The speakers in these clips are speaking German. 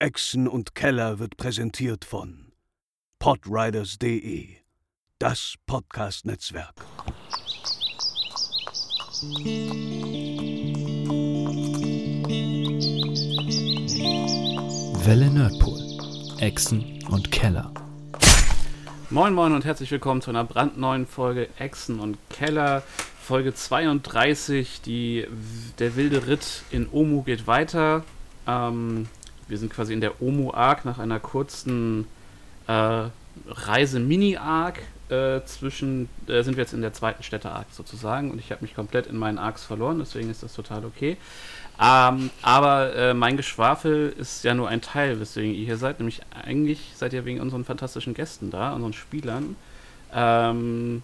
Echsen und Keller wird präsentiert von podriders.de, das Podcast-Netzwerk. Welle Nerdpool. Echsen und Keller. Moin Moin und herzlich willkommen zu einer brandneuen Folge Echsen und Keller. Folge 32, die, der wilde Ritt in Omu geht weiter. Ähm, wir sind quasi in der Omu-Arc nach einer kurzen äh, Reise-Mini-Arc. Äh, zwischen äh, sind wir jetzt in der zweiten Städte-Arc sozusagen und ich habe mich komplett in meinen Arcs verloren, deswegen ist das total okay. Ähm, aber äh, mein Geschwafel ist ja nur ein Teil, weswegen ihr hier seid. Nämlich eigentlich seid ihr wegen unseren fantastischen Gästen da, unseren Spielern. Ähm,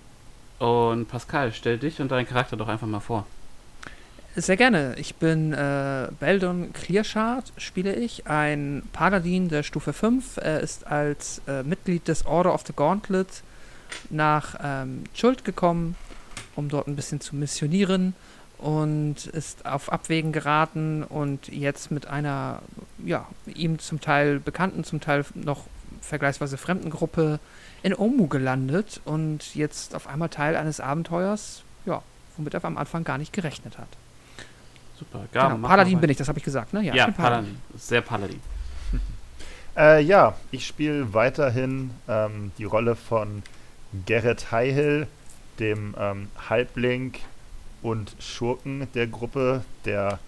und Pascal, stell dich und deinen Charakter doch einfach mal vor. Sehr gerne. Ich bin äh, Beldon Clearshard, spiele ich, ein Paladin der Stufe 5. Er ist als äh, Mitglied des Order of the Gauntlet nach ähm, Schuld gekommen, um dort ein bisschen zu missionieren und ist auf Abwägen geraten und jetzt mit einer, ja, ihm zum Teil bekannten, zum Teil noch vergleichsweise fremden Gruppe in Omu gelandet und jetzt auf einmal Teil eines Abenteuers, ja, womit er am Anfang gar nicht gerechnet hat. Super, Gaben, genau, Paladin bin ich, das habe ich gesagt, ne? Ja, ja Paladin. Paladin. Sehr Paladin. äh, ja, ich spiele weiterhin ähm, die Rolle von Gerrit Highhill, dem ähm, Halbling und Schurken der Gruppe, der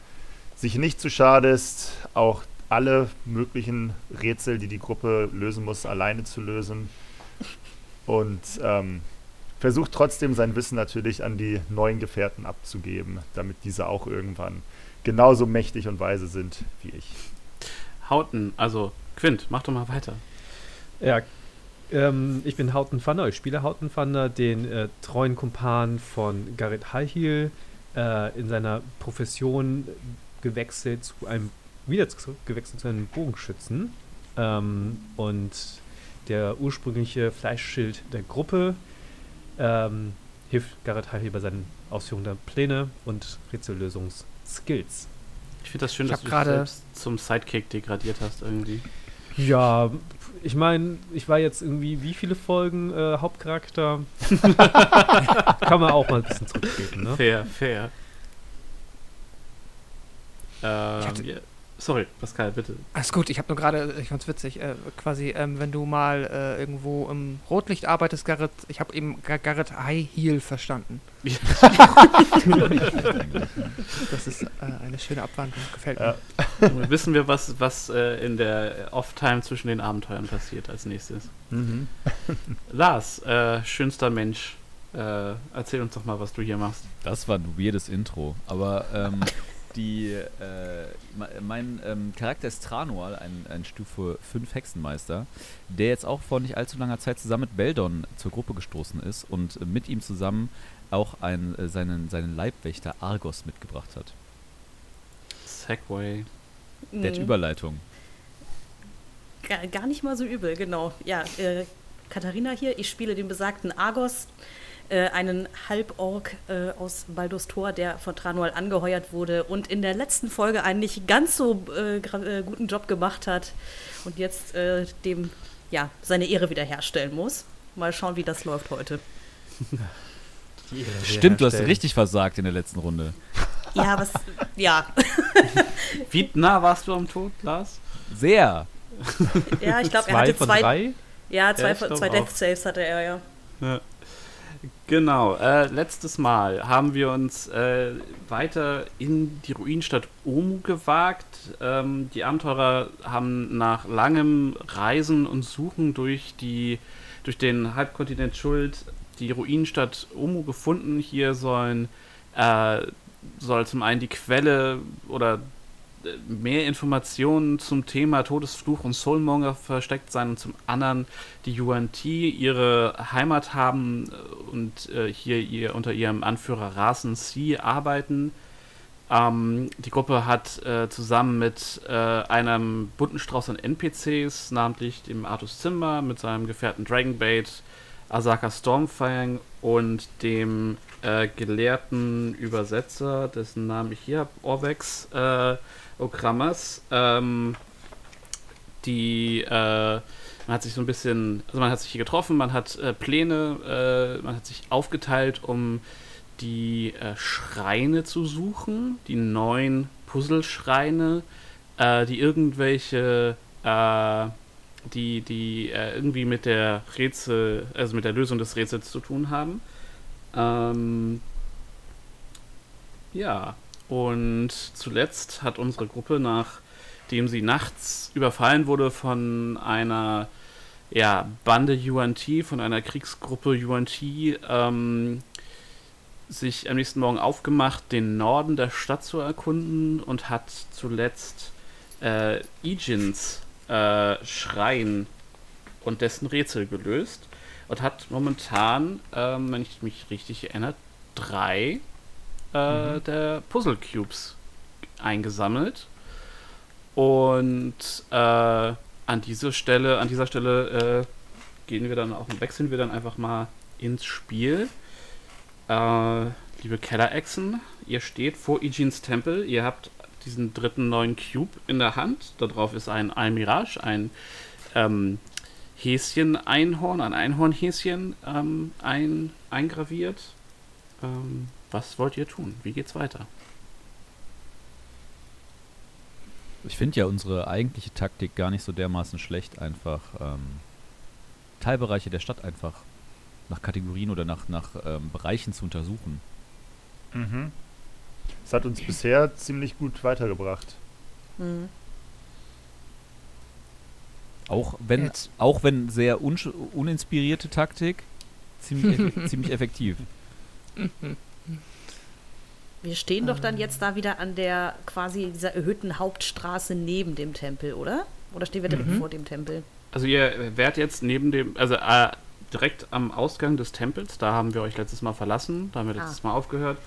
sich nicht zu schade ist, auch alle möglichen Rätsel, die die Gruppe lösen muss, alleine zu lösen. Und ähm, versucht trotzdem sein Wissen natürlich an die neuen Gefährten abzugeben, damit diese auch irgendwann genauso mächtig und weise sind wie ich. Hauten, also Quint, mach doch mal weiter. Ja, ähm, ich bin Hauten Fanner, ich spiele Hauten Fanner, den äh, treuen Kumpan von Garrett Highhill, äh, in seiner Profession gewechselt zu einem, wieder gewechselt zu einem Bogenschützen. Ähm, und der ursprüngliche Fleischschild der Gruppe ähm, hilft Garrett Highhill bei seinen Ausführungen der Pläne und Rätsellösungsskills. Ich finde das schön, ich dass du dich selbst zum Sidekick degradiert hast irgendwie. Ja, ich meine, ich war jetzt irgendwie wie viele Folgen äh, Hauptcharakter? Kann man auch mal ein bisschen zurückgeben, ne? Fair, fair. Ähm, Sorry, Pascal, bitte. Alles gut, ich habe nur gerade, ich fand's witzig, äh, quasi, ähm, wenn du mal äh, irgendwo im Rotlicht arbeitest, Garrett, ich habe eben Gar Garrett High Heel verstanden. das ist äh, eine schöne Abwandlung, gefällt mir. Ja. Wissen wir, was, was äh, in der Off-Time zwischen den Abenteuern passiert als nächstes. Mhm. Lars, äh, schönster Mensch, äh, erzähl uns doch mal, was du hier machst. Das war ein weirdes Intro, aber ähm, die, äh, mein ähm, Charakter ist Tranual, ein, ein Stufe 5 Hexenmeister, der jetzt auch vor nicht allzu langer Zeit zusammen mit Beldon zur Gruppe gestoßen ist und mit ihm zusammen auch ein, äh, seinen, seinen Leibwächter Argos mitgebracht hat. Segway. Der mhm. Überleitung. Gar, gar, nicht mal so übel, genau. Ja, äh, Katharina hier, ich spiele den besagten Argos, äh, einen Halborg äh, aus Baldur's Tor, der von Tranual angeheuert wurde und in der letzten Folge einen nicht ganz so äh, äh guten Job gemacht hat und jetzt äh, dem ja seine Ehre wiederherstellen muss. Mal schauen, wie das läuft heute. Stimmt, du hast richtig versagt in der letzten Runde. Ja, was. Ja. Wie nah warst du am Tod, Lars? Sehr. Ja, ich glaube, er hatte zwei. Drei? Ja, zwei, ja, zwei Death Saves hatte er, ja. ja. Genau, äh, letztes Mal haben wir uns äh, weiter in die Ruinenstadt Omu gewagt. Ähm, die Abenteurer haben nach langem Reisen und Suchen durch, die, durch den Halbkontinent Schuld die Ruinenstadt Omu gefunden. Hier sollen, äh, soll zum einen die Quelle oder mehr Informationen zum Thema Todesfluch und Soulmonger versteckt sein und zum anderen die UNT ihre Heimat haben äh, und äh, hier ihr, unter ihrem Anführer Rasen C arbeiten. Ähm, die Gruppe hat äh, zusammen mit äh, einem bunten Strauß an NPCs, namentlich dem Artus Zimmer mit seinem Gefährten Dragonbait, Asaka Stormfang und dem äh, gelehrten Übersetzer, dessen Namen ich hier habe, Orvex, äh, Okramas, ähm, die, äh, man hat sich so ein bisschen, also man hat sich hier getroffen, man hat äh, Pläne, äh, man hat sich aufgeteilt, um die äh, Schreine zu suchen, die neuen Puzzleschreine, äh, die irgendwelche, die, die äh, irgendwie mit der Rätsel, also mit der Lösung des Rätsels zu tun haben. Ähm, ja, und zuletzt hat unsere Gruppe, nachdem sie nachts überfallen wurde von einer ja, Bande UNT, von einer Kriegsgruppe UNT, ähm, sich am nächsten Morgen aufgemacht, den Norden der Stadt zu erkunden und hat zuletzt äh, Ijins äh, Schrein und dessen Rätsel gelöst und hat momentan, ähm, wenn ich mich richtig erinnere, drei äh, der Puzzle Cubes eingesammelt. Und äh, an diese Stelle, an dieser Stelle äh, gehen wir dann auch wechseln wir dann einfach mal ins Spiel. Äh, liebe Keller-Echsen, ihr steht vor Ijins Tempel. Ihr habt diesen dritten neuen Cube in der Hand. Darauf ist ein Almirage, ein ähm, Häschen-Einhorn, ein Einhornhäschen ähm, ein, eingraviert. Ähm, was wollt ihr tun? Wie geht's weiter? Ich finde ja unsere eigentliche Taktik gar nicht so dermaßen schlecht, einfach ähm, Teilbereiche der Stadt einfach nach Kategorien oder nach, nach ähm, Bereichen zu untersuchen. Mhm. Das hat uns bisher ziemlich gut weitergebracht. Mhm. Auch wenn, Jetzt- auch wenn sehr unsch- uninspirierte Taktik, ziemlich, eff ziemlich effektiv. Wir stehen doch dann jetzt da wieder an der quasi dieser erhöhten Hauptstraße neben dem Tempel, oder? Oder stehen wir direkt Mhm. vor dem Tempel? Also ihr wärt jetzt neben dem, also äh, direkt am Ausgang des Tempels, da haben wir euch letztes Mal verlassen, da haben wir Ah. letztes Mal aufgehört.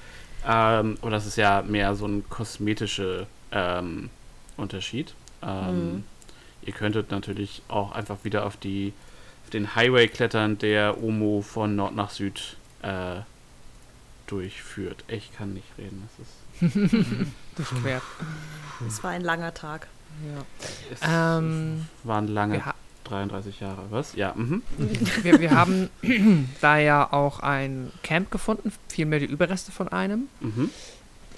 Ähm, aber das ist ja mehr so ein kosmetischer ähm, Unterschied. Ähm, Mhm. Ihr könntet natürlich auch einfach wieder auf, die, auf den Highway klettern, der Omo von Nord nach Süd äh, durchführt. Ich kann nicht reden. Das ist, Durchquert. Es war ein langer Tag. Ja. es Ähm, waren lange wir, ha 33 Jahre. Was? Ja, mhm. wir, wir haben da ja auch ein Camp gefunden, vielmehr die Überreste von einem. Mhm.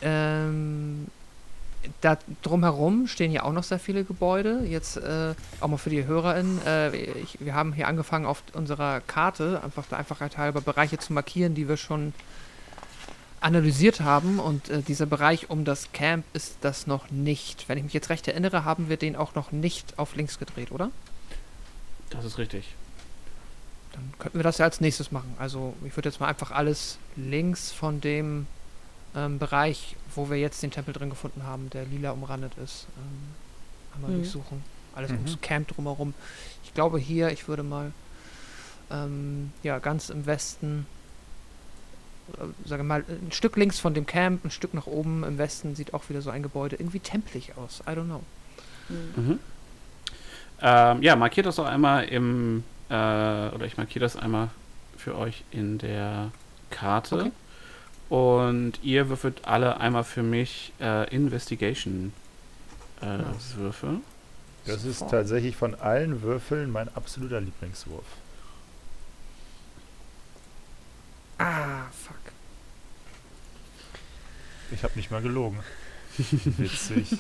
Ähm, da drumherum stehen ja auch noch sehr viele Gebäude. Jetzt äh, auch mal für die HörerInnen. Äh, ich, wir haben hier angefangen auf unserer Karte, einfach der Einfachheit halber, Bereiche zu markieren, die wir schon analysiert haben. Und äh, dieser Bereich um das Camp ist das noch nicht. Wenn ich mich jetzt recht erinnere, haben wir den auch noch nicht auf links gedreht, oder? Das ist richtig. Dann könnten wir das ja als nächstes machen. Also ich würde jetzt mal einfach alles links von dem ähm, Bereich, wo wir jetzt den Tempel drin gefunden haben, der lila umrandet ist, ähm, einmal Mhm. durchsuchen. Alles Mhm. ums Camp drumherum. Ich glaube hier, ich würde mal ähm, ja ganz im Westen, äh, sage mal, ein Stück links von dem Camp, ein Stück nach oben im Westen sieht auch wieder so ein Gebäude irgendwie tempelig aus. I don't know. Mhm. Mhm. Ähm, ja, markiert das doch einmal im, äh, oder ich markiere das einmal für euch in der Karte. Okay. Und ihr würfelt alle einmal für mich äh, Investigation äh. Das ist tatsächlich von allen Würfeln mein absoluter Lieblingswurf. Ah, fuck. Ich habe nicht mal gelogen. Witzig.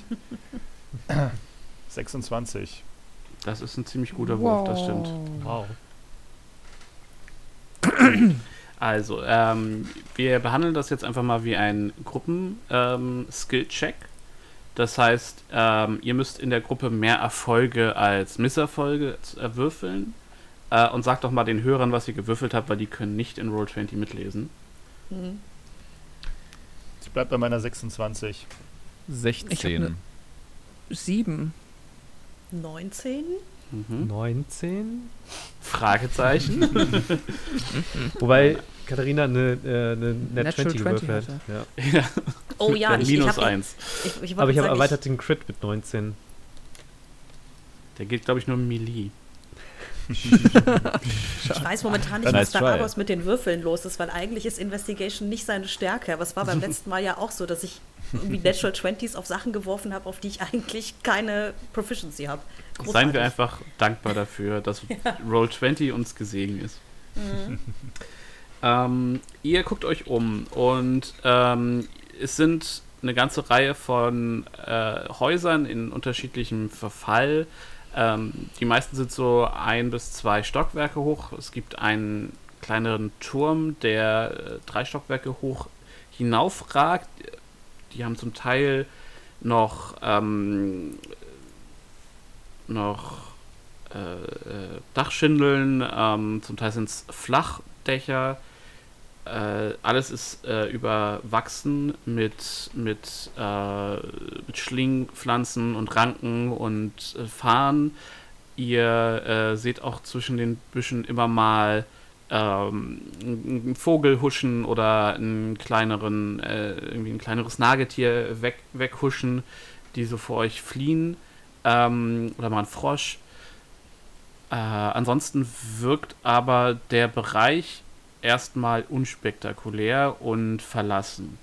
26. Das ist ein ziemlich guter Wurf, das stimmt. Wow. Also, ähm, wir behandeln das jetzt einfach mal wie ein Gruppen-Skill-Check. das heißt, ähm, ihr müsst in der Gruppe mehr Erfolge als Misserfolge z- äh, würfeln. Äh, und sagt doch mal den Hörern, was ihr gewürfelt habt, weil die können nicht in Roll20 mitlesen. Mhm. Ich bleib bei meiner 26. 16. ne- Sieben. 19? Mhm. 19. Fragezeichen. Wobei Katharina eine, äh, eine Net Natural 20 20 gewürfelt hat. Ja. ja, Oh ja, ich, ich minus habe ja, eins. ich, ich wollte Aber ich habe erweitert den Crit mit 19. Der geht, glaube ich, nur Melee. Ich weiß momentan nicht, Nice was da mit den Würfeln los ist, weil eigentlich ist Investigation nicht seine Stärke. Aber es war beim letzten Mal ja auch so, dass ich irgendwie Natural Twenties auf Sachen geworfen habe, auf die ich eigentlich keine Proficiency habe. Seien wir einfach dankbar dafür, dass Roll20 uns gesegen ist. Ähm, ihr guckt euch um und ähm, es sind eine ganze Reihe von äh, Häusern in unterschiedlichem Verfall. Ähm, die meisten sind so ein bis zwei Stockwerke hoch. Es gibt einen kleineren Turm, der äh, drei Stockwerke hoch hinaufragt. Die haben zum Teil noch ähm, noch äh, äh, Dachschindeln, ähm, zum Teil sind es Flachdächer. Äh, alles ist äh, überwachsen mit, mit, äh, mit Schlingpflanzen und Ranken und äh, Farn. Ihr seht auch zwischen den Büschen immer mal ähm, einen Vogel huschen oder einen kleineren, äh, irgendwie ein kleineres Nagetier weg, weghuschen, die so vor euch fliehen. Ähm, oder mal ein Frosch. Äh, ansonsten wirkt aber der Bereich erstmal unspektakulär und verlassen.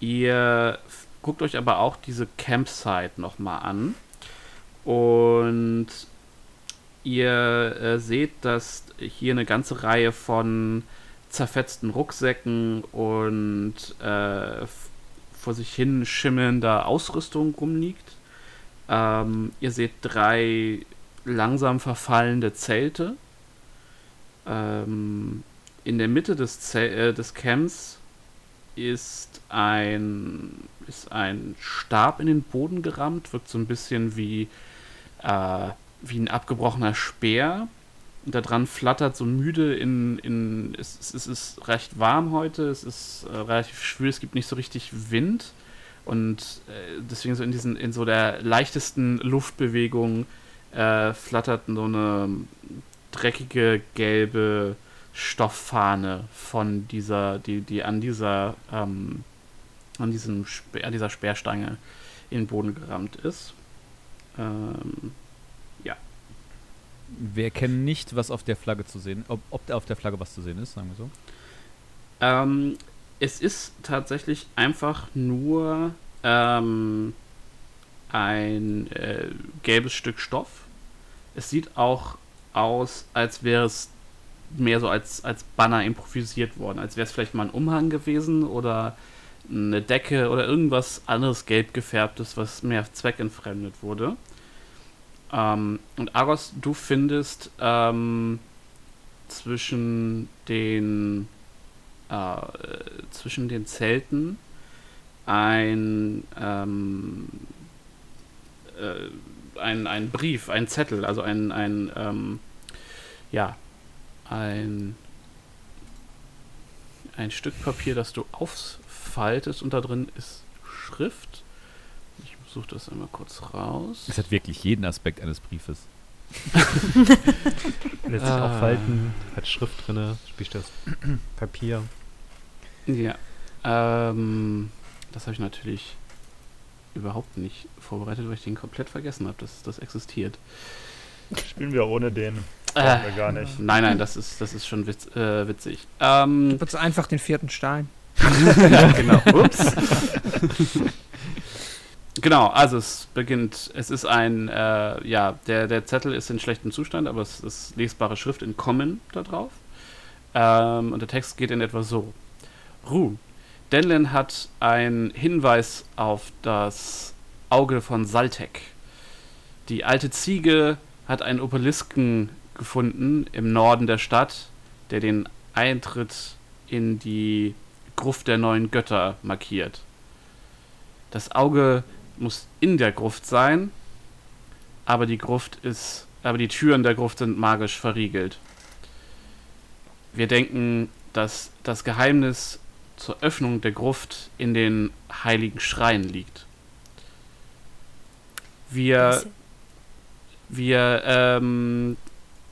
Ihr guckt euch aber auch diese Campsite nochmal an und ihr äh, seht, dass hier eine ganze Reihe von zerfetzten Rucksäcken und äh, vor sich hin schimmelnder Ausrüstung rumliegt. Ähm, ihr seht drei langsam verfallende Zelte. Ähm, in der Mitte des, Zel äh, des Camps ist ein, ist ein Stab in den Boden gerammt, wirkt so ein bisschen wie, äh, wie ein abgebrochener Speer. Und da dran flattert so müde in, in es, es, es ist recht warm heute, es ist äh, relativ schwül, es gibt nicht so richtig Wind. Und äh, deswegen so in diesen, in so der leichtesten Luftbewegung äh, flattert so eine dreckige gelbe Stofffahne von dieser, die, die an dieser, ähm, an diesem an dieser Speerstange in den Boden gerammt ist. Ähm, Wir erkennen nicht, was auf der Flagge zu sehen ob, ob da auf der Flagge was zu sehen ist, sagen wir so. Ähm, es ist tatsächlich einfach nur ähm, ein äh, gelbes Stück Stoff. Es sieht auch aus, als wäre es mehr so als, als Banner improvisiert worden, als wäre es vielleicht mal ein Umhang gewesen oder eine Decke oder irgendwas anderes gelb gefärbtes, was mehr zweckentfremdet wurde. Ähm, und Argos, du findest ähm, zwischen den äh, zwischen den Zelten ein, ähm, äh, ein, ein Brief, ein Zettel, also ein, ein ähm, ja, ein, ein Stück Papier, das du ausfaltest und da drin ist Schrift. Ich suche das einmal kurz raus. Es hat wirklich jeden Aspekt eines Briefes. Lässt sich Ah. auch falten, hat Schrift drin, spielt das Papier. Ja, ähm, das habe ich natürlich überhaupt nicht vorbereitet, weil ich den komplett vergessen habe, dass das existiert. Spielen wir ohne den. Brauchen wir Äh, gar nicht. Nein, nein, das ist, das ist schon witz, äh, witzig. Ähm, Wird einfach den vierten Stein. ja, genau. Ups. genau, also es beginnt, es ist ein, äh, ja, der, der Zettel ist in schlechtem Zustand, aber es ist lesbare Schrift in Common da drauf. Ähm, und der Text geht in etwa so. Ruh, Denlin hat einen Hinweis auf das Auge von Saltek. Die alte Ziege hat einen Obelisken gefunden im Norden der Stadt, der den Eintritt in die Gruft der neuen Götter markiert. Das Auge muss in der Gruft sein, aber die Gruft ist, aber die Türen der Gruft sind magisch verriegelt. Wir denken, dass das Geheimnis zur Öffnung der Gruft in den heiligen Schreien liegt. Wir, wir ähm,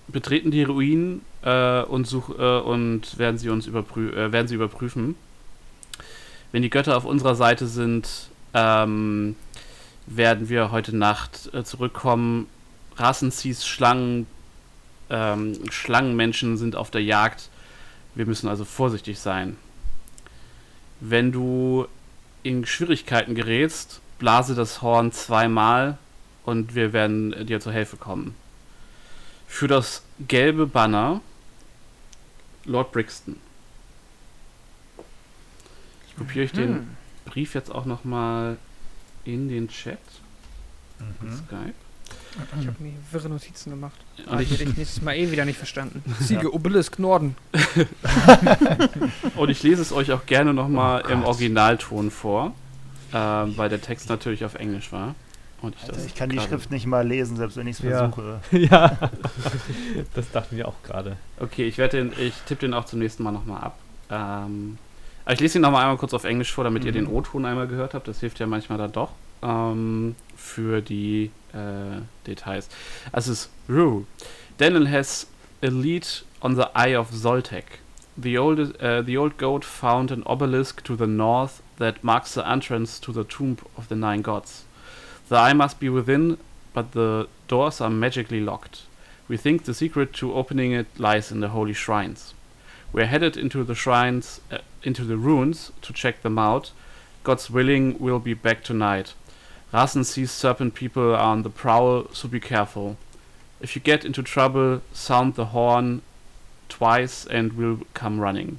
betreten die Ruinen äh, und, such, äh, und werden, sie uns überprü äh, werden sie überprüfen. Wenn die Götter auf unserer Seite sind, ähm, werden wir heute Nacht äh, zurückkommen. Rassenziehs Schlangen, ähm, Schlangenmenschen sind auf der Jagd. Wir müssen also vorsichtig sein. Wenn du in Schwierigkeiten gerätst, blase das Horn zweimal und wir werden dir zur Hilfe kommen. Für das gelbe Banner Lord Brixton. Ich kopiere euch den Hm. Brief jetzt auch nochmal in den Chat. Mhm. Skype. Ich habe mir wirre Notizen gemacht. Und Aber ich hätte ich nächstes Mal eh wieder nicht verstanden. Siege, Obelisk, Norden. und ich lese es euch auch gerne nochmal Oh im. Originalton vor, ähm, weil der Text natürlich auf Englisch war. Und ich, Alter, das ich kann die Schrift nicht mal lesen, selbst wenn ich es Ja. versuche. ja, das dachten wir auch gerade. Okay, ich werde den, ich tippe den auch zum nächsten Mal nochmal ab. Ähm, aber ich lese ihn nochmal einmal kurz auf Englisch vor, damit ihr Mhm. den O-Ton einmal gehört habt. Das hilft ja manchmal dann doch ähm, für die äh, Details. Es ist Rue. Daniel has a lead on the Eye of Zoltek. The old, uh, the old goat found an obelisk to the north that marks the entrance to the tomb of the nine gods. The eye must be within, but the doors are magically locked. We think the secret to opening it lies in the holy shrines. We're headed into the shrines, uh, into the ruins to check them out. God's willing, we'll be back tonight. Rasen sees serpent people are on the prowl, so be careful. If you get into trouble, sound the horn twice and we'll come running.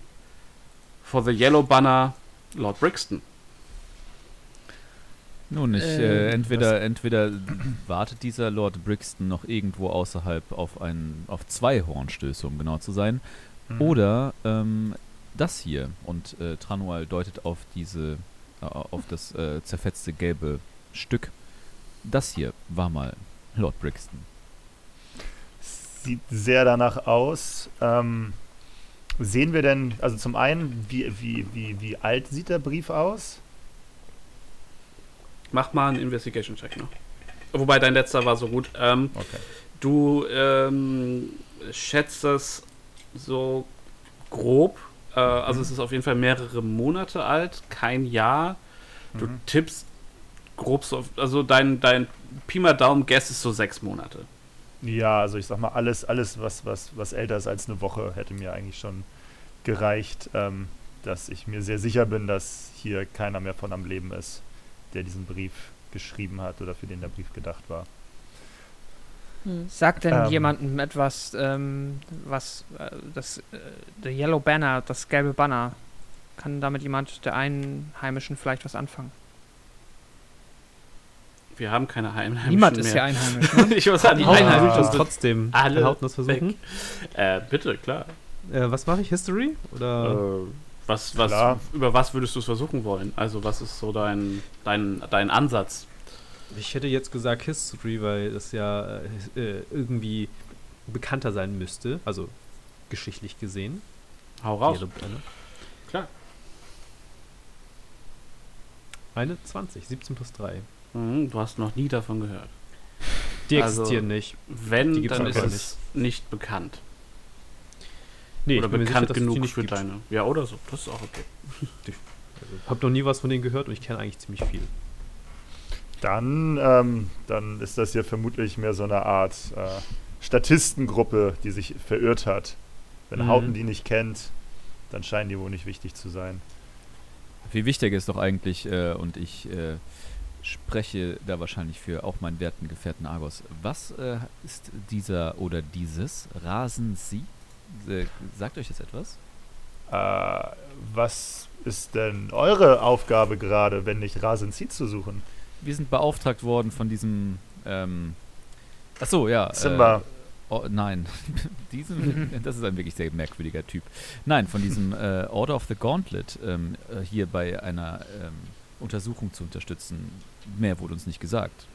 For the yellow banner, Lord Brixton. Nun, ich, Äh, äh, entweder, entweder wartet dieser Lord Brixton noch irgendwo außerhalb auf, ein, auf zwei Hornstöße, um genau zu sein, Mhm. oder ähm, das hier. Und äh, Tranual deutet auf diese, äh, auf das äh, zerfetzte gelbe Stück. Das hier war mal Lord Brixton. Sieht sehr danach aus. Ähm, sehen wir denn, also zum einen, wie, wie, wie, wie alt sieht der Brief aus? Mach mal einen Investigation-Check noch. Wobei dein letzter war so gut. Ähm, Okay. Du ähm, schätzt das so grob. Äh, also Mhm. es ist auf jeden Fall mehrere Monate alt, kein Jahr. Du Mhm. tippst grob so, also dein, dein Pi mal Daumen Guess ist so sechs Monate. Ja, also ich sag mal, alles, alles was, was, was älter ist als eine Woche, hätte mir eigentlich schon gereicht, ähm, dass ich mir sehr sicher bin, dass hier keiner mehr von am Leben ist, der diesen Brief geschrieben hat oder für den der Brief gedacht war. Hm. Sagt denn Ähm. jemandem etwas, ähm, was äh, das äh, The Yellow Banner, das gelbe Banner, kann damit jemand der Einheimischen vielleicht was anfangen? Wir haben keine Heimheimischen Niemand ist mehr. hier einheimisch. Ne? ich muss sagen, die Einheimischen wir das sind trotzdem. alle Hauten das versuchen. Äh, bitte, klar. Äh, was mache ich? History? Oder? Äh, was, was, Klar. über was würdest du es versuchen wollen? Also was ist so dein, dein, dein Ansatz? Ich hätte jetzt gesagt History, weil das ja äh, äh, irgendwie bekannter sein müsste. Also geschichtlich gesehen. Hau raus. Yellow Banner. Klar. Eine 20, 17 plus 3. Mhm, du hast noch nie davon gehört. Die Also, existieren nicht. Wenn, dann ist es nicht bekannt. Nee, oder ich bekannt sicher, genug für gibt. deine. Ja, oder so. Das ist auch okay. Also, hab noch nie was von denen gehört und ich kenne eigentlich ziemlich viel. Dann, ähm, dann ist das hier vermutlich mehr so eine Art äh, Statistengruppe, die sich verirrt hat. Wenn Mhm. Hauten die nicht kennt, dann scheinen die wohl nicht wichtig zu sein. Viel wichtiger ist doch eigentlich, äh, und ich äh, spreche da wahrscheinlich für auch meinen werten Gefährten Argos, was äh, ist dieser oder dieses Rasen Sie? Äh, sagt euch das etwas? Äh, was ist denn eure Aufgabe gerade, wenn nicht Rasenzieh zu suchen? Wir sind beauftragt worden von diesem. Ähm, Achso, ja. Simba. Äh, oh, nein, diesem. das ist ein wirklich sehr merkwürdiger Typ. Nein, von diesem äh, Order of the Gauntlet ähm, äh, hier bei einer ähm, Untersuchung zu unterstützen. Mehr wurde uns nicht gesagt.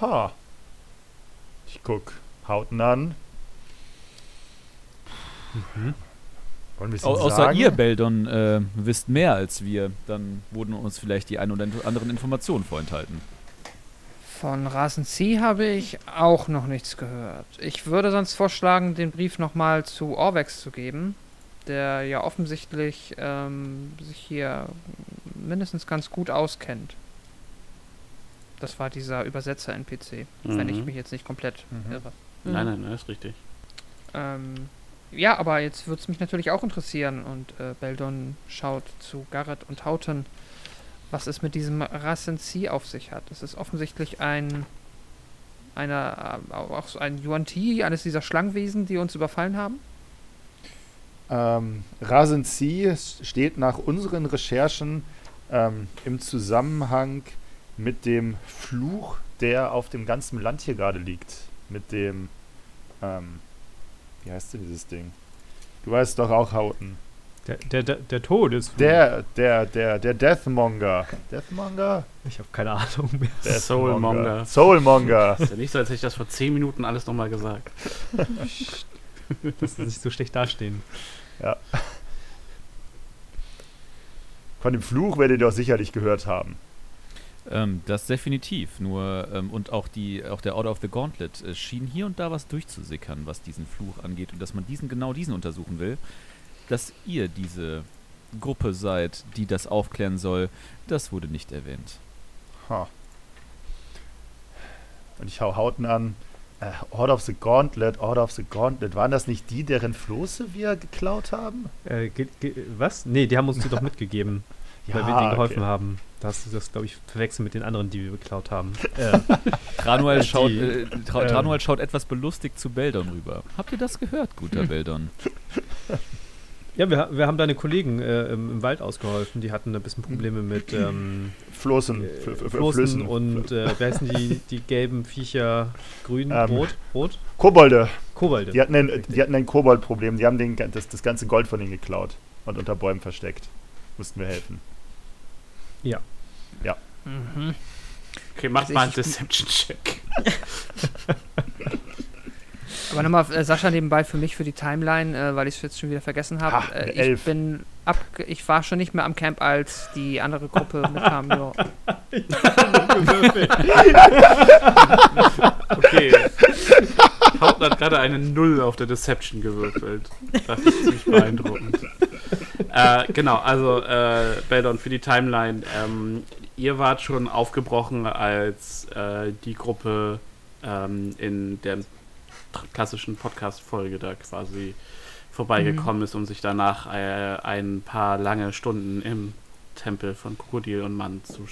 Ha. Ich guck Hauten an. Wollen wir es Au außer sagen? ihr, Beldon, äh, wisst mehr als wir. Dann wurden uns vielleicht die ein oder anderen Informationen vorenthalten. Von Rasency habe ich auch noch nichts gehört. Ich würde sonst vorschlagen, den Brief nochmal zu Orvex zu geben, der ja offensichtlich ähm, sich hier mindestens ganz gut auskennt. Das war dieser Übersetzer-NPC, wenn ich Mhm. mich jetzt nicht komplett Mhm. irre. Nein, nein, nein, ist richtig. Ähm, Ja, aber jetzt würde es mich natürlich auch interessieren. Und äh, Beldon schaut zu Garrett und Houghton, was es mit diesem Rassenzi auf sich hat. Es ist offensichtlich ein einer, äh, auch so ein Yuan Ti, eines dieser Schlangenwesen, die uns überfallen haben. Ähm, Rasenzi steht nach unseren Recherchen ähm, im Zusammenhang mit dem Fluch, der auf dem ganzen Land hier gerade liegt. Mit dem, ähm, wie heißt denn dieses Ding? Du weißt doch auch, Hauten. Der, der, der, der Todesfluch. Der, der, der, der Deathmonger. Deathmonger? Ich habe keine Ahnung mehr. Deathmonger. Soulmonger. Soulmonger. Ist ja nicht so, als hätte ich das vor 10 Minuten alles nochmal gesagt. Dass sie nicht so schlecht dastehen. Von dem Fluch werdet ihr doch sicherlich gehört haben. Ähm, das definitiv. Nur, ähm, und auch, die, auch der Order of the Gauntlet äh, schien hier und da was durchzusickern, was diesen Fluch angeht. Und dass man diesen, genau diesen untersuchen will. Dass ihr diese Gruppe seid, die das aufklären soll, das wurde nicht erwähnt. Ha. Und ich hau Hauten an. Äh, Order of the Gauntlet, Order of the Gauntlet. Waren das nicht die, deren Floße wir geklaut haben? Äh, ge, ge, was? Nee, die haben uns die doch mitgegeben, weil wir denen geholfen haben. Das ist das, glaube ich, verwechseln mit den anderen, die wir geklaut haben. Äh, Tranual Die, schaut, äh, Tra ähm, Tranual schaut etwas belustigt zu Beldon rüber. Habt ihr das gehört, guter Beldon? ja, wir, ha- wir haben deine Kollegen äh, im, im Wald ausgeholfen. Die hatten ein bisschen Probleme mit ähm, Floßen. äh, Flossen Flüssen. und äh, wer heißen die, die gelben Viecher? Grün, Ähm, rot, rot? Kobolde. Kobolde. Die hatten ein, die hatten ein Kobold-Problem. Die haben den, das, das ganze Gold von ihnen geklaut und unter Bäumen versteckt. Mussten wir helfen. Mhm. Okay, macht Also mal einen Deception-Check. Aber nochmal, äh, Sascha, nebenbei für mich, für die Timeline, äh, weil ich es jetzt schon wieder vergessen habe. Ha, Äh, ich Elf. bin ab, ich war schon nicht mehr am Camp, als die andere Gruppe mitkam. Ja. Okay. Haupten hat gerade eine Null auf der Deception gewürfelt. Das ist ziemlich beeindruckend. Äh, genau, also äh, Beldon für die Timeline. Ähm, ihr wart schon aufgebrochen, als äh, die Gruppe ähm, in der klassischen Podcast-Folge da quasi vorbeigekommen ist, um sich danach äh, ein paar lange Stunden im Tempel von Krokodil und Mann zu,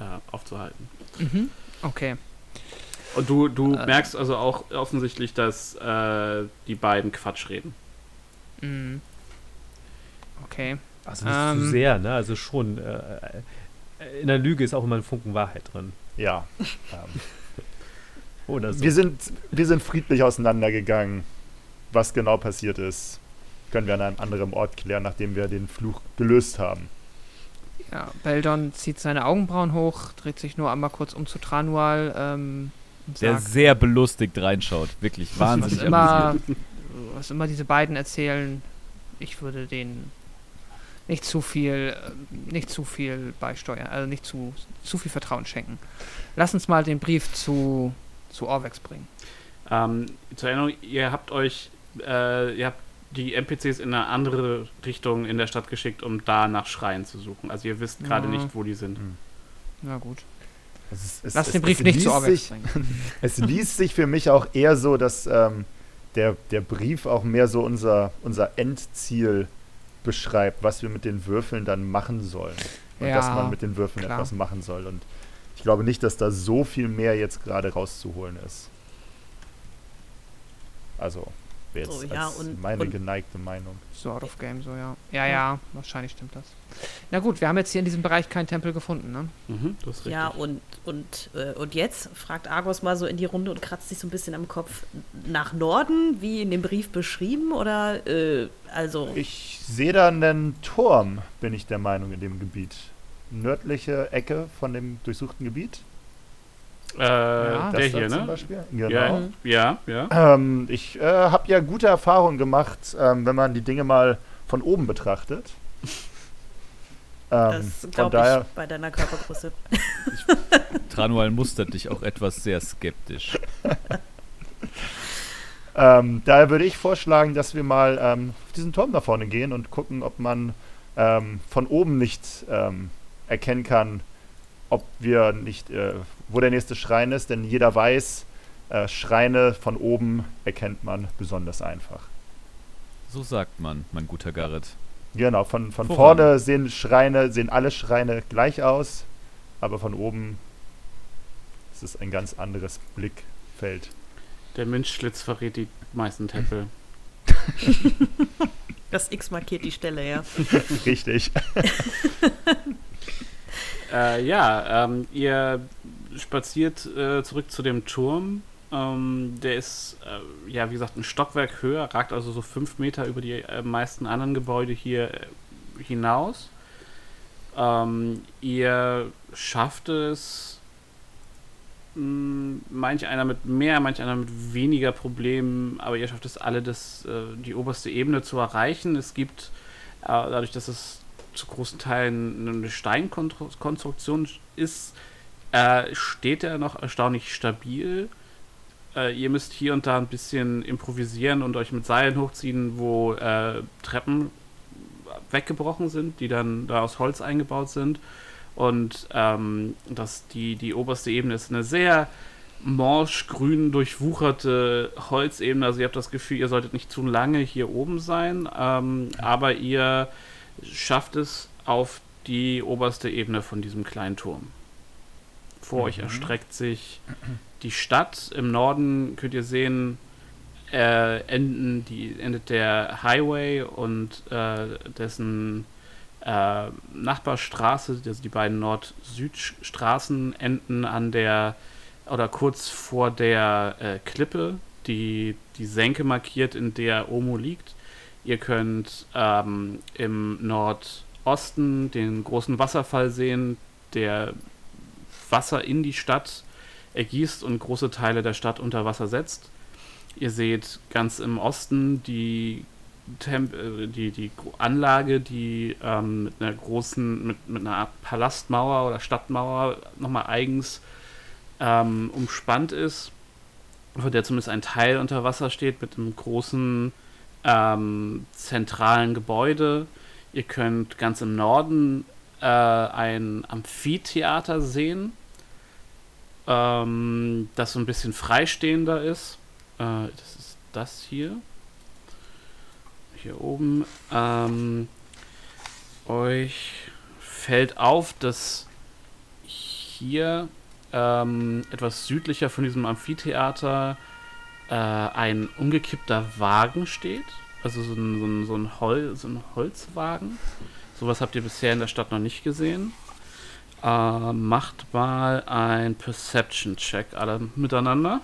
äh, aufzuhalten. Mhm. Okay. Und du, du Äh. merkst also auch offensichtlich, dass äh, die beiden Quatsch reden. Mhm. Okay. Also nicht Ähm. zu sehr, ne? Also schon. Äh, äh, in der Lüge ist auch immer ein Funken Wahrheit drin. Ja. Ähm, Oder so. wir, sind, wir sind friedlich auseinandergegangen. Was genau passiert ist, können wir an einem anderen Ort klären, nachdem wir den Fluch gelöst haben. Ja, Beldon zieht seine Augenbrauen hoch, dreht sich nur einmal kurz um zu Tranual ähm, Der sagt, sehr belustigt reinschaut. Wirklich was wahnsinnig immer, amüsiert. was immer diese beiden erzählen, ich würde denen nicht zu viel, äh, nicht zu viel beisteuern, also nicht zu, zu viel Vertrauen schenken. Lass uns mal den Brief zu, zu Orvex bringen. Ähm, zur Erinnerung, ihr habt euch, äh, ihr habt die NPCs in eine andere Richtung in der Stadt geschickt, um da nach Schreien zu suchen. Also ihr wisst gerade Ja. nicht, wo die sind. Na gut. Es ist- es- Lass es- den Brief es nicht zu Orvex sich- bringen. Es liest sich für mich auch eher so, dass ähm, der, der Brief auch mehr so unser, unser Endziel beschreibt, was wir mit den Würfeln dann machen sollen. Und dass Ja, man mit den Würfeln klar. etwas machen soll. Und ich glaube nicht, dass da so viel mehr jetzt gerade rauszuholen ist. Also, jetzt So, ja, als und- meine und- geneigte Meinung. So out of game, so ja. Ja, ja, wahrscheinlich stimmt das. Na gut, wir haben jetzt hier in diesem Bereich keinen Tempel gefunden, ne? Mhm, das ist richtig. Ja, und, und, äh, und jetzt fragt Argos mal so in die Runde und kratzt sich so ein bisschen am Kopf nach Norden, wie in dem Brief beschrieben, oder äh, also. Ich sehe da einen Turm, bin ich der Meinung, in dem Gebiet. Nördliche Ecke von dem durchsuchten Gebiet. Äh, der Das da hier, zum ne? Beispiel. Genau. Ja, ja, ja. Ähm, ich äh, habe ja gute Erfahrungen gemacht, ähm, wenn man die Dinge mal von oben betrachtet. Ähm, Das von glaube daher, ich bei deiner Körpergröße. Tranual mustert dich auch etwas sehr skeptisch. ähm, daher würde ich vorschlagen, dass wir mal ähm, auf diesen Turm da vorne gehen und gucken, ob man ähm, von oben nicht ähm, erkennen kann, ob wir nicht, äh, wo der nächste Schrein ist, denn jeder weiß, äh, Schreine von oben erkennt man besonders einfach. So sagt man, mein guter Garrett. Genau, von, von Voran. vorne sehen Schreine, sehen alle Schreine gleich aus, aber von oben ist es ein ganz anderes Blickfeld. Der Münzschlitz verrät die meisten Tempel. Das X markiert die Stelle, ja. Richtig. Äh, ja, ähm, ihr spaziert äh, zurück zu dem Turm. Ähm, der ist, äh, ja, wie gesagt, ein Stockwerk höher, ragt also so fünf Meter über die äh, meisten anderen Gebäude hier äh, hinaus. Ähm, ihr schafft es, mh, manch einer mit mehr, manch einer mit weniger Problemen, aber ihr schafft es alle, das, äh, die oberste Ebene zu erreichen. Es gibt, äh, dadurch, dass es zu großen Teilen eine Steinkonstruktion ist, äh, steht er noch erstaunlich stabil. Äh, ihr müsst hier und da ein bisschen improvisieren und euch mit Seilen hochziehen, wo äh, Treppen weggebrochen sind, die dann da aus Holz eingebaut sind. Und ähm, das, die, die oberste Ebene ist eine sehr morsch-grün durchwucherte Holzebene. Also ihr habt das Gefühl, ihr solltet nicht zu lange hier oben sein, ähm, aber ihr schafft es auf die oberste Ebene von diesem kleinen Turm. Vor euch erstreckt sich die Stadt. Im Norden könnt ihr sehen, äh, enden die, endet der Highway und äh, dessen äh, Nachbarstraße, also die beiden Nord-Süd-Straßen enden an der oder kurz vor der äh, Klippe, die die Senke markiert, in der Omo liegt. Ihr könnt ähm, im Nordosten den großen Wasserfall sehen, der Wasser in die Stadt ergießt und große Teile der Stadt unter Wasser setzt. Ihr seht ganz im Osten die, Temp äh, die, die Anlage, die ähm, mit einer großen, mit, mit einer Art Palastmauer oder Stadtmauer nochmal eigens ähm, umspannt ist, von der zumindest ein Teil unter Wasser steht, mit einem großen ähm, zentralen Gebäude. Ihr könnt ganz im Norden äh, ein Amphitheater sehen, ähm, das so ein bisschen freistehender ist. Äh, das ist das hier. Hier oben. Ähm, euch fällt auf, dass hier ähm, etwas südlicher von diesem Amphitheater äh, ein umgekippter Wagen steht. Also so ein, so ein, so ein, Hol so ein Holzwagen. Sowas habt ihr bisher in der Stadt noch nicht gesehen. Äh, macht mal ein Perception-Check alle miteinander.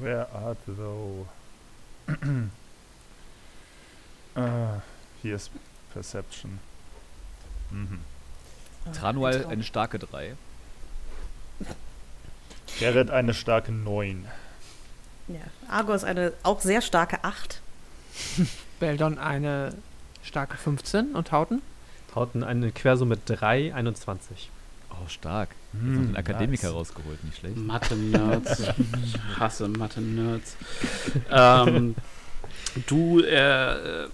Where art thou? ah, hier ist Perception. Mhm. Tranual eine starke 3. Gerrit eine starke 9. Ja, Argos eine auch sehr starke 8. Beldon eine starke 15 und Hauten? Hauten eine Quersumme 3, 21. Oh, stark. Hm, noch den Akademiker nice. rausgeholt, nicht schlecht. Mathe-Nerds. ich hasse Mathe-Nerds. ähm, du, äh,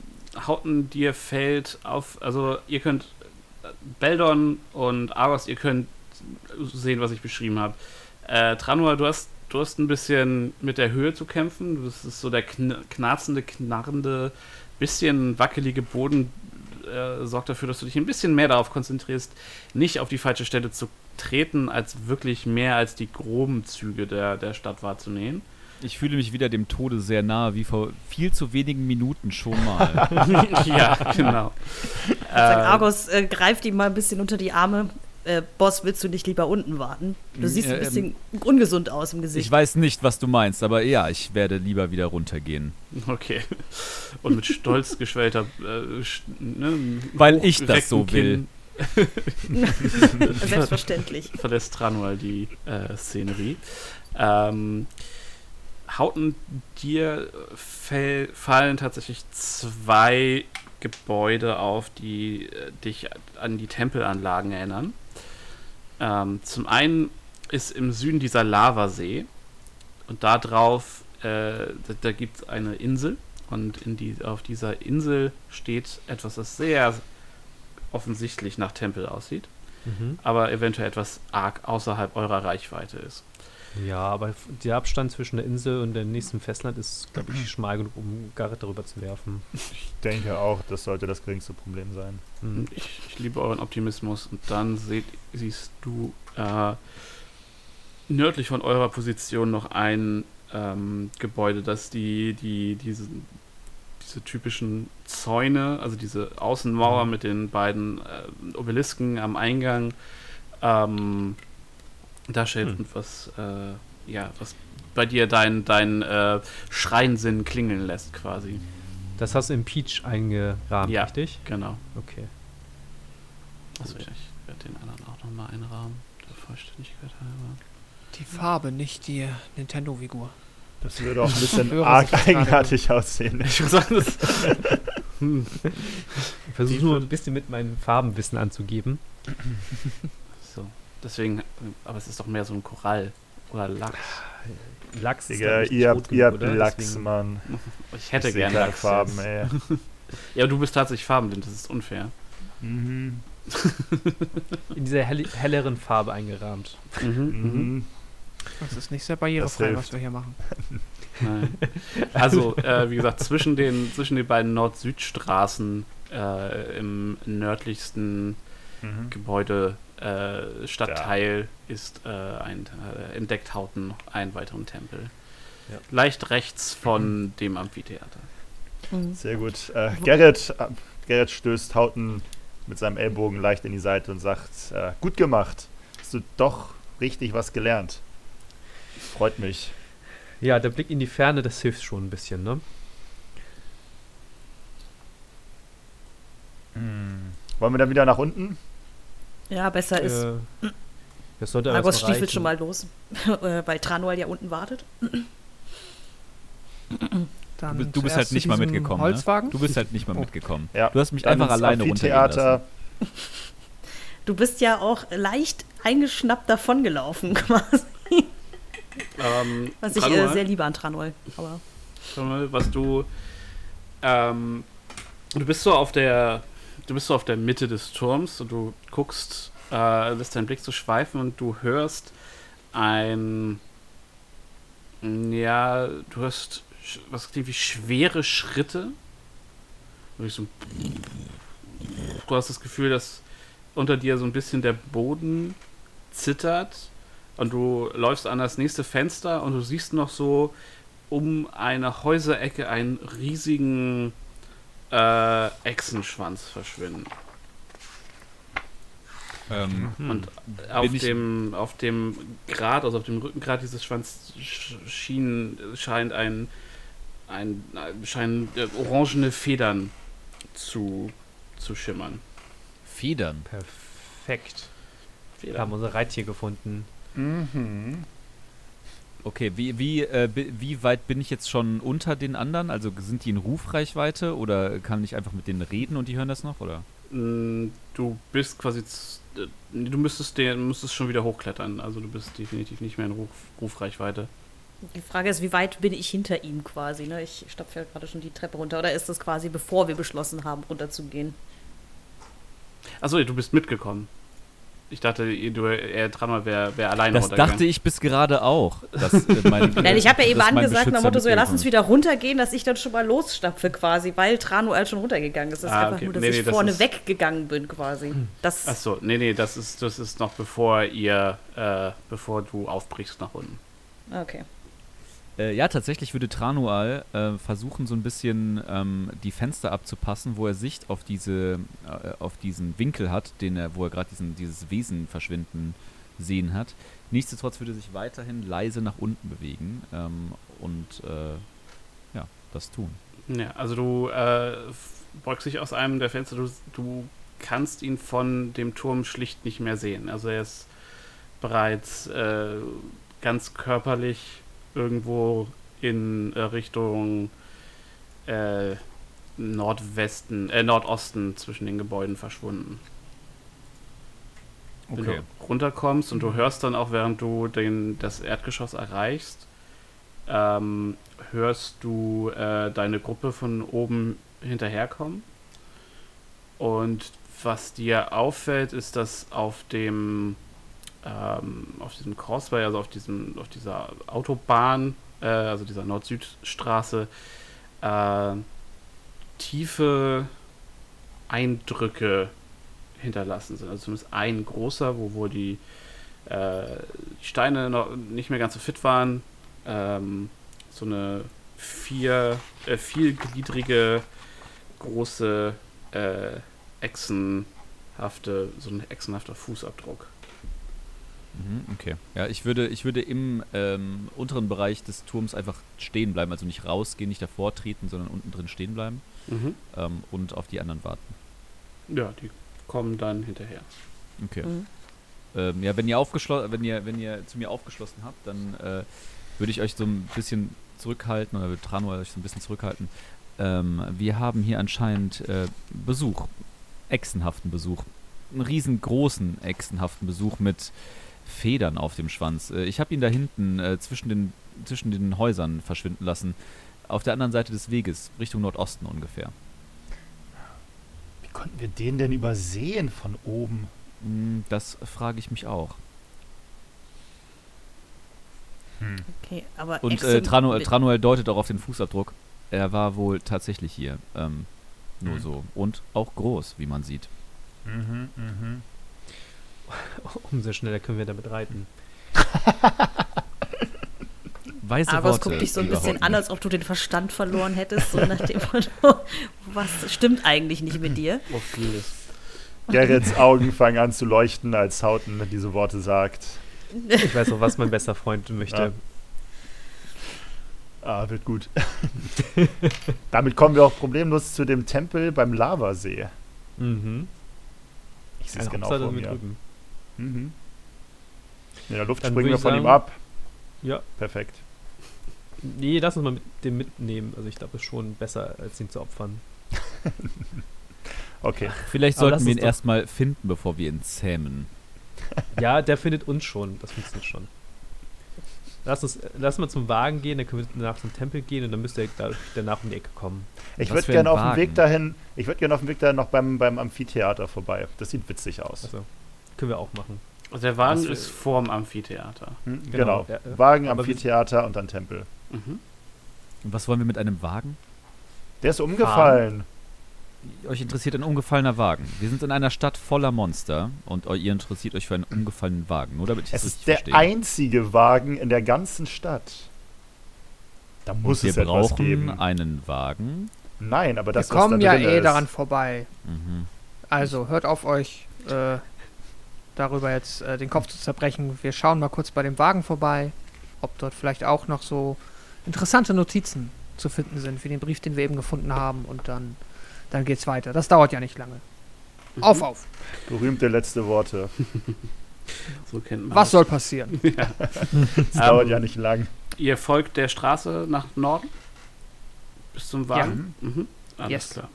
Hauten, dir fällt auf, also ihr könnt Beldon und Argos, ihr könnt sehen, was ich beschrieben habe. Äh, Tranua, du hast, du hast ein bisschen mit der Höhe zu kämpfen. Das ist so der kn knarzende, knarrende, bisschen wackelige Boden äh, sorgt dafür, dass du dich ein bisschen mehr darauf konzentrierst, nicht auf die falsche Stelle zu treten, als wirklich mehr als die groben Züge der, der Stadt wahrzunehmen. Ich fühle mich wieder dem Tode sehr nahe, wie vor viel zu wenigen Minuten schon mal. ja, genau. Sag, Äh, Argos äh, greift ihm mal ein bisschen unter die Arme. Äh, Boss, willst du nicht lieber unten warten? Du siehst ein äh, bisschen ungesund aus im Gesicht. ich weiß nicht, was du meinst, aber ja, ich werde lieber wieder runtergehen. Okay. Und mit stolz geschwellter. Äh, ne, Weil ich das so hochgereckten Selbstverständlich. Verlässt Tranual die äh, Szenerie. Ähm, Hauten, dir fäll, fallen tatsächlich zwei Gebäude auf, die äh, dich an die Tempelanlagen erinnern. Ähm, zum einen ist im Süden dieser Lavasee und da drauf, äh, da, da gibt es eine Insel und in die, auf dieser Insel steht etwas, das sehr offensichtlich nach Tempel aussieht. Mhm. aber eventuell etwas arg außerhalb eurer Reichweite ist. Ja, aber der Abstand zwischen der Insel und dem nächsten Festland ist, glaube ich, schmal genug, um Garrett darüber zu werfen. Ich denke auch, das sollte das geringste Problem sein. Mhm. Ich, ich liebe euren Optimismus und dann seht, siehst du äh, nördlich von eurer Position noch ein ähm, Gebäude, das die, die, diese, diese typischen Zäune, also diese Außenmauer Mhm. mit den beiden äh, Obelisken am Eingang, ähm, da steht Hm. und was, äh, ja, was bei dir dein, dein äh, Schreinsinn klingeln lässt quasi. Das hast du im Peach eingerahmt, Ja. richtig? Genau. Okay. Also ich werde den anderen auch nochmal einrahmen, der Vollständigkeit halber. Die Farbe, nicht die Nintendo-Figur. Das würde auch ein bisschen arg eigenartig aussehen. Ich würde sagen, das. hm. Ich versuche nur ein bisschen mit meinem Farbenwissen anzugeben. Deswegen, aber es ist doch mehr so ein Korall oder Lachs. Lachs ist Digga, ihr habt, genug, ihr habt oder? Lachs, Deswegen- Mann. Ich hätte Ich gerne Lachs. Farben, ey. Ja, du bist tatsächlich farbenblind, das ist unfair. Mhm. In dieser hell helleren Farbe eingerahmt. Mhm. Das ist nicht sehr barrierefrei, was wir hier machen. Nein. Also, äh, wie gesagt, zwischen den, zwischen den beiden Nord-Süd-Straßen äh, im nördlichsten Mhm. Gebäude äh, Stadtteil ist äh, ein äh, entdeckt Hauten noch einen weiteren Tempel. Ja. Leicht rechts von dem Amphitheater. Mhm. Sehr gut. Äh, Gerrit, äh, Gerrit stößt Hauten mit seinem Ellbogen leicht in die Seite und sagt, äh, gut gemacht. Hast du doch richtig was gelernt. Freut mich. Ja, der Blick in die Ferne, das hilft schon ein bisschen, ne? Wollen wir dann wieder nach unten? Ja, besser ist. Äh, das sollte aber Argos stiefelt schon mal los, äh, weil Tranual ja unten wartet. Dann Du bist- du bist halt nicht mal mitgekommen, ne? Holzwagen. Du bist halt nicht mal Oh. mitgekommen. Ja. Du hast mich Dann einfach alleine runtergehen Amphitheater. lassen. Du bist ja auch leicht eingeschnappt davongelaufen, quasi. Ähm, Was ich äh, sehr liebe an Tranual. Aber mal, was du. Ähm, du bist so auf der. Du bist so auf der Mitte des Turms und du guckst, äh, lässt deinen Blick so schweifen und du hörst ein. Ja, du hörst was klingt wie schwere Schritte. So du hast das Gefühl, dass unter dir so ein bisschen der Boden zittert und du läufst an das nächste Fenster und du siehst noch so um eine Häuserecke einen riesigen äh, Echsenschwanz verschwinden. Ähm, Hm. Und auf dem, auf dem Grad, also auf dem Rückengrat dieses Schwanz sch- schien, scheint ein, ein scheinen äh, orangene Federn zu, zu schimmern. Federn. Perfekt. Wir Federn. haben unser Reittier gefunden. Mhm. Okay, wie, wie, äh, wie weit bin ich jetzt schon unter den anderen? Also sind die in Rufreichweite oder kann ich einfach mit denen reden und die hören das noch? Oder? Mm, Du bist quasi, du müsstest, den, müsstest schon wieder hochklettern. Also du bist definitiv nicht mehr in Ruf, Rufreichweite. die Frage ist, wie weit bin ich hinter ihm quasi? Ne? Ich stapfe ja gerade schon die Treppe runter. Oder ist das quasi, bevor wir beschlossen haben, runterzugehen? Achso, du bist mitgekommen. Ich dachte, ihr- du, er dran wäre wär alleine Das dachte ich bis gerade auch. Dass, äh, mein, Nein, ich habe ja eben angesagt, nach Motto so, ja, lass uns wieder runtergehen, dass ich dann schon mal losstapfe quasi, weil Tranual schon runtergegangen ist. Das ist Ah, einfach okay. nur, dass Nee, ich nee, das vorne ist- weggegangen bin quasi. Das, Achso, nee, nee, das ist, das ist noch bevor ihr, äh, bevor du aufbrichst nach unten. okay. Äh, ja, tatsächlich würde Tranual äh, versuchen, so ein bisschen ähm, die Fenster abzupassen, wo er Sicht auf diese, äh, auf diesen Winkel hat, den er, wo er gerade dieses Wesen verschwinden sehen hat. Nichtsdestotrotz würde er sich weiterhin leise nach unten bewegen ähm, und äh, ja, das tun. Ja, also du äh, beugst dich aus einem der Fenster, du, du kannst ihn von dem Turm schlicht nicht mehr sehen. Also er ist bereits äh, ganz körperlich irgendwo in äh, Richtung äh, Nordwesten, äh, Nordosten zwischen den Gebäuden verschwunden. Wenn Okay. du runterkommst und du hörst dann auch, während du den, das Erdgeschoss erreichst, ähm, hörst du äh, deine Gruppe von oben hinterherkommen und was dir auffällt, ist, dass auf dem ähm, auf diesem Crossway, also auf diesem, auf dieser Autobahn, äh, also dieser Nord-Süd-Straße, äh, tiefe Eindrücke hinterlassen sind. Also zumindest ein großer, wo wohl die, äh, Steine noch nicht mehr ganz so fit waren. Ähm, so eine vier, äh, vielgliedrige, große äh, Echsenhafte, so ein echsenhafter Fußabdruck. Mhm, okay. Ja, ich würde, ich würde im ähm, unteren Bereich des Turms einfach stehen bleiben, also nicht rausgehen, nicht davor treten, sondern unten drin stehen bleiben Mhm. ähm, und auf die anderen warten. Ja, die kommen dann hinterher. Okay. Mhm. Ähm, ja, wenn ihr aufgeschlossen, wenn ihr, wenn ihr zu mir aufgeschlossen habt, dann äh, würde ich euch so ein bisschen zurückhalten oder Trano euch so ein bisschen zurückhalten. Ähm, wir haben hier anscheinend äh, Besuch, echsenhaften Besuch, einen riesengroßen echsenhaften Besuch mit Federn auf dem Schwanz. Äh, ich habe ihn da hinten äh, zwischen den zwischen den Häusern verschwinden lassen, auf der anderen Seite des Weges, Richtung Nordosten ungefähr. Wie konnten wir den denn übersehen von oben? Hm, das frage ich mich auch. Hm. Okay, aber Und äh, Trano, mit- Tranuel deutet auch auf den Fußabdruck. Er war wohl tatsächlich hier. Ähm, nur Mhm. so. Und auch groß, wie man sieht. Mhm, mhm. Umso schneller können wir damit reiten. Weiße Aber es Worte, guckt dich so ein bisschen an, als ob du den Verstand verloren hättest, so nach dem Motto, was stimmt eigentlich nicht mit dir? Oh, vieles. Gerrits Augen fangen an zu leuchten, als Hauten diese Worte sagt. Ich weiß auch, was mein bester Freund möchte. Ah, wird gut. Damit kommen wir auch problemlos zu dem Tempel beim Lavasee. Mhm. Ich sehe es genau vor mir. drüben. Mhm. In der Luft Dann springen wir von ihm sagen- ab. Ja. Perfekt. Nee, lass uns mal mit dem mitnehmen. Also ich glaube, es ist schon besser, als ihn zu opfern. Okay. Vielleicht Aber sollten wir ihn erstmal finden, bevor wir ihn zähmen. Ja, der findet uns schon. Das funktioniert schon. Lass uns, lass mal zum Wagen gehen, dann können wir danach zum Tempel gehen und dann müsste er dadurch danach um die Ecke kommen. Ich würde gerne auf dem. Weg dahin, ich würde gerne auf dem Weg dahin noch beim, beim Amphitheater vorbei. Das sieht witzig aus. Also, können wir auch machen. Also der Wagen für- ist vorm Amphitheater. Hm, genau. Genau. Wagen, wir- Amphitheater und dann Tempel. Mhm. Und was wollen wir mit einem Wagen? Der ist umgefallen. Euch interessiert ein umgefallener Wagen. Wir sind in einer Stadt voller Monster und ihr interessiert euch für einen umgefallenen Wagen. Nur damit ich Es das ist der verstehe. einzige Wagen in der ganzen Stadt. Da Und muss wir es etwas brauchen geben. einen Wagen. Nein, aber Wir das, kommen was da ja eh ist. daran vorbei. Mhm. Also hört auf euch äh, darüber jetzt äh, den Kopf zu zerbrechen. Wir schauen mal kurz bei dem Wagen vorbei, ob dort vielleicht auch noch so interessante Notizen zu finden sind, wie den Brief, den wir eben gefunden haben. Und dann, dann geht's weiter. Das dauert ja nicht lange. Mhm. Auf, auf. Berühmte letzte Worte. So kennt man Was das. soll passieren? Das dauert Ähm, ja nicht lang. Ihr folgt der Straße nach Norden? Bis zum Wagen? Mhm. Alles Yes. klar.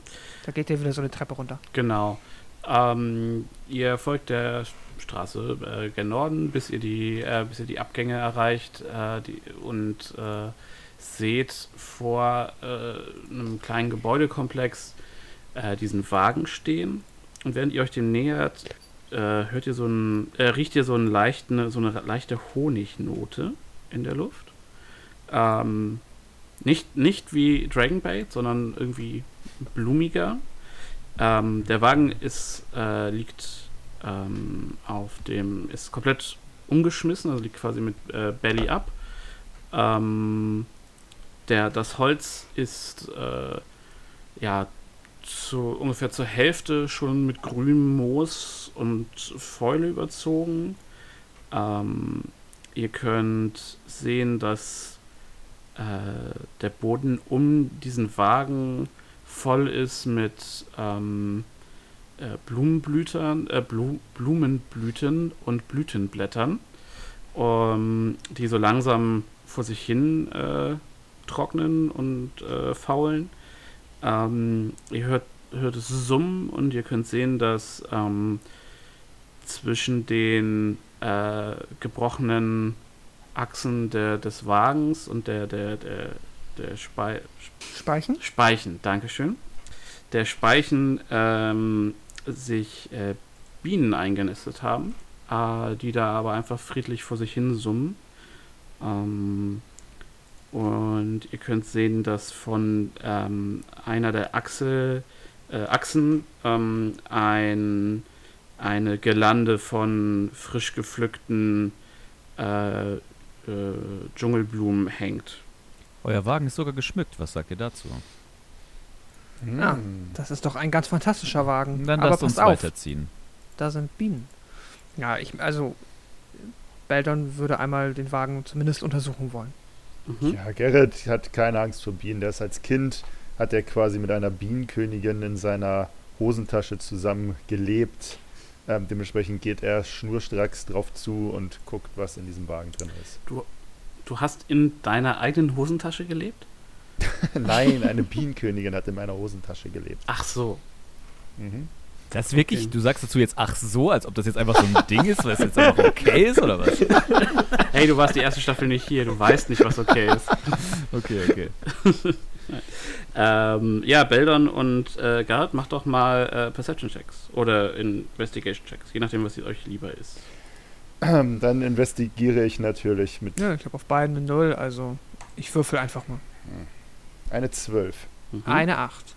Da geht ihr wieder so eine Treppe runter. Genau. Ähm, ihr folgt der Straße äh, gen Norden, bis ihr die, äh, bis ihr die Abgänge erreicht äh, die, und äh, seht vor äh, einem kleinen Gebäudekomplex äh, diesen Wagen stehen. Und während ihr euch dem nähert, äh, hört ihr so ein, äh, riecht ihr so, ein leichten, so eine leichte Honignote in der Luft. Ähm, nicht, nicht wie Dragonbait, sondern irgendwie blumiger. Ähm, der Wagen ist, liegt ähm, auf dem, ist komplett umgeschmissen, also liegt quasi mit äh, Belly up. Ähm, der, das Holz ist äh, ja zu, ungefähr zur Hälfte schon mit grünem Moos und Fäule überzogen. Ähm, ihr könnt sehen, dass äh, der Boden um diesen Wagen voll ist mit ähm, äh, Blumenblütern, äh, Blu Blumenblüten und Blütenblättern, ähm, die so langsam vor sich hin äh, trocknen und äh, faulen. Ähm, ihr hört, hört es summen und ihr könnt sehen, dass ähm, zwischen den äh, gebrochenen Achsen der, des Wagens und der, der, der, der Spei Speichen? Speichen, Dankeschön. Der Speichen ähm, sich äh, Bienen eingenistet haben, äh, die da aber einfach friedlich vor sich hin summen. Ähm, und ihr könnt sehen, dass von ähm, einer der Achse, äh, Achsen ähm, ein, eine Gelande von frisch gepflückten äh, äh, Dschungelblumen hängt. Euer Wagen ist sogar geschmückt. Was sagt ihr dazu? Hm. das ist doch ein ganz fantastischer Wagen. Dann Aber lasst uns auf, weiterziehen. da sind Bienen. Ja, ich, also, Beldon würde einmal den Wagen zumindest untersuchen wollen. Mhm. Ja, Gerrit hat keine Angst vor Bienen. Der ist als Kind, hat er quasi mit einer Bienenkönigin in seiner Hosentasche zusammen gelebt. Ähm, dementsprechend geht er schnurstracks drauf zu und guckt, was in diesem Wagen drin ist. Du hast in deiner eigenen Hosentasche gelebt? Nein, eine Bienenkönigin hat in meiner Hosentasche gelebt. Ach so. Mhm. Das ist wirklich, Okay. du sagst dazu jetzt ach so, als ob das jetzt einfach so ein Ding ist, weil es jetzt einfach okay ist oder was? Hey, du warst die erste Staffel nicht hier, du weißt nicht, was okay ist. Okay, okay. Ähm, ja, Beldon und äh, Garrett, macht doch mal äh, Perception-Checks oder Investigation-Checks, je nachdem, was euch lieber ist. Ähm, Dann investigiere ich natürlich mit Ja, ich glaube auf beiden eine Null, also ich würfel einfach mal. Eine 12. Mhm. Eine Acht.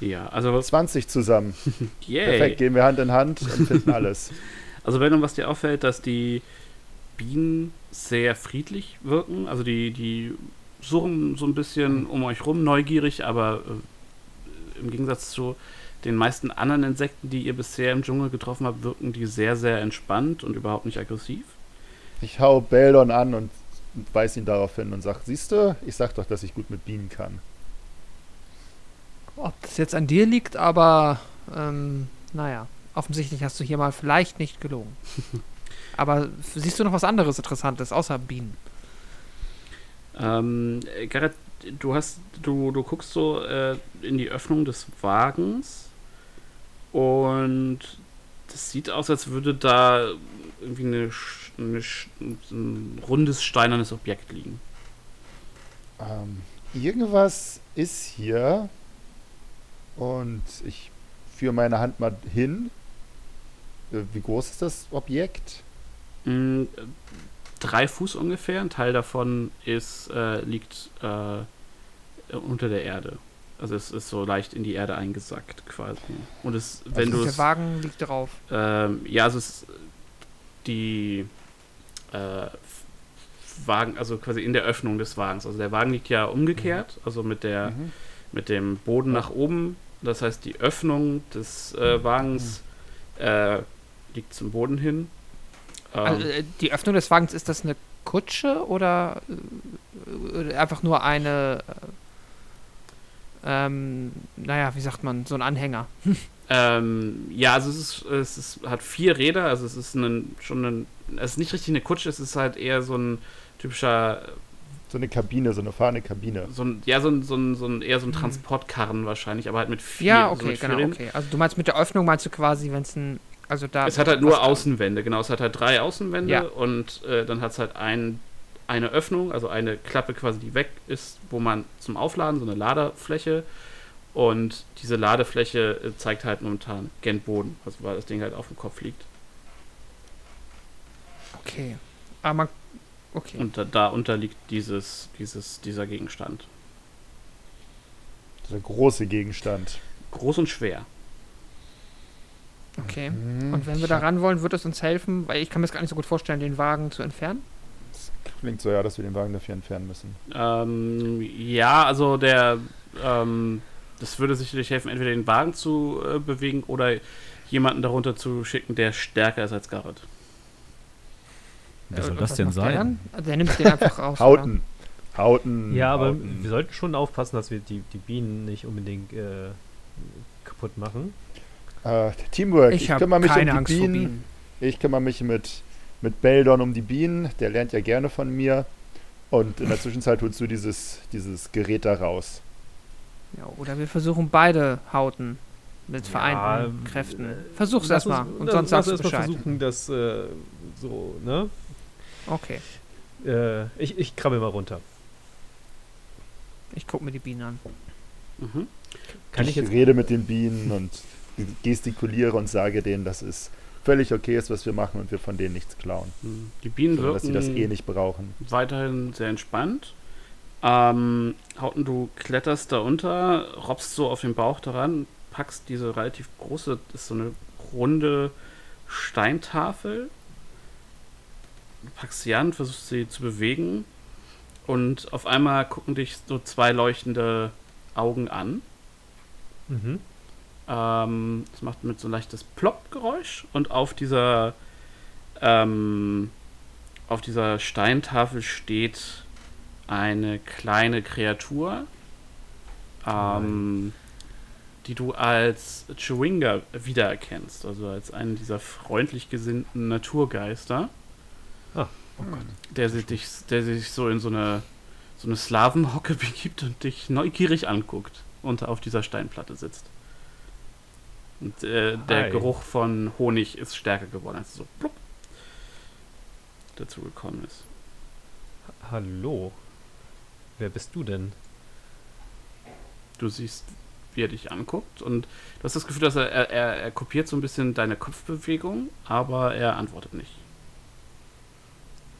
Ja, also, 20 zusammen. yay. Perfekt, gehen wir Hand in Hand und finden alles. Also, Beldon, was dir auffällt, dass die Bienen sehr friedlich wirken, also die, die surren so ein bisschen um euch rum, neugierig, aber äh, im Gegensatz zu den meisten anderen Insekten, die ihr bisher im Dschungel getroffen habt, wirken die sehr, sehr entspannt und überhaupt nicht aggressiv. Ich hau Beldon an und weise ihn darauf hin und sage, siehst du, ich sag doch, dass ich gut mit Bienen kann. Ob das jetzt an dir liegt, aber ähm, naja, offensichtlich hast du hier mal vielleicht nicht gelogen. aber siehst du noch was anderes Interessantes außer Bienen? Ähm, äh, Garrett, du hast, du, du guckst so äh, in die Öffnung des Wagens und das sieht aus, als würde da irgendwie eine, Sch- Sch- ein rundes steinernes Objekt liegen. Ähm, irgendwas ist hier und ich führe meine Hand mal hin. Äh, Wie groß ist das Objekt? Mm, drei Fuß ungefähr, ein Teil davon ist, äh, liegt äh, unter der Erde. Also es ist so leicht in die Erde eingesackt quasi. Und es, wenn also du der Wagen liegt drauf. Ähm, ja, also es ist die äh, Wagen, also quasi in der Öffnung des Wagens. Also der Wagen liegt ja umgekehrt, also mit der Mhm. mit dem Boden nach oben. Das heißt, die Öffnung des äh, Wagens äh, liegt zum Boden hin. Ähm, Also, äh, die Öffnung des Wagens, ist das eine Kutsche oder äh, äh, einfach nur eine, äh, ähm, naja, wie sagt man, so ein Anhänger? Ähm, ja, also es ist, es ist, hat vier Räder, also es ist ein, schon ein, es ist nicht richtig eine Kutsche, es ist halt eher so ein typischer, So eine Kabine, so eine fahrende Kabine. so ein, ja, so ein, so ein, so ein eher so ein Mhm. Transportkarren wahrscheinlich, aber halt mit vier. ja, so okay, vier genau, Rädern. okay. Also du meinst mit der Öffnung meinst du quasi, wenn es ein, also da. Es hat halt nur Außenwände, genau. Es hat halt drei Außenwände Ja. und äh, dann hat es halt ein, eine Öffnung, also eine Klappe quasi, die weg ist, wo man zum Aufladen, so eine Laderfläche. Und diese Ladefläche äh, zeigt halt momentan gen Boden, also weil das Ding halt auf dem Kopf liegt. Okay. Aber man, okay. Und da, darunter liegt dieses, dieses, dieser Gegenstand. Dieser große Gegenstand. Groß und schwer. Okay. Mhm. Und wenn wir da ran wollen, wird es uns helfen, weil ich kann mir das gar nicht so gut vorstellen, den Wagen zu entfernen. Klingt so, ja, dass wir den Wagen dafür entfernen müssen. Ähm, ja, also der, ähm, das würde sicherlich helfen, entweder den Wagen zu äh, bewegen oder jemanden darunter zu schicken, der stärker ist als Garrett. Wer Äh, soll das denn der sein? dann? Also Der nimmt den einfach raus. oder? Hauten. Hauten. Ja, aber Hauten. wir sollten schon aufpassen, dass wir die, die Bienen nicht unbedingt äh, kaputt machen. Äh, Teamwork. Ich, Ich habe kümmere mich keine um Angst die vor Bienen. Bienen. Ich kümmere mich mit, mit Beldon um die Bienen. Der lernt ja gerne von mir. Und in der Zwischenzeit holst du dieses, dieses Gerät da raus. Ja, oder wir versuchen beide Hauten mit vereinten Ja, Kräften. äh, Versuch's erstmal und sonst lass sagst du Bescheid. versuchen, das äh, so, ne? Okay, Äh, ich, ich krabbel mal runter. ich guck mir die Bienen an. Mhm. Kann ich, ich jetzt. rede mit den Bienen und gestikuliere und sage denen, dass es völlig okay ist, was wir machen und wir von denen nichts klauen. Hm, Die Bienen So, dass sie das wirken eh nicht brauchen. weiterhin sehr entspannt. Ähm, Hauten, du kletterst da unter, robbst so auf den Bauch daran, packst diese relativ große, das ist so eine runde Steintafel, packst sie an, versuchst sie zu bewegen und auf einmal gucken dich so zwei leuchtende Augen an. Mhm. Ähm, das macht mit so ein leichtes Plopp-Geräusch und auf dieser ähm, auf dieser Steintafel steht eine kleine Kreatur, ähm, die du als Chewinga wiedererkennst, also als einen dieser freundlich gesinnten Naturgeister, Ah, oh Gott. der sich, der sich so in so eine so eine Slavenhocke begibt und dich neugierig anguckt und auf dieser Steinplatte sitzt. Und äh, der. Geruch von Honig ist stärker geworden, als so plupp dazu gekommen ist. Hallo. Wer bist du denn? Du siehst, wie er dich anguckt und du hast das Gefühl, dass er, er, er, er kopiert so ein bisschen deine Kopfbewegung, aber er antwortet nicht.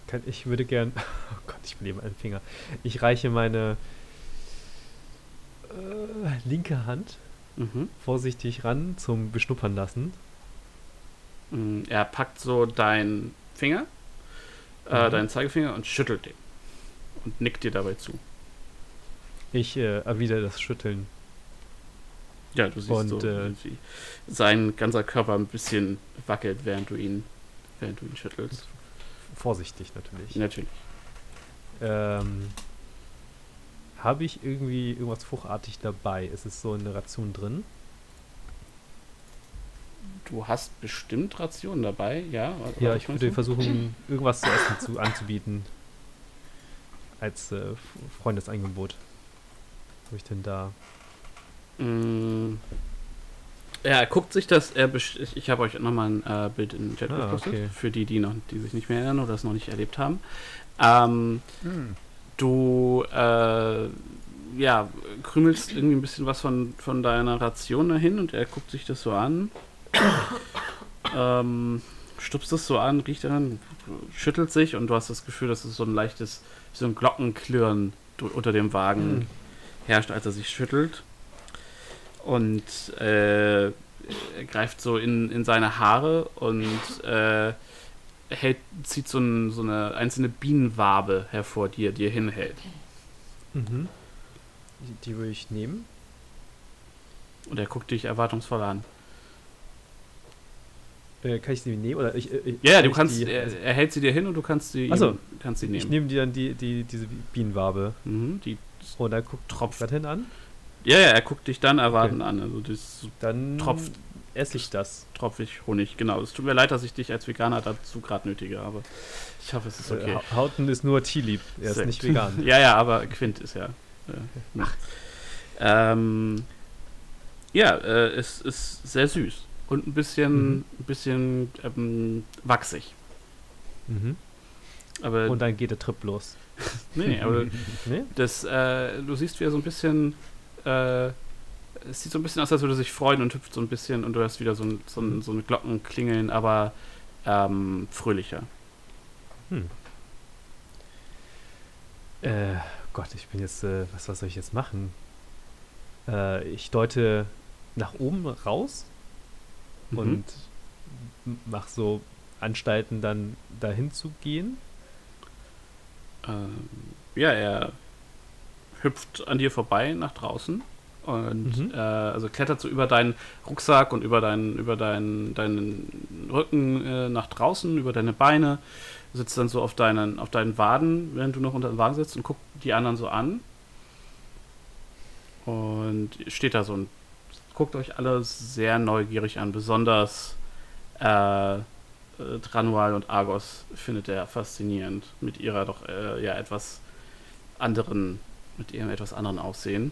Kann, ich würde gern. Oh Gott, ich verliere meinen Finger. Ich reiche meine äh, linke Hand Mhm. vorsichtig ran zum Beschnuppern lassen. Mm, Er packt so deinen Finger, äh, Mhm. deinen Zeigefinger und schüttelt den. Und nickt dir dabei zu. Ich äh, erwidere das Schütteln. Ja, du siehst Und, so, äh, wie sein ganzer Körper ein bisschen wackelt, während du ihn, während du ihn schüttelst. Vorsichtig natürlich. Natürlich. Ähm, Habe ich irgendwie irgendwas fruchtartig dabei? Ist es so in der Ration drin? Du hast bestimmt Rationen dabei, ja? Ja, ich würde versuchen, irgendwas zu essen zu, anzubieten. Als äh, Freundesangebot. Was habe ich denn da? Mm. Ja, er guckt sich das. Er ich ich habe euch nochmal ein äh, Bild in den Chat Ah, gepostet, okay. für die, die, noch, die sich nicht mehr erinnern oder es noch nicht erlebt haben. Ähm, du äh, ja, krümelst irgendwie ein bisschen was von, von deiner Ration dahin und er guckt sich das so an. ähm, stupst es so an, riecht daran, schüttelt sich und du hast das Gefühl, dass es so ein leichtes, so ein Glockenklirren unter dem Wagen Hm. herrscht, als er sich schüttelt. Und äh, er greift so in, in seine Haare und äh, hält, zieht so, ein, so eine einzelne Bienenwabe hervor, die er dir hinhält. Mhm. Die, die würde ich nehmen. Und er guckt dich erwartungsvoll an. Äh, kann ich die nehmen? Oder ich, äh, ich- Ja, du ich kannst, Die, er, er hält sie dir hin und du kannst sie, Ach so. ihm- kannst sie ich nehmen. nehme die dann die, die, diese Bienenwabe. Mhm, die Und dann guckt tropft. weiterhin an. Ja, ja, er guckt dich dann erwartend an. Also das ist Dann Tropft. esse ich das. tropfig Honig, genau. Es tut mir leid, dass ich dich als Veganer dazu gerade nötige, aber ich hoffe, es ist okay. Äh, Ha- Hauten ist nur Teelieb. Er ist Sehr nicht vegan. Ja, ja, aber Quint ist ja. Äh, ähm, ja, äh, es ist sehr süß und ein bisschen, Mhm. ein bisschen ähm, wachsig. Mhm. Aber Und dann geht der Trip los. nee, nee, aber Ne? das, äh, du siehst, wie er so ein bisschen, äh, es sieht so ein bisschen aus, als würde er sich freuen und hüpft so ein bisschen und du hast wieder so ein, so ein, so eine Glocken klingeln, aber ähm, fröhlicher. Hm. Äh, Gott, ich bin jetzt, äh, was, was soll ich jetzt machen? Äh, ich deute nach oben raus Mhm. und mach so Anstalten, dann dahin zu gehen. Ähm, ja, er hüpft an dir vorbei nach draußen und Mhm. äh, also klettert so über deinen Rucksack und über deinen über deinen deinen Rücken äh, nach draußen, über deine Beine, sitzt dann so auf deinen auf deinen Waden, während du noch unter dem Wagen sitzt und guckt die anderen so an. Und steht da so und guckt euch alle sehr neugierig an, besonders äh, Tranual und Argos findet er faszinierend mit ihrer doch äh, ja etwas anderen, mit ihrem etwas anderen Aussehen.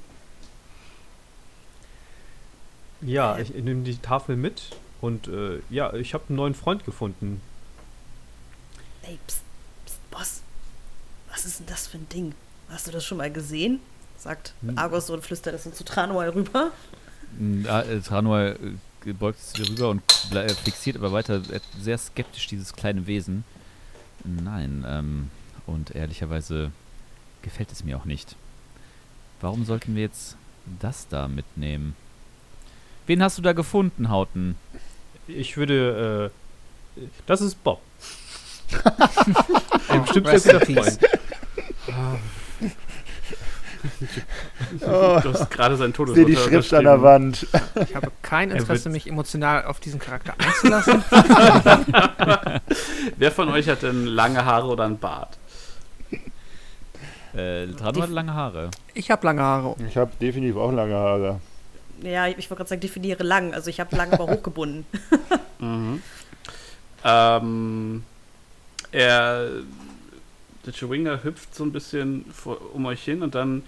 Ja, ich, ich nehme die Tafel mit und äh, ja, ich habe einen neuen Freund gefunden. Ey, pst, pst, Boss, was ist denn das für ein Ding? Hast du das schon mal gesehen? Sagt Hm. Argos so und flüstert das so zu Tranual rüber. Ah, äh, Tranual beugt sich rüber und äh, fixiert aber weiter äh, sehr skeptisch dieses kleine Wesen. Nein, ähm, und ehrlicherweise gefällt es mir auch nicht. Warum sollten wir jetzt das da mitnehmen? Wen hast du da gefunden, Hauten? Ich würde, äh, das ist Bob. Ein bestimmt sehr Rest in guter peace. Freund. Oh, Du hast gerade sein ich sehe Todesurteil die Schrift an der. Wand. Ich habe kein Er Interesse, mich emotional auf diesen Charakter einzulassen. Wer von euch hat denn lange Haare oder einen Bart? Äh, Trano hat lange Haare. Ich habe lange Haare. Ich habe definitiv auch lange Haare. Ja, ich wollte gerade sagen, definiere lang. Also ich habe lang aber hochgebunden. Mhm. Ähm, er, der Chewinga hüpft so ein bisschen vor, um euch hin und dann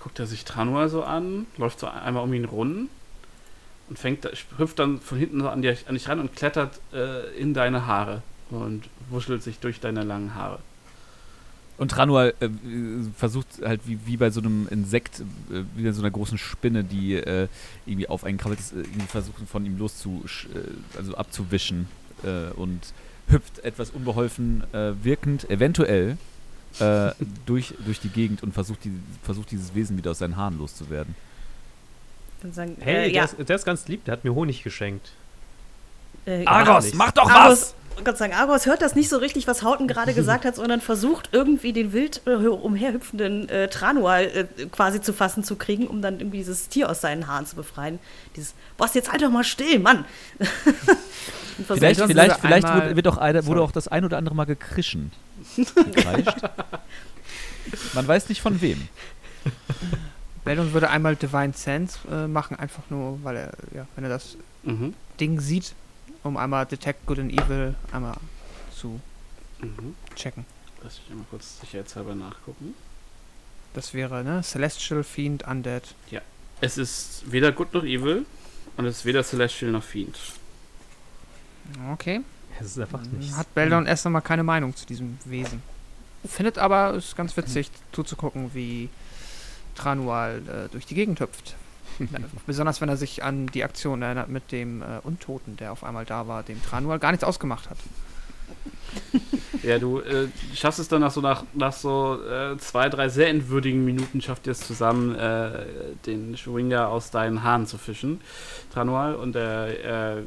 guckt er sich Tranua so an, läuft so einmal um ihn rum und fängt, hüpft dann von hinten so an, dir, an dich ran und klettert äh, in deine Haare und wuschelt sich durch deine langen Haare. Und Tranual äh, versucht halt wie, wie bei so einem Insekt, äh, wie bei so einer großen Spinne, die äh, irgendwie auf einen krabbelt, äh, irgendwie versuchen von ihm loszu, äh, also abzuwischen äh, und hüpft etwas unbeholfen äh, wirkend, eventuell äh, durch, durch die Gegend und versucht, die, versucht dieses Wesen wieder aus seinen Haaren loszuwerden. Dann sagen, Hey, äh, der, ja, ist, der ist ganz lieb, der hat mir Honig geschenkt. äh, Argos, mach doch Argos, ich Gott sagen, Argos hört das nicht so richtig, was Hauten gerade gesagt hat, sondern versucht irgendwie den wild äh, umherhüpfenden äh, Tranual äh, quasi zu fassen zu kriegen, um dann irgendwie dieses Tier aus seinen Haaren zu befreien. Dieses, boss, jetzt halt doch mal still, Mann! Vielleicht, vielleicht, vielleicht wurde, wird auch eine, wurde auch das ein oder andere Mal gekrischen. Reicht. Man weiß nicht von wem. Beldon würde einmal Divine Sense äh, machen, einfach nur, weil er, ja, wenn er das Mhm. Ding sieht, um einmal Detect Good and Evil einmal zu Mhm. checken. Lass ich einmal kurz sicherheitshalber nachgucken. Das wäre, ne? Celestial, Fiend, Undead. Es ist weder Good noch Evil und es ist weder Celestial noch Fiend. Okay. Es ist einfach nichts. Hat Beldon erst einmal keine Meinung zu diesem Wesen. Findet aber, ist ganz witzig zuzugucken, wie Tranual äh, durch die Gegend hüpft. Besonders wenn er sich an die Aktion erinnert mit dem äh, Untoten, der auf einmal da war, dem Tranual gar nichts ausgemacht hat. Ja, du äh, schaffst es dann nach so, nach, nach so äh, zwei, drei sehr entwürdigen Minuten, schafft ihr es zusammen, äh, den Schwinga aus deinen Haaren zu fischen, Tranual, und er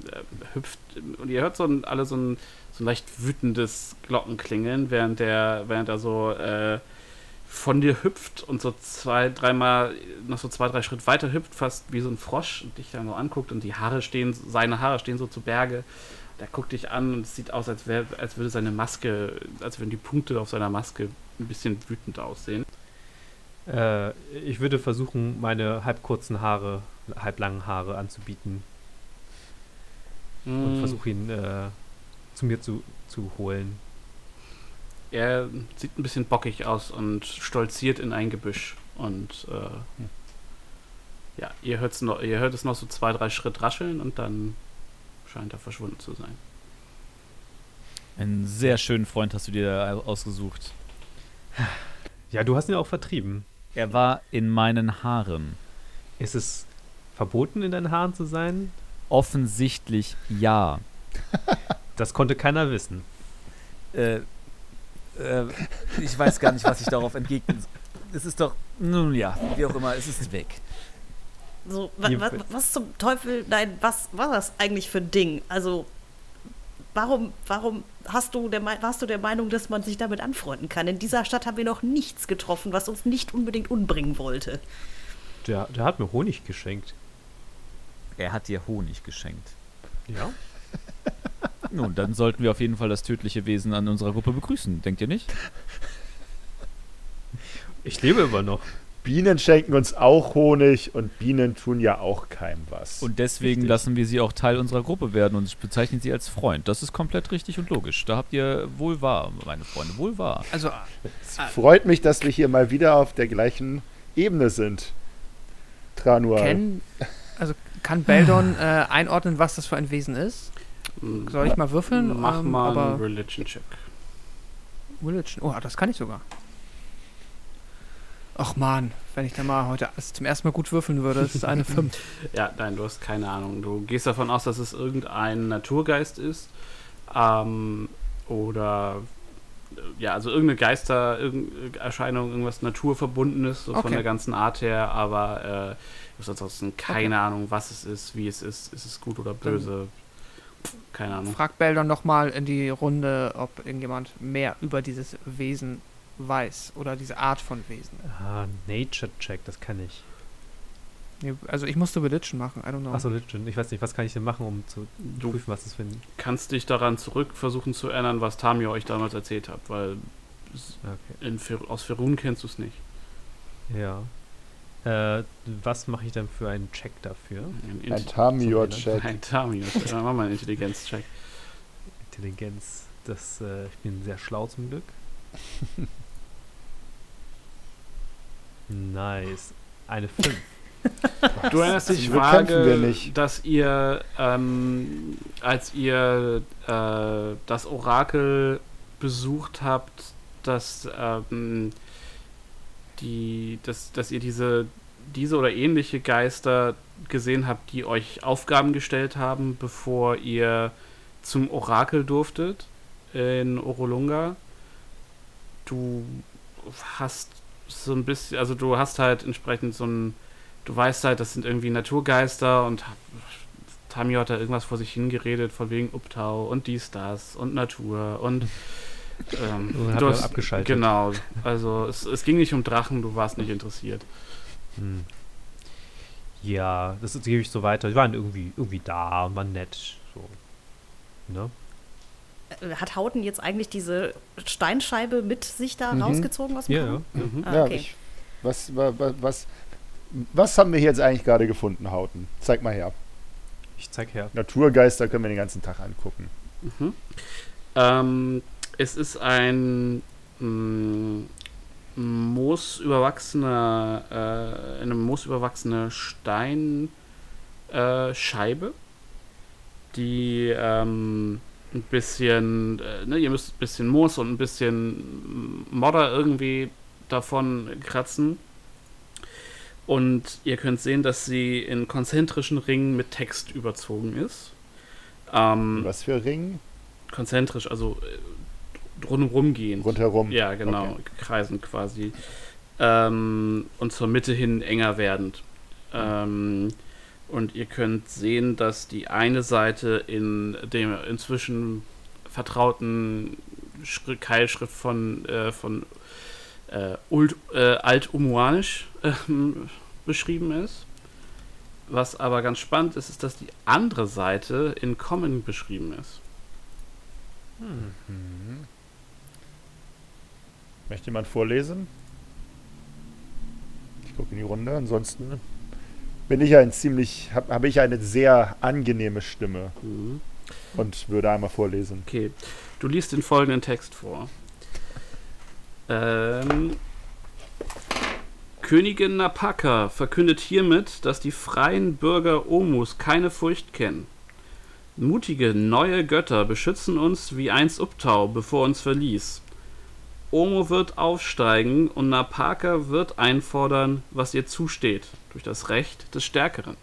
hüpft, und ihr hört so ein, alle so ein, so ein leicht wütendes Glockenklingeln, während der, während er so äh, von dir hüpft und so zwei, dreimal, noch so zwei, drei Schritt weiter hüpft, fast wie so ein Frosch und dich dann so anguckt und die Haare stehen, seine Haare stehen so zu Berge. Der guckt dich an und es sieht aus, als, wär, als würde seine Maske, als würden die Punkte auf seiner Maske ein bisschen wütend aussehen. Äh, ich würde versuchen, meine halb kurzen Haare, halb langen Haare anzubieten und Mm, versuche ihn äh, zu mir zu, zu holen. Er sieht ein bisschen bockig aus und stolziert in ein Gebüsch. Und äh, ja, ihr, hört's noch, ihr hört es noch so zwei, drei Schritt rascheln und dann scheint er verschwunden zu sein. Einen sehr schönen Freund hast du dir da ausgesucht. Ja, du hast ihn auch vertrieben. Er war in meinen Haaren. Ist es verboten, in deinen Haaren zu sein? Offensichtlich ja. Das konnte keiner wissen. Äh, äh, ich weiß gar nicht, was ich darauf entgegnen Es ist doch, nun ja, wie auch immer, es ist weg. So, wa, wa, was zum Teufel, nein, was war das eigentlich für ein Ding? Also, warum, warum hast du der, warst du der Meinung, dass man sich damit anfreunden kann? In dieser Stadt haben wir noch nichts getroffen, was uns nicht unbedingt umbringen wollte. Der, der hat mir Honig geschenkt. Er hat dir Honig geschenkt. Ja? Nun, dann sollten wir auf jeden Fall das tödliche Wesen an unserer Gruppe begrüßen, denkt ihr nicht? Ich lebe immer noch. Bienen schenken uns auch Honig und Bienen tun ja auch keinem was. Und deswegen Richtig. lassen wir sie auch Teil unserer Gruppe werden und bezeichnen sie als Freund. Das ist komplett richtig und logisch. Da habt ihr wohl wahr, meine Freunde, wohl wahr. Also, es freut mich, dass wir hier mal wieder auf der gleichen Ebene sind. Tranual. Ken, also kann Beldon äh, einordnen, was das für ein Wesen ist? Soll ich mal würfeln? Mach Ähm, mal einen aber Religion-Check. Religion. Oh, das kann ich sogar. Ach man, wenn ich da mal heute zum ersten Mal gut würfeln würde, das ist eine 5. Ja, nein, du hast keine Ahnung. Du gehst davon aus, dass es irgendein Naturgeist ist. Ähm, oder äh, ja, also irgendeine Geister, irgendeine Erscheinung, irgendwas Naturverbundenes, so von Okay. der ganzen Art her, aber äh, du hast ansonsten keine Ahnung, was es ist, wie es ist, ist es gut oder böse. Keine Ahnung. Frag Beldon nochmal in die Runde, ob irgendjemand mehr über dieses Wesen weiß oder diese Art von Wesen. Ah, Nature Check, das kann ich. Also ich musste Religion machen, I don't know. Achso, Legend. Ich weiß nicht, was kann ich denn machen, um zu Du prüfen, was das für ein. kannst dich daran zurück versuchen zu erinnern, was Tamio euch damals erzählt hat, weil Okay. in, Fer- aus Ferun kennst du es nicht. Ja. Äh, was mache ich denn für einen Check dafür? Ein, Ein Tamio-Check. ein Tamio. Dann machen wir einen Intelligenz-Check. Intelligenz. Das, äh, ich bin sehr schlau zum Glück. nice. Eine 5. Du erinnerst dich vage, nicht. dass ihr, ähm, als ihr äh, das Orakel besucht habt, dass, ähm, die, dass, dass ihr diese, diese oder ähnliche Geister gesehen habt, die euch Aufgaben gestellt haben, bevor ihr zum Orakel durftet in Orolunga. Du hast so ein bisschen, also du hast halt entsprechend so ein du weißt halt, das sind irgendwie Naturgeister und Tamio hat da irgendwas vor sich hingeredet, von wegen Uptau und dies, das und Natur und ähm, du er hast- abgeschaltet. Genau, also es, es ging nicht um Drachen, du warst nicht interessiert. Hm. Ja, das gebe ich so weiter. Die waren irgendwie, irgendwie da und waren nett. So. Ne? Hat Hauten jetzt eigentlich diese Steinscheibe mit sich da Mhm. rausgezogen aus dem Ja, ja. Mhm. Ah, Ja, okay. ich, was, wa- wa- was, was haben wir hier jetzt eigentlich gerade gefunden, Hauten? Zeig mal her. Ich zeig her. Naturgeister können wir den ganzen Tag angucken. Mhm. Ähm, es ist ein mm, moosüberwachsener, äh, eine moosüberwachsene Steinscheibe, äh, die ähm, ein bisschen, äh, ne, ihr müsst ein bisschen Moos und ein bisschen Modder irgendwie davon kratzen. Und ihr könnt sehen, dass sie in konzentrischen Ringen mit Text überzogen ist. Ähm, Was für Ring? konzentrisch, also äh, drumherum gehen. Rundherum. Ja, genau, Okay. kreisen quasi. Ähm, und zur Mitte hin enger werdend. Ähm, und ihr könnt sehen, dass die eine Seite in dem inzwischen vertrauten Schri Keilschrift von, äh, von äh, äh, Alt-Umuanisch ähm, beschrieben ist. Was aber ganz spannend ist, ist, dass die andere Seite in Common beschrieben ist. Mhm. Möchte jemand vorlesen? Ich gucke in die Runde. Ansonsten bin ich ein ziemlich, habe hab ich eine sehr angenehme Stimme Mhm. und würde einmal vorlesen. Okay, du liest den folgenden Text vor. Ähm, Königin Napaka verkündet hiermit, dass die freien Bürger Omus keine Furcht kennen. Mutige neue Götter beschützen uns wie einst Uptau, bevor uns verließ. Omo wird aufsteigen und Napaka wird einfordern, was ihr zusteht, durch das Recht des Stärkeren.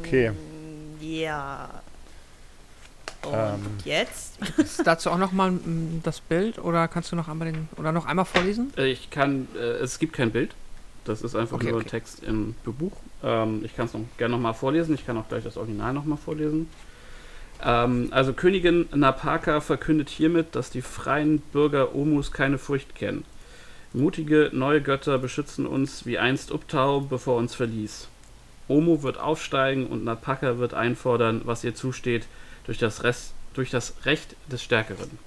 Okay. Ja. Und Ähm. jetzt? Ist dazu auch nochmal das Bild oder kannst du noch einmal den oder noch einmal vorlesen? Äh, Ich kann, äh, es gibt kein Bild. Das ist einfach Okay, nur okay. Text im Buch. Ähm, ich kann es noch gerne nochmal vorlesen. Ich kann auch gleich das Original nochmal vorlesen. Ähm, also Königin Napaka verkündet hiermit, dass die freien Bürger Omus keine Furcht kennen. Mutige neue Götter beschützen uns wie einst Uptau, bevor uns verließ. Omu wird aufsteigen und Napaka wird einfordern, was ihr zusteht, durch das, Rest, durch das Recht des Stärkeren.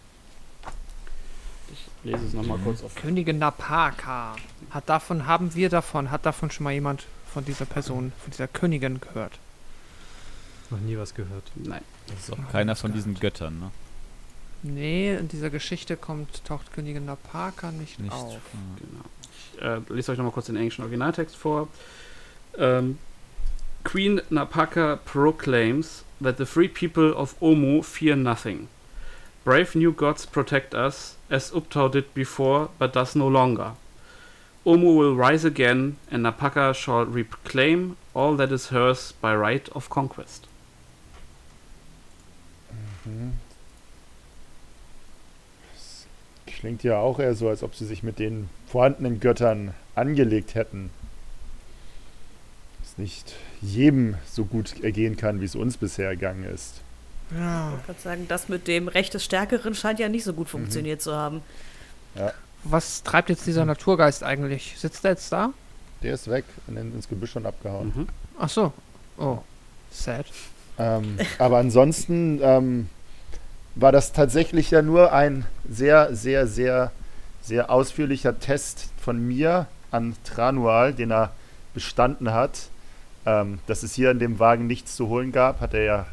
Ich lese es nochmal kurz auf Königin Napaka. Hat davon, haben wir davon, hat davon schon mal jemand von dieser Person, von dieser Königin gehört? Noch nie was gehört. Nein. Das ist auch keiner von diesen Göttern, ne? Nee, in dieser Geschichte kommt, taucht Königin Napaka nicht, Nicht. auf. Genau. Ich äh, lese euch nochmal kurz den englischen Originaltext vor. Ähm, Queen Napaka proclaims that the free people of Omu fear nothing. Brave new gods protect us, as Uptau did before, but does no longer. Omu will rise again, and Napaka shall reclaim all that is hers by right of conquest. Mhm. Das klingt ja auch eher so, als ob sie sich mit den vorhandenen Göttern angelegt hätten. Es nicht jedem so gut ergehen kann, wie es uns bisher ergangen ist. Ja. Ich würde sagen, das mit dem Recht des Stärkeren scheint ja nicht so gut funktioniert zu haben. Was treibt jetzt dieser Naturgeist eigentlich? Sitzt er jetzt da? Der ist weg und in, ins Gebüsch und abgehauen. Mhm. Ach so. Oh. Sad. Ähm, aber ansonsten ähm, war das tatsächlich ja nur ein sehr, sehr, sehr, sehr ausführlicher Test von mir an Tranual, den er bestanden hat. Ähm, dass es hier in dem Wagen nichts zu holen gab, hat er ja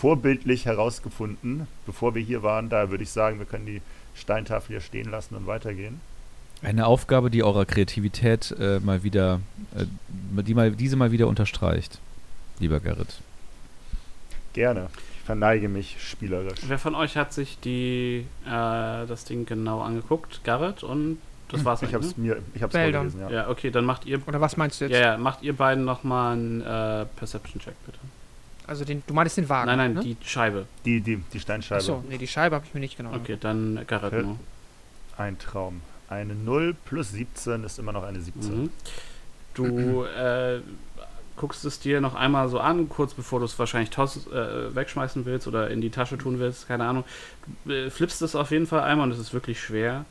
vorbildlich herausgefunden, bevor wir hier waren. Daher würde ich sagen, wir können die Steintafel hier stehen lassen und weitergehen. Eine Aufgabe, die eurer Kreativität äh, mal wieder, äh, die mal, diese mal wieder unterstreicht, lieber Gerrit. Gerne. Ich verneige mich spielerisch. Wer von euch hat sich die, äh, das Ding genau angeguckt? Garrett und das war's Ich habe es ne? mir, ich habe es Beldon. vorgelesen, ja. Ja, okay, dann macht ihr, Oder was meinst du jetzt? ja, ja, macht ihr beiden nochmal einen äh, Perception-Check, bitte. Also den, du meinst den Wagen? nein, nein, ne? die Scheibe. Die, die, die Steinscheibe. Achso, nee, die Scheibe habe ich mir nicht genommen. Okay, dann Garrett nur. Ein Traum. Eine 0 plus 17 ist immer noch eine 17. Mhm. Du äh, guckst es dir noch einmal so an, kurz bevor du es wahrscheinlich toss, äh, wegschmeißen willst oder in die Tasche tun willst, keine Ahnung. Du äh, flippst es auf jeden Fall einmal und es ist wirklich schwer.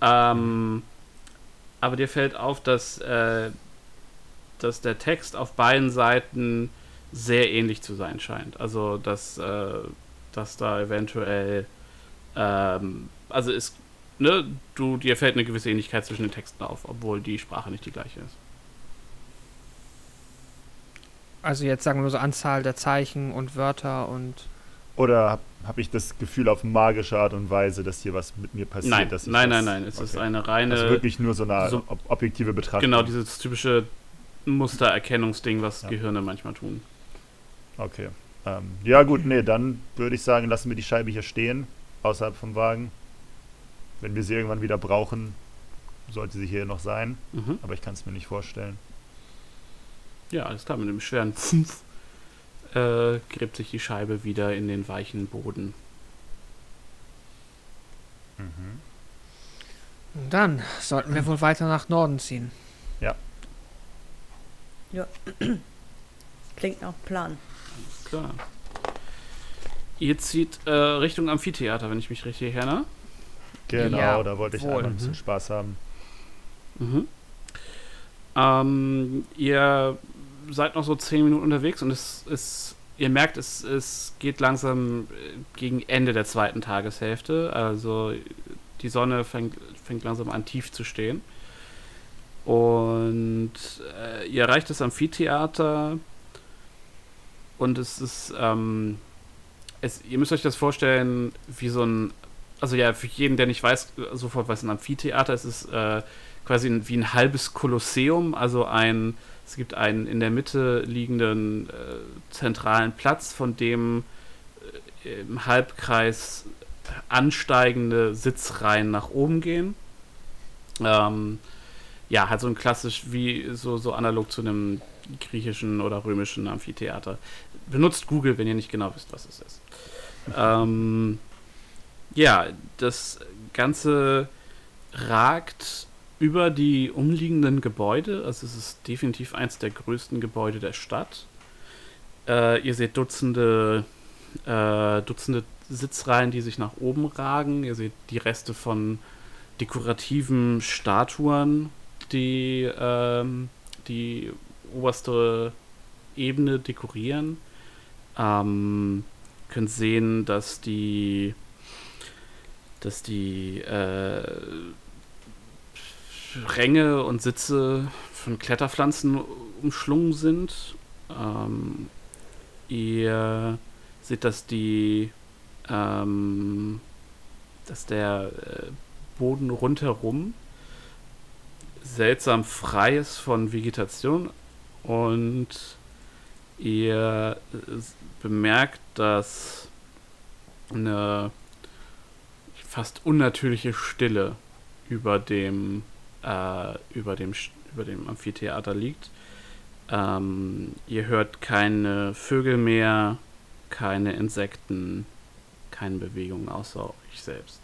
Ähm, aber dir fällt auf, dass, äh, dass der Text auf beiden Seiten sehr ähnlich zu sein scheint. Also, dass, äh, dass da eventuell, ähm, also es, ne, du, dir fällt eine gewisse Ähnlichkeit zwischen den Texten auf, obwohl die Sprache nicht die gleiche ist. Also jetzt sagen wir nur so Anzahl der Zeichen und Wörter und. Oder habe hab ich das Gefühl auf magische Art und Weise, dass hier was mit mir passiert? Nein, dass ich nein, das, nein, nein, es ist okay. eine reine, Also wirklich nur so eine so- ob objektive Betrachtung. genau dieses typische Mustererkennungsding, was Ja. Gehirne manchmal tun. Okay. Ähm, ja, gut, nee, dann würde ich sagen, lassen wir die Scheibe hier stehen, außerhalb vom Wagen. Wenn wir sie irgendwann wieder brauchen, sollte sie hier noch sein. Mhm. Aber ich kann es mir nicht vorstellen. Ja, alles klar, mit dem schweren Pfumpf äh, gräbt sich die Scheibe wieder in den weichen Boden. Mhm. Und dann sollten wir wohl weiter nach Norden ziehen. Klingt nach Plan. Klar. Ihr zieht äh, Richtung Amphitheater, wenn ich mich richtig erinnere. Genau, Ja, da wollte ich wohl. einfach ein bisschen Mhm. Spaß haben. Mhm. Ähm, ihr seid noch so zehn Minuten unterwegs und es ist, ihr merkt, es, es geht langsam äh, gegen Ende der zweiten Tageshälfte. Also die Sonne fängt, fängt langsam an tief zu stehen. Und äh, ihr erreicht das Amphitheater und es ist, ähm, es, ihr müsst euch das vorstellen, wie so ein, also ja, für jeden, der nicht weiß, sofort weiß ein Amphitheater, es ist äh, quasi ein, wie ein halbes Kolosseum, also ein, es gibt einen in der Mitte liegenden äh, zentralen Platz, von dem äh, im Halbkreis ansteigende Sitzreihen nach oben gehen. Ähm, ja, halt so ein klassisch, wie so, so analog zu einem griechischen oder römischen Amphitheater. Benutzt Google, wenn ihr nicht genau wisst, was es ist. Ähm, ja, das Ganze ragt über die umliegenden Gebäude. Also es ist definitiv eins der größten Gebäude der Stadt. Äh, ihr seht Dutzende, äh, Dutzende Sitzreihen, die sich nach oben ragen. Ihr seht die Reste von dekorativen Statuen, die ähm, die oberste Ebene dekorieren. Ähm, könnt sehen, dass die dass die äh, Ränge und Sitze von Kletterpflanzen umschlungen sind. Ähm, ihr seht, dass die ähm, dass der äh, Boden rundherum seltsam frei ist von Vegetation und Ihr äh, bemerkt, dass eine fast unnatürliche Stille über dem, äh, über dem, über dem Amphitheater liegt. Ähm, ihr hört keine Vögel mehr, keine Insekten, keine Bewegung außer euch selbst.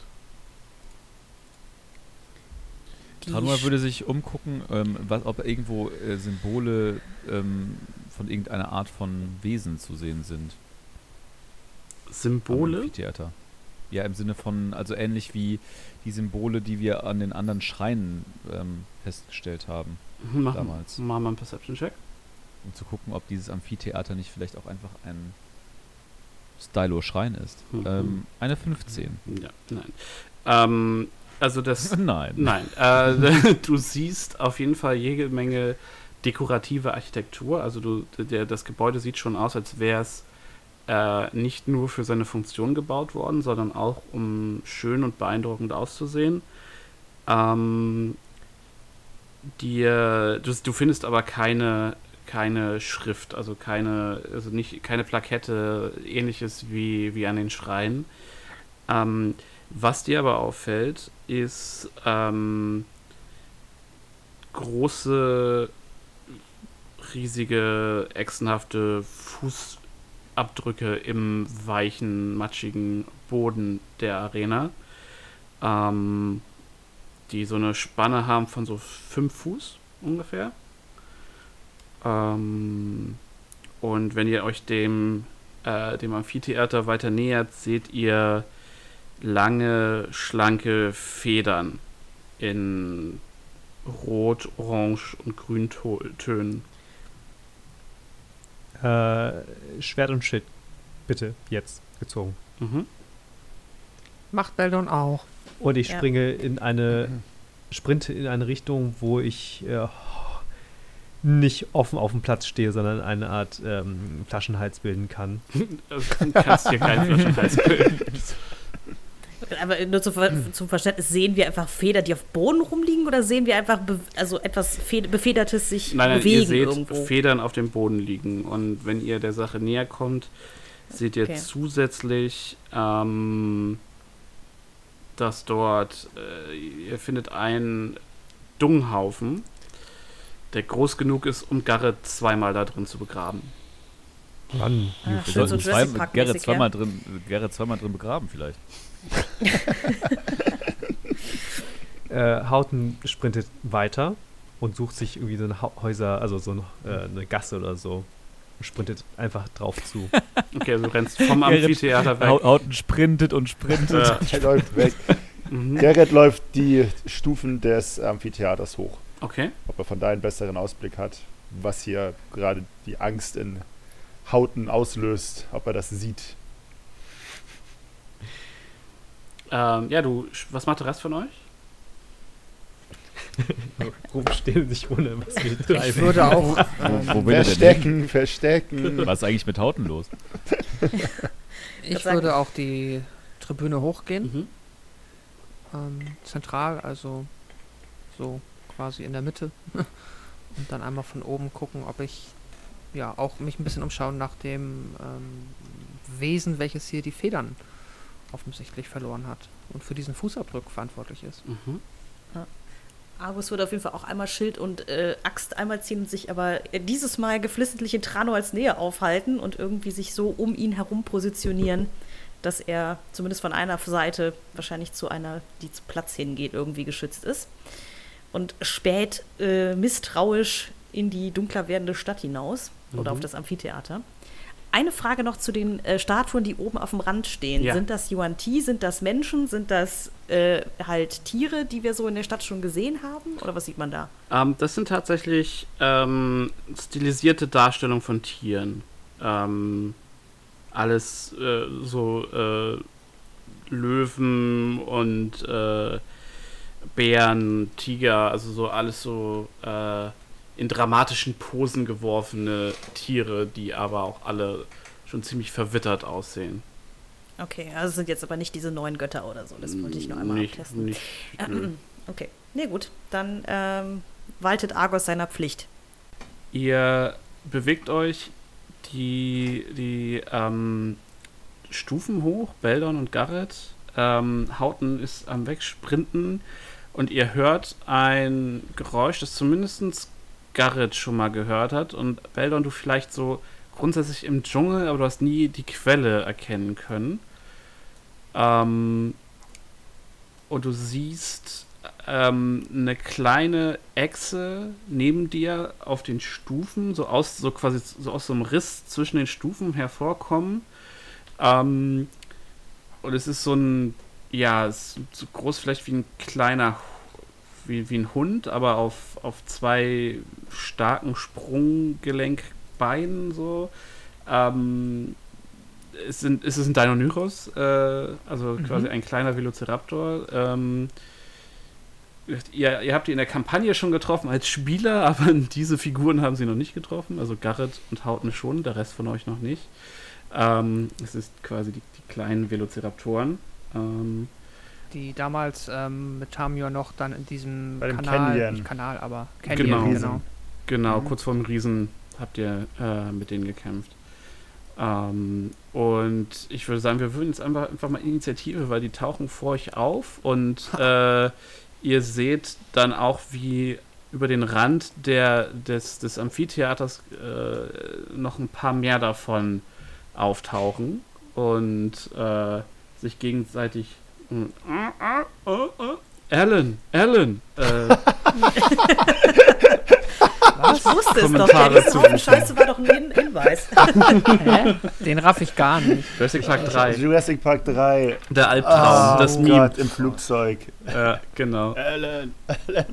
Sch- würde sich umgucken, ähm, was, ob irgendwo äh, Symbole ähm, von irgendeiner Art von Wesen zu sehen sind. am Symbole? Amphitheater. Ja, im Sinne von, also ähnlich wie die Symbole, die wir an den anderen Schreinen ähm, festgestellt haben, Mach, damals. mach mal einen Perception-Check. um zu gucken, ob dieses Amphitheater nicht vielleicht auch einfach ein Stylo-Schrein ist. Mhm. Ähm, eine 15. Ja, nein. Ähm, also das Nein. Nein, äh, du siehst auf jeden Fall jede Menge dekorative Architektur. Also du, der, das Gebäude sieht schon aus, als wäre es äh, nicht nur für seine Funktion gebaut worden, sondern auch um schön und beeindruckend auszusehen. Ähm, dir, du, du findest aber keine, keine Schrift, also keine, also nicht, keine Plakette, ähnliches wie, wie an den Schreien. Ähm, was dir aber auffällt, ist ähm, große, riesige, echsenhafte Fußabdrücke im weichen, matschigen Boden der Arena, ähm, die so eine Spanne haben von so fünf Fuß ungefähr. Ähm, und wenn ihr euch dem, äh, dem Amphitheater weiter nähert, seht ihr lange, schlanke Federn in Rot, Orange und Grüntönen. Äh, Schwert und Schild. Bitte, jetzt gezogen. Mhm. Macht Beldon auch. Und ich Ja. springe in eine, sprinte in eine Richtung, wo ich äh, nicht offen auf dem Platz stehe, sondern eine Art ähm, Flaschenhals bilden kann. Du kannst hier keinen Flaschenhals bilden. Aber nur zum, Ver zum Verständnis, sehen wir einfach Feder, die auf Boden rumliegen oder sehen wir einfach be also etwas Fe Befedertes sich Nein, nein, bewegen ihr seht irgendwo? Federn auf dem Boden liegen. Und wenn ihr der Sache näher kommt, seht ihr Okay. zusätzlich, ähm, dass dort, äh, ihr findet einen Dunghaufen, der groß genug ist, um Garrett zweimal da drin zu begraben. Mann, Ah, Wir sollten so zwei, mäßig, zweimal ja. drin, Gerrit zweimal drin begraben vielleicht. äh, Hauten sprintet weiter und sucht sich irgendwie so ein Ha- Häuser, also so ein, äh, eine Gasse oder so. Und sprintet einfach drauf zu. Okay, also du rennst vom Amphitheater weg. Hauten sprintet und sprintet. Ja. Er läuft weg. Mhm. Gerrit läuft die Stufen des Amphitheaters hoch. Okay. Ob er von da einen besseren Ausblick hat, was hier gerade die Angst in Hauten auslöst, ob er das sieht. Ähm, ja, du, was macht der Rest von euch? Rumstehen sich ohne was wir Ich treiben. würde auch. Wo, wo er? Verstecken, verstecken. Was ist eigentlich mit Hauten los? Ich würde auch die Tribüne hochgehen. Mhm. Ähm, zentral, also so quasi in der Mitte. Und dann einmal von oben gucken, ob ich ja auch mich ein bisschen umschauen nach dem ähm, Wesen, welches hier die Federn offensichtlich verloren hat und für diesen Fußabdruck verantwortlich ist. Mhm. Argus würde auf jeden Fall auch einmal Schild und äh, Axt einmal ziehen und sich aber äh, dieses Mal geflissentlich in Trano als Nähe aufhalten und irgendwie sich so um ihn herum positionieren, dass er zumindest von einer Seite wahrscheinlich zu einer, die zu Platz hingeht, irgendwie geschützt ist. Und spät äh, misstrauisch in die dunkler werdende Stadt hinaus oder Mhm. auf das Amphitheater. Eine Frage noch zu den äh, Statuen, die oben auf dem Rand stehen. Ja. Sind das Yuan Ti, sind das Menschen, sind das äh, halt Tiere, die wir so in der Stadt schon gesehen haben? Oder was sieht man da? Ähm, das sind tatsächlich ähm, stilisierte Darstellungen von Tieren. Ähm, alles äh, so äh, Löwen und äh, Bären, Tiger, also so alles so äh, in dramatischen Posen geworfene Tiere, die aber auch alle schon ziemlich verwittert aussehen. Okay, also es sind jetzt aber nicht diese neuen Götter oder so. Das wollte ich noch einmal nicht, abtesten. Nicht, nö. Ähm, okay, nee, gut. Dann ähm, waltet Argos seiner Pflicht. Ihr bewegt euch die, die ähm, Stufen hoch, Beldon und Garrett. Ähm, Hauten ist am Wegsprinten und ihr hört ein Geräusch, das zumindest Garrett schon mal gehört hat und Beldon du vielleicht so grundsätzlich im Dschungel, aber du hast nie die Quelle erkennen können. Ähm, und du siehst ähm, eine kleine Echse neben dir auf den Stufen, so aus, so quasi so aus so einem Riss zwischen den Stufen hervorkommen. Ähm, und es ist so ein, ja, es ist so groß vielleicht wie ein kleiner, wie, wie ein Hund, aber auf, auf zwei starken Sprunggelenkbeinen so. Ähm, es, sind, es ist ein Deinonychus, äh, also Mhm. quasi ein kleiner Velociraptor. Ähm, ihr, ihr habt die in der Kampagne schon getroffen als Spieler, aber diese Figuren haben sie noch nicht getroffen. Also Garrett und Hauten schon, der Rest von euch noch nicht. Ähm, es ist quasi die, die kleinen Velociraptoren. Ähm, Die damals ähm, mit Tamior noch dann in diesem Bei dem Kanal, Canyon. nicht Kanal, aber Genau. Canyon, genau. Genau, Mhm. kurz vorm Riesen habt ihr äh, mit denen gekämpft. Ähm, und ich würde sagen, wir würden jetzt einfach, einfach mal Initiative, weil die tauchen vor euch auf und äh, ihr seht dann auch, wie über den Rand der, des, des Amphitheaters äh, noch ein paar mehr davon auftauchen und äh, sich gegenseitig. Alan, Alan, äh, Ich wusste es doch. Kommentare Der Haufen. Scheiße war doch ein Hin- Hinweis. Hä? Den raff ich gar nicht. Jurassic Park 3, Jurassic Park 3. der Albtraum, Oh das Meme. Gott, im Flugzeug. Ja, genau. Alan, Alan.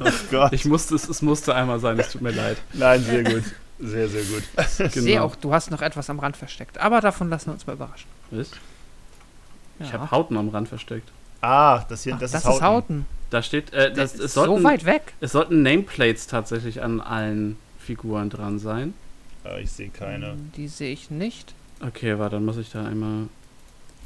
Oh Gott. Ich musste, es, es musste einmal sein, es tut mir leid. Nein, sehr gut. Sehr, sehr gut. Ich sehe auch, du hast noch etwas am Rand versteckt. Aber davon lassen wir uns mal überraschen. Was? Ich Ja. habe Hauten am Rand versteckt. Ah, das hier, Ach, das, das, ist Hauten. ist Hauten. Da steht, äh, das, Das es, ist so sollten, weit weg. es sollten Nameplates tatsächlich an allen Figuren dran sein. Ah, ich sehe keine. Die sehe ich nicht. Okay, warte, dann muss ich da einmal.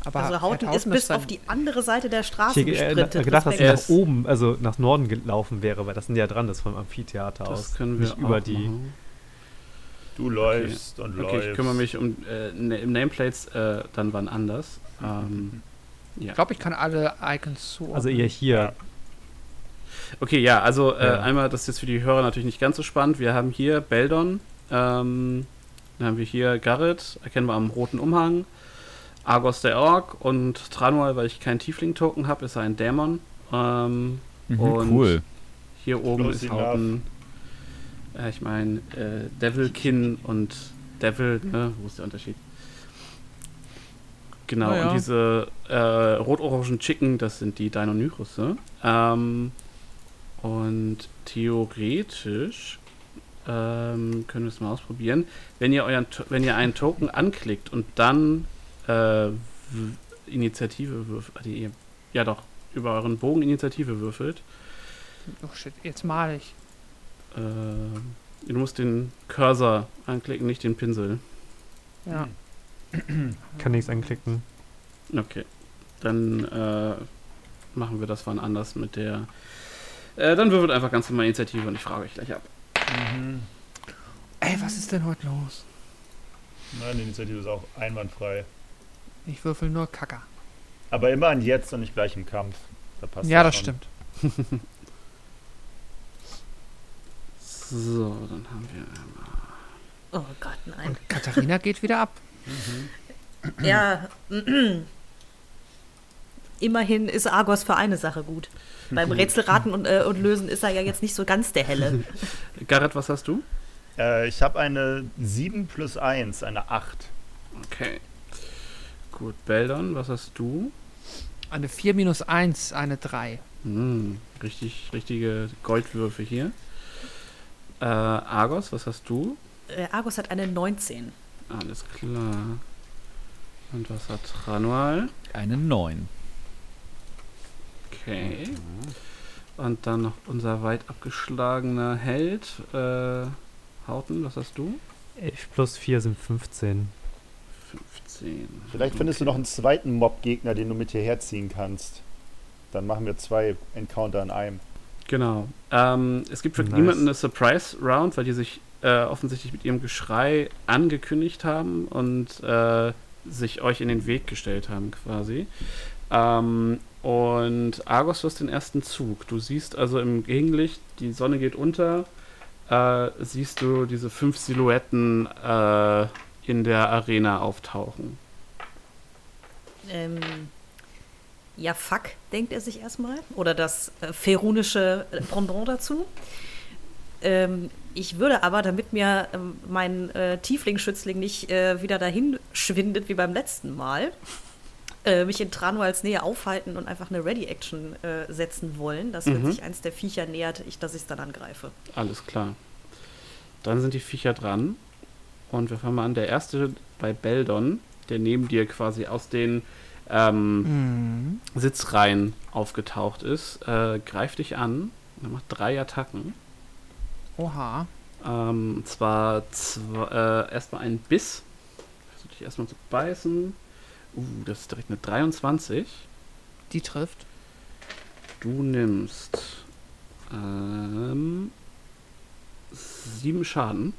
Aber Also Hauten ist bis auf die andere Seite der Straße Ich hätte äh, gesprintet. gedacht, dass sie nach oben, also nach Norden gelaufen wäre, weil das sind ja dran, das vom Amphitheater aus. Das können wir nicht auch über die. machen. Du läufst und läufst. Okay, ich kümmere mich um äh, Nameplates äh, dann wann anders. Ähm, ja. Ich glaube, ich kann alle Icons so. Also eher hier. Okay, ja, also äh, Ja. einmal, das ist jetzt für die Hörer natürlich nicht ganz so spannend. Wir haben hier Beldon, ähm, dann haben wir hier Garrett, erkennen wir am roten Umhang, Argos der Ork und Tranual, weil ich keinen Tiefling-Token habe, ist er ein Dämon. Ähm, Mhm, Und- cool. hier oben Close ist enough. Hauten, äh, ich meine, äh, Devilkin und Devil, ne? Wo ist der Unterschied? Genau, Na ja. und diese äh, rot-orangen Chicken, das sind die Deinonychusse. Ähm, und theoretisch ähm, können wir es mal ausprobieren. Wenn ihr, euren, wenn ihr einen Token anklickt und dann äh, Initiative würfelt, also ihr- ja doch, über euren Bogen Initiative würfelt, oh shit, jetzt mal ich. äh, du musst den Cursor anklicken, nicht den Pinsel. Ja. Kann nichts anklicken. Okay. Dann äh, machen wir das wann anders mit der. Äh, dann würfelt einfach ganz normal Initiative und ich frage euch gleich ab. Mhm. Ey, was ist denn heute los? Nein, die Initiative ist auch einwandfrei. Ich würfel nur Kacker. Aber immer an jetzt und nicht gleich im Kampf. Da passt ja, das schon. stimmt. So, dann haben wir einmal. Oh Gott, nein. Und Katharina geht wieder ab. Ja, immerhin ist Argos für eine Sache gut. Beim Rätselraten und, äh, und Lösen ist er ja jetzt nicht so ganz der Helle. Garrett, was hast du? Äh, ich habe eine 7 plus 1, eine 8. Okay. Gut, Beldon, was hast du? Eine 4 minus 1, eine 3. Hm, richtig, richtige Goldwürfe hier. Äh, Argos, was hast du? Äh, Argos hat eine 19. Alles klar. Und was hat Tranual? Eine 9. Okay. Und dann noch unser weit abgeschlagener Held. Äh, Hauten, was hast du? 11 plus 4 sind 15. 15. Vielleicht findest du noch einen zweiten Mob-Gegner, den du mit hierher ziehen kannst. Dann machen wir zwei Encounter in einem. Genau. Ähm, es gibt für Nice. niemanden eine Surprise-Round, weil die sich äh, offensichtlich mit ihrem Geschrei angekündigt haben und äh, sich euch in den Weg gestellt haben, quasi. Ähm, und Argos, du hast den ersten Zug. Du siehst also im Gegenlicht, die Sonne geht unter, äh, siehst du diese fünf Silhouetten äh, in der Arena auftauchen. Ähm, ja, fuck, denkt er sich erstmal. Oder das äh, ferunische äh, Pendant dazu. Ähm, ich würde aber, damit mir ähm, mein äh, Tiefling-Schützling nicht äh, wieder dahin schwindet wie beim letzten Mal, äh, mich in Tranuals Nähe aufhalten und einfach eine Ready-Action äh, setzen wollen, dass wenn Mhm. sich eins der Viecher nähert, ich, dass ich es dann angreife. Alles klar. Dann sind die Viecher dran. Und wir fangen mal an. Der erste bei Beldon, der neben dir quasi aus den ähm, Mhm. Sitzreihen aufgetaucht ist, äh, greift dich an. Er macht drei Attacken. Oha. Ähm, und zwar zw äh, erstmal einen Biss. Versuch dich erstmal zu beißen. Uh, das ist direkt eine 23. Die trifft. Du nimmst ähm, sieben Schaden.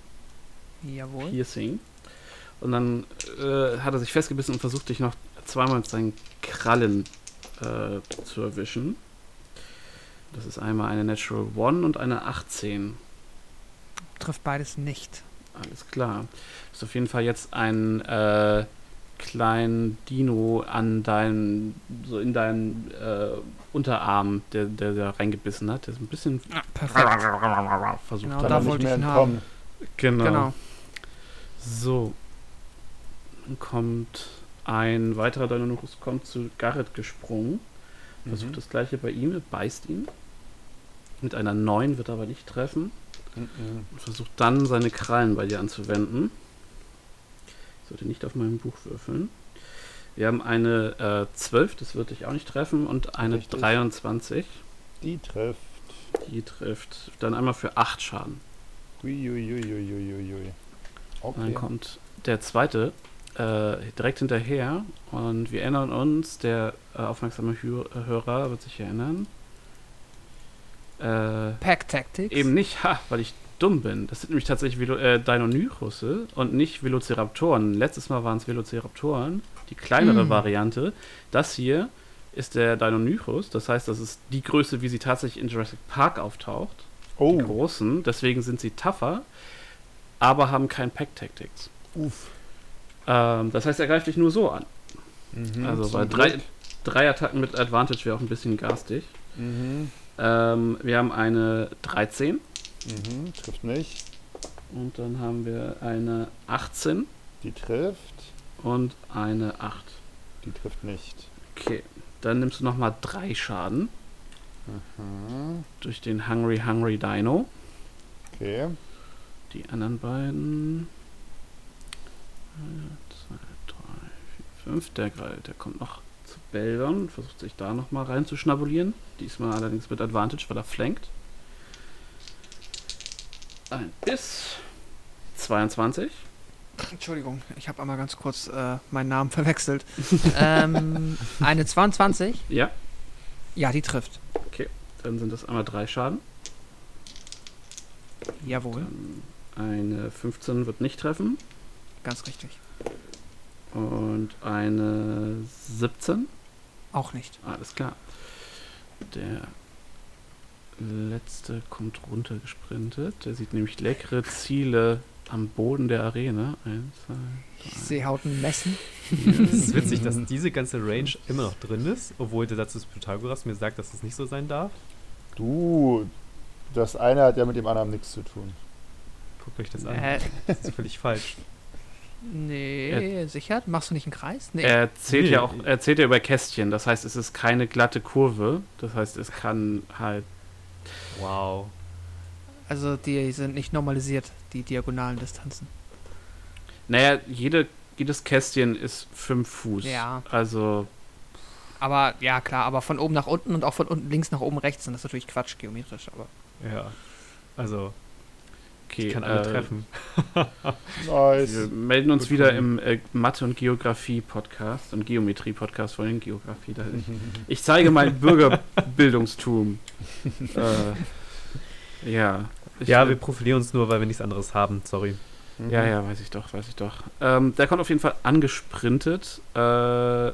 Jawohl. Piercing. Und dann äh, hat er sich festgebissen und versucht, dich noch zweimal mit seinen Krallen äh, zu erwischen. Das ist einmal eine Natural One und eine 18. Trifft beides nicht. Alles klar. Du hast auf jeden Fall jetzt einen äh, kleinen Dino an deinen, so in deinen äh, Unterarm, der, der da reingebissen hat. Der ist ein bisschen Ah, perfekt. versucht Genau, hat. da wollte nicht mehr ich ihn entkommen. Genau. Genau. So. Dann kommt ein weiterer Deinonychus kommt zu Garrett gesprungen. Versucht Mhm. das gleiche bei ihm, beißt ihn. Mit einer 9 wird er aber nicht treffen. Und versucht dann seine Krallen bei dir anzuwenden. Ich sollte nicht auf meinem Buch würfeln. Wir haben eine äh, 12, das wird dich auch nicht treffen, und eine Richtig. 23, Die trifft. die trifft. Dann einmal für 8 Schaden. Uiuiuiuiuiui. Und dann Okay. kommt der zweite äh, direkt hinterher und wir erinnern uns, der äh, aufmerksame Hö Hörer wird sich erinnern. Äh, Pack Tactics. eben nicht, ha, weil ich dumm bin. Das sind nämlich tatsächlich Velo äh, Deinonychusse und nicht Velociraptoren. Letztes Mal waren es Velociraptoren, die kleinere Mm. Variante. Das hier ist der Deinonychus, das heißt, das ist die Größe, wie sie tatsächlich in Jurassic Park auftaucht. Die Oh, großen, deswegen sind sie tougher, aber haben kein Pack Tactics. uff. Ähm, das heißt, er greift dich nur so an. Mhm, also, weil drei, drei Attacken mit Advantage wäre auch ein bisschen garstig. Mhm. Ähm, wir haben eine 13 Mhm. Trifft nicht. und dann haben wir eine 18 Die trifft. und eine 8. Die trifft nicht. Okay, dann nimmst du nochmal drei Schaden Mhm. durch den Hungry Hungry Dino. Okay. Die anderen beiden. Eine, zwei, drei, vier, fünf. Der, gre- der kommt noch Beldon, versucht sich da nochmal reinzuschnabulieren. Diesmal allerdings mit Advantage, weil er flankt. Ein Biss. 22. Entschuldigung, ich habe einmal ganz kurz äh, meinen Namen verwechselt. ähm, eine 22. Ja, Ja, die trifft. dann sind das einmal drei Schaden. Jawohl, Dann eine 15 wird nicht treffen. ganz richtig. Und eine 17. Auch nicht. Alles klar. Der letzte kommt runtergesprintet. Der sieht nämlich leckere Ziele am Boden der Arena. Eins, zwei, Seehauten messen. Es ist witzig, dass diese ganze Range immer noch drin ist, obwohl der Satz des Pythagoras mir sagt, dass das nicht so sein darf. Du, das eine hat ja mit dem anderen nichts zu tun. Guckt euch das an. Äh, Das ist völlig falsch. Nee, sicher? Machst du nicht einen Kreis? Nee. Er zählt Nee. ja auch, er zählt ja über Kästchen. Das heißt, es ist keine glatte Kurve. Das heißt, es kann halt. Wow. Also die sind nicht normalisiert, die diagonalen Distanzen. Naja, jede, jedes Kästchen ist 5 Fuß. Ja. Also, Aber ja, klar, aber von oben nach unten und auch von unten links nach oben rechts sind das natürlich Quatsch geometrisch, aber Ja. Also, okay. ich kann alle äh, treffen. Nice. Wir melden uns Gut wieder im äh, Mathe- und Geografie-Podcast und Geometrie-Podcast, vor allem Geografie. Da ich, ich zeige mein Bürgerbildungstum. äh, ja. Ich, Ja, wir profilieren uns nur, weil wir nichts anderes haben. Sorry. Ja, ja, weiß ich doch, weiß ich doch. Ähm, der kommt auf jeden Fall angesprintet äh,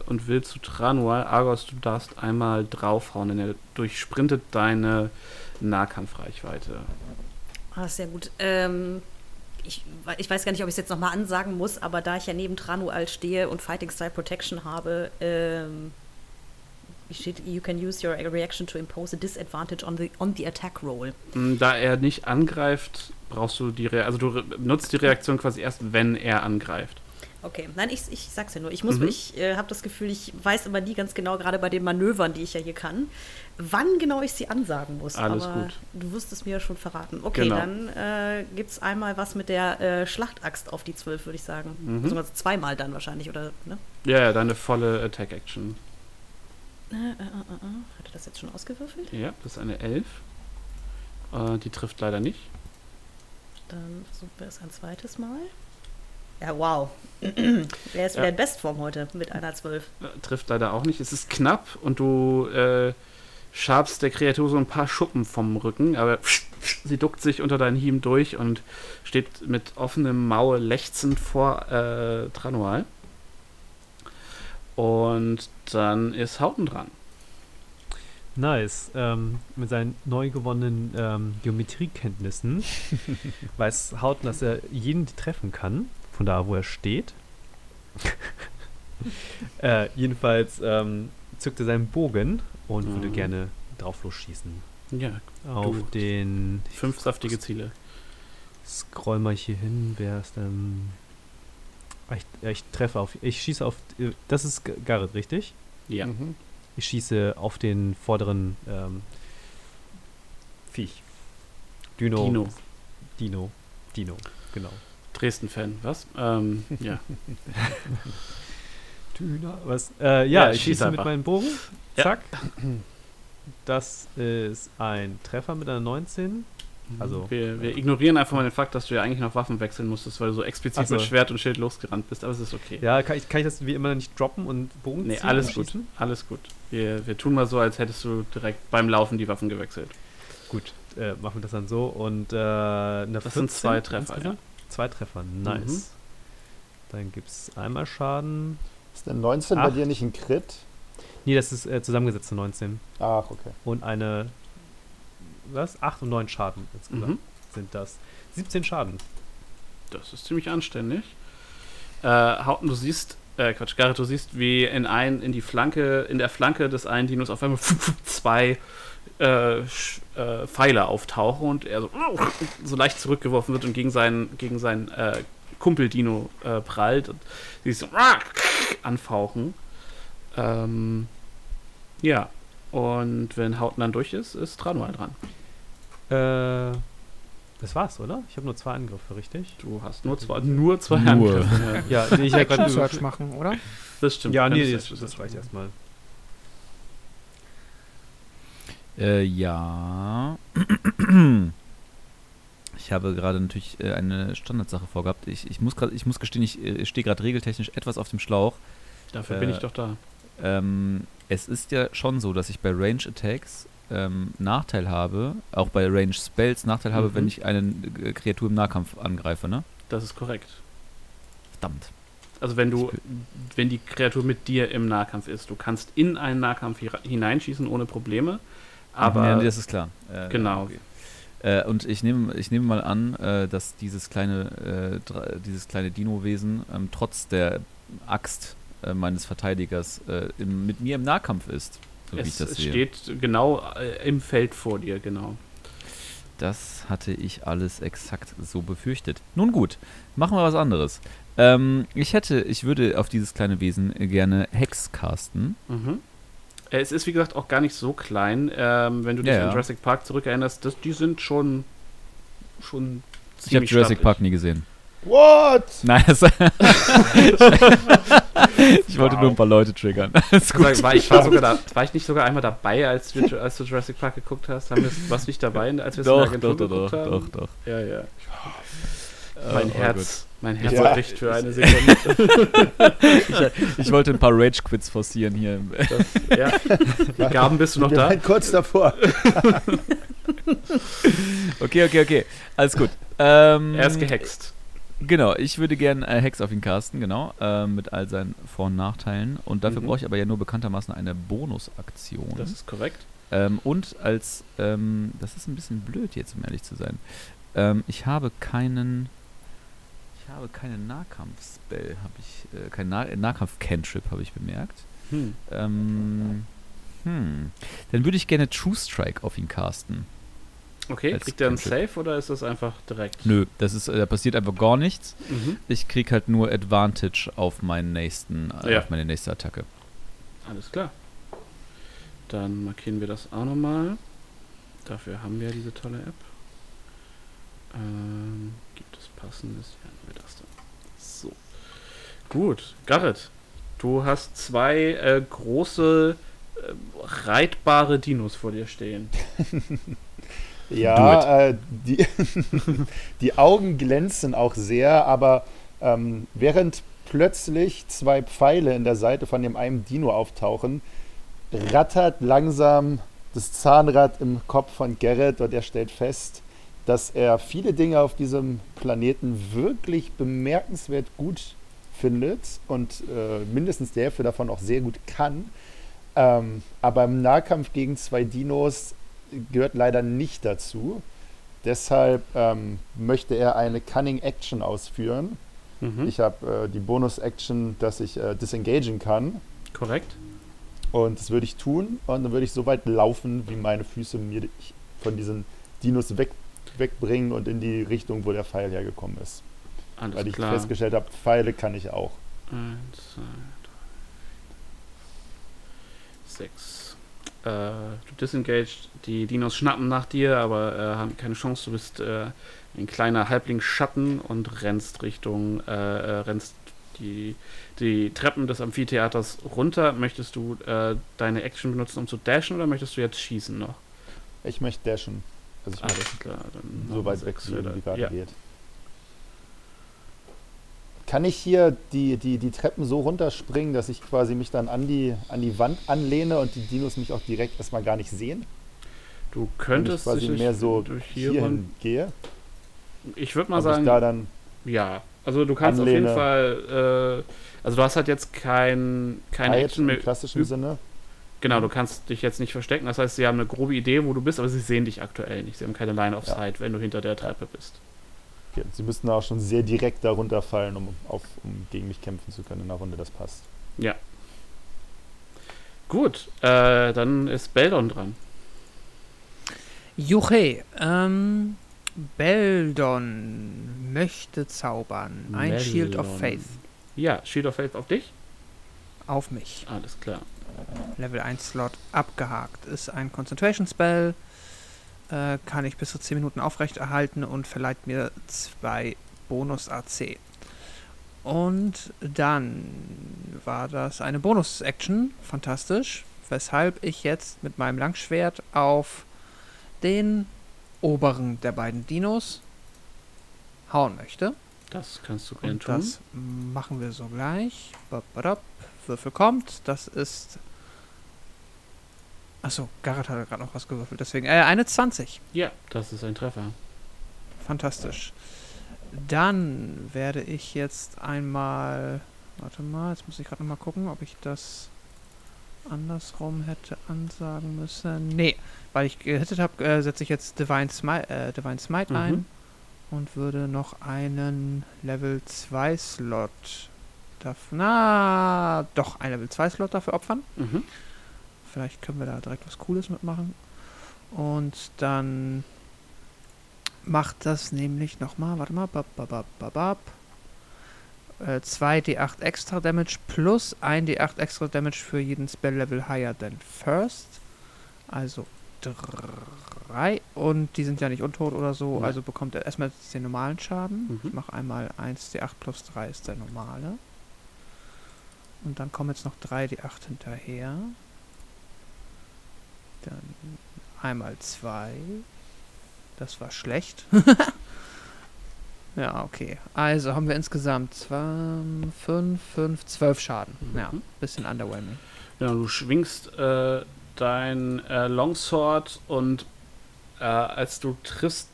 und will zu Tranual. Argos, du darfst einmal draufhauen, denn er durchsprintet deine Nahkampfreichweite. Ah, sehr gut. Ähm, ich, ich weiß gar nicht, ob ich es jetzt nochmal ansagen muss, aber da ich ja neben Tranual stehe und Fighting Style Protection habe, ähm, steht, you can use your reaction to impose a disadvantage on the, on the attack roll. Mm, Da er nicht angreift, brauchst du die Re also du nutzt die Reaktion quasi erst, wenn er angreift. Okay, nein, ich, ich sag's ja nur. Ich muss, Mhm. ich äh, habe das Gefühl, ich weiß immer nie ganz genau, gerade bei den Manövern, die ich ja hier kann, wann genau ich sie ansagen muss. Alles aber gut. Du wirst es mir schon verraten. Okay, Genau. dann äh, gibt's einmal was mit der äh, Schlachtaxt auf die 12, würde ich sagen. Mhm. Beziehungsweise zweimal dann wahrscheinlich, oder? Ne? Ja, ja, deine volle Attack-Action. Äh, äh, äh, äh. Hat er das jetzt schon ausgewürfelt? Ja, das ist eine 11. Äh, die trifft leider nicht. Dann versuchen wir es ein zweites Mal. Ja, wow. er ist wieder Ja. in Bestform heute mit einer 12. Äh, trifft leider auch nicht. Es ist knapp und du äh, schabst der Kreatur so ein paar Schuppen vom Rücken, aber sie duckt sich unter deinen Hieben durch und steht mit offenem Maul lechzend vor äh, Tranual. Und dann ist Hauten dran. Nice. Ähm, mit seinen neu gewonnenen ähm, Geometriekenntnissen weiß Hauten, dass er jeden treffen kann, von da, wo er steht. äh, jedenfalls ähm, zückt er seinen Bogen und würde Mhm. gerne drauf losschießen. Ja, Auf Du. den. fünf saftige Ziele. Scroll mal hier hin. Wer ist denn. Ah, Ich, ich treffe auf. Ich schieße auf. äh, Das ist Garrett, richtig? Ja. Mhm. Ich schieße auf den vorderen ähm, Viech. Dino. Dino. Dino. Dino, genau. Dresden-Fan, was? Ähm, ja. Dino. Was? Äh, ja, Ja, ich schieß schieße mit einfach. meinem Bogen. Ja. Zack. Das ist ein Treffer mit einer 19. Also- wir, wir ignorieren einfach mal den Fakt, dass du ja eigentlich noch Waffen wechseln musstest, weil du so explizit so. mit Schwert und Schild losgerannt bist, aber es ist okay. Ja, kann ich, kann ich das wie immer nicht droppen und Bogen Nee, ziehen alles und gut. Alles gut. Wir, wir tun mal so, als hättest du direkt beim Laufen die Waffen gewechselt. Gut, äh, machen wir das dann so. Und äh, eine Das sind 14 zwei Treffer, insgesamt? Zwei Treffer, nice. Mhm. Dann gibt es einmal Schaden. Ist denn 19 bei Acht. dir nicht ein Crit? Nee, das ist äh, zusammengesetzte 19. Ach, okay. Und eine. Was? 8 und 9 Schaden insgesamt Mhm. sind das. 17 Schaden. Das ist ziemlich anständig. Äh, Hauten, du siehst, äh, Quatsch, Garrett, du siehst, wie in ein, in die Flanke, in der Flanke des einen Dinos auf einmal zwei äh, äh, Pfeile auftauchen und er so, so leicht zurückgeworfen wird und gegen seinen, gegen seinen äh, Kumpel-Dino äh, prallt und sie so anfauchen. Ähm, ja. Und wenn Hauten dann durch ist, ist Tranual dran. Äh. Das war's, oder? Ich habe nur zwei Angriffe, richtig? Du hast nur zwei, nur zwei Nur. Angriffe. Ja, Ja, ich grad Search machen, oder? das stimmt. Ja, nee, könntest das, das reicht erstmal. Äh, ja. Ich habe gerade natürlich äh, eine Standardsache vorgehabt. Ich, ich, muss, grad, ich muss gestehen, ich äh, stehe gerade regeltechnisch etwas auf dem Schlauch. Dafür bin Äh, ich doch da. Ähm, es ist ja schon so, dass ich bei Range Attacks ähm, Nachteil habe, auch bei Range Spells Nachteil habe, Mhm. wenn ich eine äh, Kreatur im Nahkampf angreife, ne? Das ist korrekt. Verdammt. Also wenn du, wenn die Kreatur mit dir im Nahkampf ist, du kannst in einen Nahkampf hi- hineinschießen ohne Probleme, aber ja, das ist klar. Äh, genau. okay. Äh, und ich nehme, ich nehme mal an, äh, dass dieses kleine, äh, dieses kleine Dino-Wesen ähm, trotz der Axt äh, meines Verteidigers äh, im, mit mir im Nahkampf ist. So es, es steht genau im Feld vor dir, genau. Das hatte ich alles exakt so befürchtet. Nun gut, machen wir was anderes. Ähm, ich hätte, ich würde auf dieses kleine Wesen gerne Hex casten. Mhm. Es ist wie gesagt auch gar nicht so klein. Ähm, wenn du dich Ja, an. Jurassic Park zurückerinnerst, das, die sind schon schon Ich habe Jurassic stattlich. Park nie gesehen. What? Nein, das ich wollte nur ein paar Leute triggern. Gut. War, war, ich war, sogar da, war ich nicht sogar einmal dabei, als, wir, als du Jurassic Park geguckt hast? Haben wir, warst du nicht dabei, als wir es in der Doch, Agentur doch, doch, geguckt doch, haben? doch, doch. Ja, ja. Oh, Mein oh Herz, mein Herz Ja. bricht für eine Sekunde. Gott. Ich wollte ein paar Rage-Quits forcieren hier. ja. Die Gaben bist du noch da? kurz davor. Okay, okay, okay. Alles gut. Ähm, Er ist gehext. Genau, ich würde gerne äh, Hex auf ihn casten, genau, äh, mit all seinen Vor- und Nachteilen. Und dafür Mhm. brauche ich aber ja nur bekanntermaßen eine Bonusaktion. Das ist korrekt. Ähm, und als, ähm, das ist ein bisschen blöd jetzt, um ehrlich zu sein. Ähm, ich habe keinen, ich habe keinen Nahkampf-Spell, habe ich, äh, keinen nah Nahkampf-Cantrip, habe ich bemerkt. Hm. Ähm, hm. Dann würde ich gerne True Strike auf ihn casten. Okay, kriegt er einen. Safe oder ist das einfach direkt? Nö, das ist, äh, da passiert einfach gar nichts. Mhm. Ich krieg halt nur Advantage auf meinen nächsten, äh, Ja. auf meine nächste Attacke. Alles klar. Dann markieren wir das auch nochmal. Dafür haben wir diese tolle App. Ähm, passendes? Nehmen wir das dann. So. Gut, Garrett. Du hast zwei äh, große, äh, reitbare Dinos vor dir stehen. Ja, äh, die, die Augen glänzen auch sehr, aber ähm, während plötzlich zwei Pfeile in der Seite von dem einen Dino auftauchen, rattert langsam das Zahnrad im Kopf von Garrett und er stellt fest, dass er viele Dinge auf diesem Planeten wirklich bemerkenswert gut findet und äh, mindestens die Hälfte davon auch sehr gut kann. Ähm, aber im Nahkampf gegen zwei Dinos gehört leider nicht dazu. Deshalb ähm, möchte er eine Cunning Action ausführen. Mhm. Ich habe äh, die Bonus-Action, dass ich äh, disengagen kann. Korrekt. Und das würde ich tun. Und dann würde ich so weit laufen, wie meine Füße mir von diesen Dinos weg, wegbringen und in die Richtung, wo der Pfeil hergekommen ist. Alles Weil ich klar. festgestellt habe, Pfeile kann ich auch. Eins, zwei, drei, sechs. Äh, du disengaged, die Dinos schnappen nach dir, aber äh, haben keine Chance. Du bist äh, ein kleiner Halbling-Schatten und rennst Richtung, äh, äh, rennst die, die Treppen des Amphitheaters runter. Möchtest du äh, deine Action benutzen, um zu dashen, oder möchtest du jetzt schießen noch? Ich möchte dashen. Also ich Alles klar, dann so machen weit wir weg sechs fliegen, wieder. wie gerade ja. geht. Kann ich hier die, die, die Treppen so runterspringen, dass ich quasi mich dann an die, an die Wand anlehne und die Dinos mich auch direkt erstmal gar nicht sehen? Du könntest quasi mehr so durch hier hierhin gehe. ich würde mal Ob sagen, ich da dann Ja, also du kannst auf jeden Anlehne. Fall, äh, also du hast halt jetzt kein, keine Action mehr. im klassischen Sinne. Genau, du kannst dich jetzt nicht verstecken. Das heißt, sie haben eine grobe Idee, wo du bist, aber sie sehen dich aktuell nicht. Sie haben keine Line of Ja. Sight, wenn du hinter der Treppe bist. Okay, sie müssten auch schon sehr direkt darunter fallen, um, auf, um gegen mich kämpfen zu können in der Runde. Das passt. Gut, äh, dann ist Beldon dran. Juche, ähm, Beldon möchte zaubern. Ein Shield of. Faith Ja, Shield of Faith auf dich. auf mich. Alles klar. Level 1 Slot abgehakt. Ist ein Concentration Spell. Äh, kann ich bis zu 10 Minuten aufrechterhalten und verleiht mir zwei Bonus AC. Und dann war das eine Bonus-Action. Fantastisch. Weshalb ich jetzt mit meinem Langschwert auf den oberen der beiden Dinos hauen möchte. Das kannst du gerne tun. das machen wir so gleich. Babadab. Würfel kommt. Das ist. Achso, Garrett hat gerade noch was gewürfelt. Deswegen. Äh, eine 20. Ja, das ist ein Treffer. Fantastisch. Dann werde ich jetzt einmal. Warte mal, jetzt muss ich gerade noch mal gucken, ob ich das andersrum hätte ansagen müssen. Nee, weil ich gehittet habe, äh, setze ich jetzt Divine Smite, äh, Divine Smite Mhm. ein und würde noch einen Level 2 Slot dafür. Na, doch, ein Level 2 Slot dafür opfern. Mhm. Vielleicht können wir da direkt was Cooles mitmachen. Und dann macht das nämlich nochmal, warte mal, bab, bab, bab, bab, bab. Äh, 2d8 extra Damage plus 1d8 extra Damage für jeden Spell Level higher than first. Also 3. Und die sind ja nicht untot oder so, Nein. also bekommt er erstmal den normalen Schaden. Mhm. Ich mache einmal 1d8 plus 3 ist der normale. Und dann kommen jetzt noch 3d8 hinterher. Dann einmal 2. Das war schlecht. ja, okay. Also haben wir insgesamt 5, 5, 12 Schaden. Ja, Mhm. bisschen underwhelming. Genau, du schwingst äh, dein äh, Longsword und Äh, als du triffst,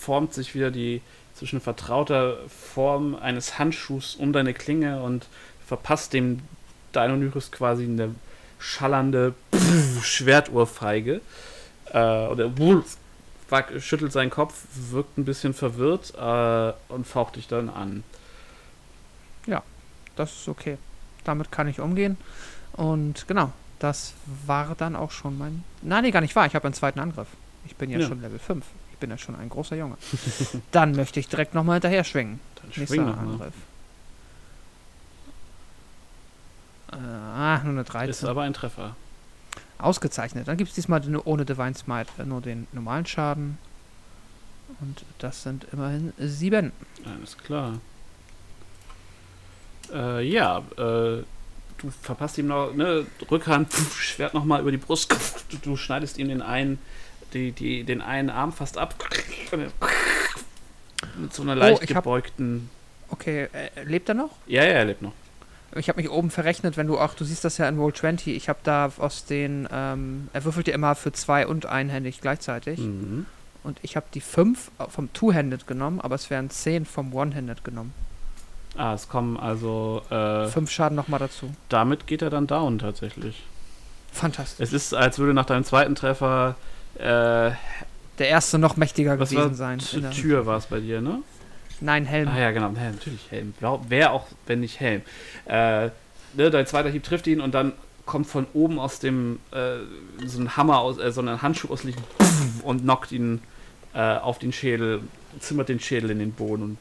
formt sich wieder die zwischen vertrauter Form eines Handschuhs um deine Klinge und verpasst dem Deinonychus quasi eine schallernde Schwertohrfeige. Äh, oder wack- schüttelt seinen Kopf, wirkt ein bisschen verwirrt äh, und faucht dich dann an. Das ist okay. Damit kann ich umgehen. Und genau, das war dann auch schon mein. Nein, nee, gar nicht wahr. Ich habe einen zweiten Angriff. Ich bin ja, Ja. schon Level 5. Ich bin ja schon ein großer Junge. dann möchte ich direkt nochmal hinterher schwingen. Dann Nächster schwing. Angriff. Äh, ah, nur eine Ist 13. aber ein Treffer. Ausgezeichnet. Dann gibt es diesmal ohne Divine Smite äh, nur den normalen Schaden. Und das sind immerhin sieben. Alles klar. Äh, ja, äh, du verpasst ihm noch, ne, Rückhand, pf, Schwert nochmal über die Brust, du, du schneidest ihm den einen, die, die, den einen Arm fast ab. Mit so einer leicht Oh, ich hab- gebeugten. Okay, äh, lebt er noch? Ja, ja, er lebt noch. Ich habe mich oben verrechnet, wenn du auch, du siehst das ja in Roll 20, ich habe da aus den, ähm, er würfelt ja immer für zwei und einhändig gleichzeitig. Mhm. Und ich habe die fünf vom Two-Handed genommen, aber es wären zehn vom One-Handed genommen. Ah, es kommen also, äh, Fünf Schaden nochmal dazu. damit geht er dann down tatsächlich. Fantastisch. Es ist, als würde nach deinem zweiten Treffer, äh, Der erste noch mächtiger gewesen sein. T- in der- Tür war es bei dir, ne? Nein, Helm. Ah ja, genau, Helm, natürlich Helm. Wer auch, wenn nicht Helm. Äh, ne, dein zweiter Hieb trifft ihn und dann kommt von oben aus dem äh, so ein Hammer aus, äh, so ein Handschuh aus und knockt ihn äh, auf den Schädel, zimmert den Schädel in den Boden und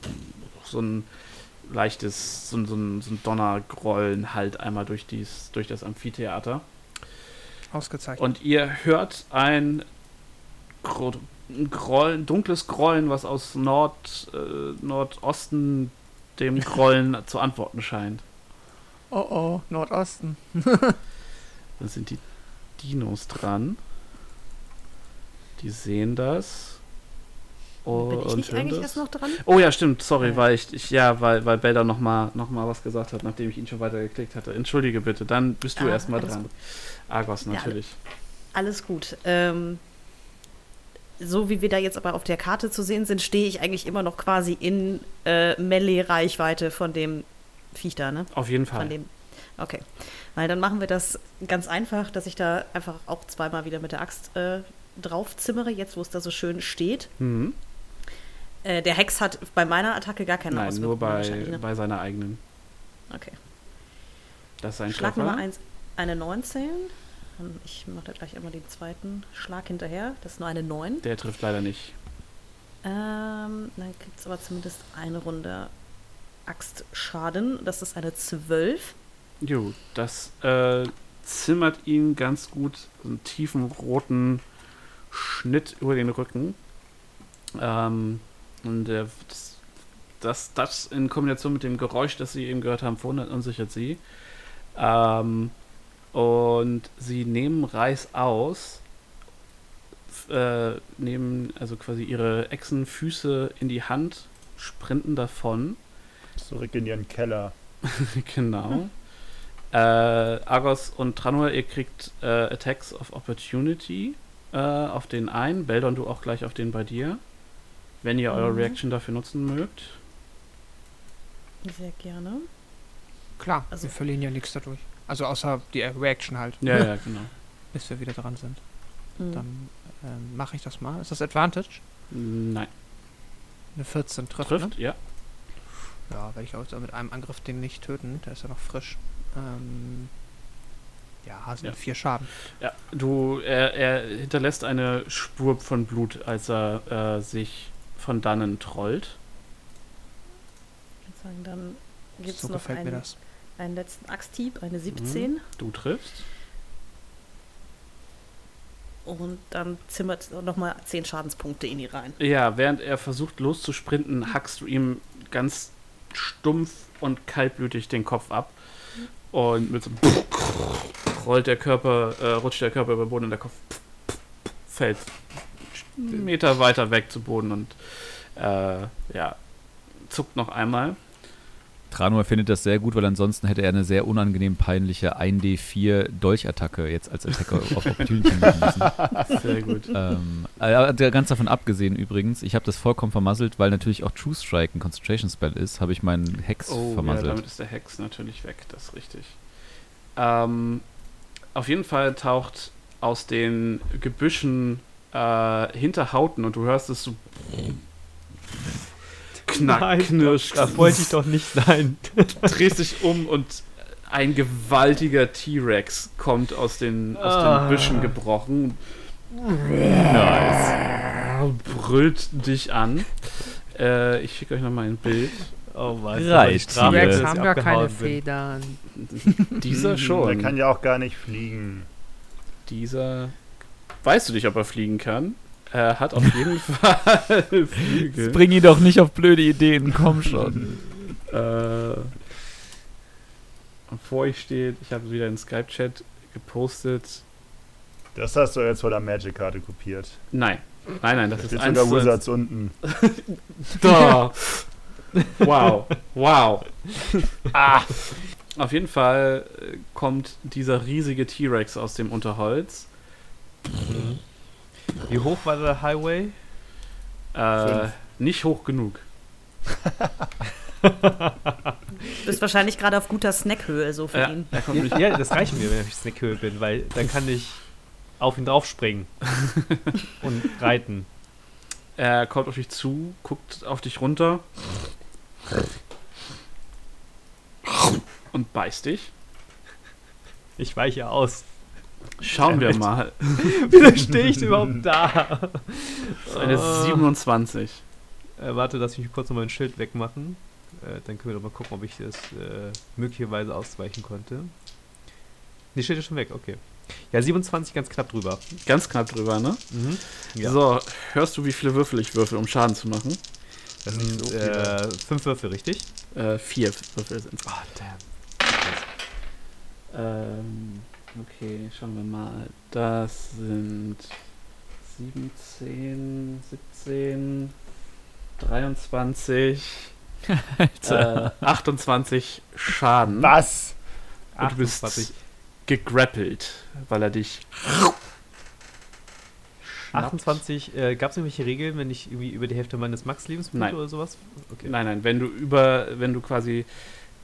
so ein leichtes, so ein, so ein, so ein Donnergrollen halt einmal durch, dies, durch das Amphitheater. Ausgezeichnet. Und ihr hört ein, ein Grollen, dunkles Grollen, was aus Nord, äh, Nordosten dem Grollen zu antworten scheint. oh oh, Nordosten. Dann sind die Dinos dran. Die sehen das. Oh, Bin ich und nicht eigentlich das. erst noch dran? Oh ja, stimmt, sorry, Ja. weil ich, ich ja, weil, weil Belda nochmal noch mal was gesagt hat, nachdem ich ihn schon weiter geklickt hatte. Entschuldige bitte, dann bist du Ah, erstmal dran. gut. Argos Ja, natürlich. Alles gut. Ähm, so wie wir da jetzt aber auf der Karte zu sehen sind, stehe ich eigentlich immer noch quasi in äh, Melee-Reichweite von dem Viech da, ne? Auf jeden Von Fall. dem. Okay. Weil dann machen wir das ganz einfach, dass ich da einfach auch zweimal wieder mit der Axt äh, draufzimmere, jetzt wo es da so schön steht. Mhm. Äh, der Hex hat bei meiner Attacke gar keine Nein, nur Auswirkungen bei, ne? bei seiner eigenen. Okay. Das ist ein Schlag. Nummer 1, eine 19. Und Ich mache da gleich immer den zweiten Schlag hinterher. Das ist nur eine 9. Der trifft leider nicht. Ähm, dann gibt es aber zumindest eine Runde Axtschaden. Das ist eine 12. Jo, das äh, zimmert ihn ganz gut so einen tiefen roten Schnitt über den Rücken. Ähm, und der, das, das, das in Kombination mit dem Geräusch, das Sie eben gehört haben, verwundert und sichert Sie. Ähm, und Sie nehmen Reis aus, äh, nehmen also quasi Ihre Echsenfüße in die Hand, sprinten davon. Zurück in ihren Keller. genau. Äh, Argos und Tranua, ihr kriegt äh, Attacks of Opportunity äh, auf den einen. Beldon, du auch gleich auf den bei dir. Wenn ihr eure Mhm. Reaction dafür nutzen mögt. Sehr gerne. Klar, Also- wir verlieren ja nichts dadurch. Also außer die Reaction halt, Ja, ja, genau. bis wir wieder dran sind. Mhm. Dann ähm, mache ich das mal. Ist das Advantage? Nein. Eine 14 trifft, Trifft, ne? ja. Ja, werde ich auch mit einem Angriff den nicht töten. Der ist ja noch frisch. Ähm, ja, sind Ja. vier Schaden. Ja, du, er, er hinterlässt eine Spur von Blut, als er äh, sich von dannen trollt. Ich würde sagen, dann gibt es so noch gefällt mir einen, das. Einen letzten Axthieb, eine 17. Du triffst. Und dann zimmert nochmal 10 Schadenspunkte in die rein. Ja, während er versucht loszusprinten, hackst du ihm ganz stumpf und kaltblütig den Kopf ab. Und mit so einem rollt der Körper, äh, rutscht der Körper über den Boden und der Kopf fällt einen Meter weiter weg zu Boden und äh, ja, zuckt noch einmal. Tranor findet das sehr gut, weil ansonsten hätte er eine sehr unangenehm peinliche 1D4 Dolchattacke jetzt als Attacker auf Opportunity machen müssen. Sehr gut. Ähm, äh, ganz davon abgesehen übrigens, ich habe das vollkommen vermasselt, weil natürlich auch True Strike ein Concentration Spell ist, habe ich meinen Hex Oh, ja, vermasselt. damit ist der Hex natürlich weg, das ist richtig. Ähm, auf jeden Fall taucht aus den Gebüschen äh, hinter Hauten und du hörst es so knack, Nein, knirsch, Da wollte ich doch nicht sein. drehst dich um und ein gewaltiger T-Rex kommt aus den, aus Ah. den Büschen gebrochen, Nice. brüllt dich an. Äh, ich schicke euch nochmal ein Bild. Oh Mann. Reicht T-Rex haben gar keine. Federn. Dieser Der schon. kann ja auch gar nicht fliegen. Dieser. Weißt du nicht, ob er fliegen kann? Er hat auf jeden Fall Flügel. Bring ihn doch nicht auf blöde Ideen, komm schon. Äh, und vor euch steht, ich habe es wieder in Skype-Chat gepostet. Das hast du jetzt von der Magic-Karte kopiert. Nein, nein, nein, das Da ist eins sogar. Wizards unten. Da. Wow, wow. Ah. Auf jeden Fall äh, kommt dieser riesige T-Rex aus dem Unterholz. Wie hoch war der Highway? Äh, nicht hoch genug. Du bist wahrscheinlich gerade auf guter Snackhöhe so für Ja, ihn. kommt nicht. Ja, das reicht mir, wenn ich Snackhöhe bin, weil dann kann ich auf ihn draufspringen und reiten. Er kommt auf dich zu, guckt auf dich runter und beißt dich. Ich weiche aus. Schauen wir mal. Wieso stehe ich überhaupt da? Das ist eine Oh. 27. Äh, warte, lass mich kurz noch mein Schild wegmachen. Äh, dann können wir doch mal gucken, ob ich das äh, möglicherweise ausweichen konnte. Die Schild ist schon weg, okay. Ja, 27 ganz knapp drüber. Ganz knapp drüber, ne? Mhm. Ja. So, hörst du, wie viele Würfel ich würfel, um Schaden zu machen? das sind so äh, fünf Würfel, richtig? Äh, vier Würfel sind Ah, damn. Ähm, okay, schauen wir mal. Das sind 17, 17, 23, äh, 28 Schaden. Was? Und du bist 28. gegrappelt, weil er dich. schnappt. 28, äh, gab es irgendwelche Regeln, wenn ich irgendwie über die Hälfte meines Max-Lebens bin Nein. oder sowas? Okay. Nein, nein, wenn du über, wenn du quasi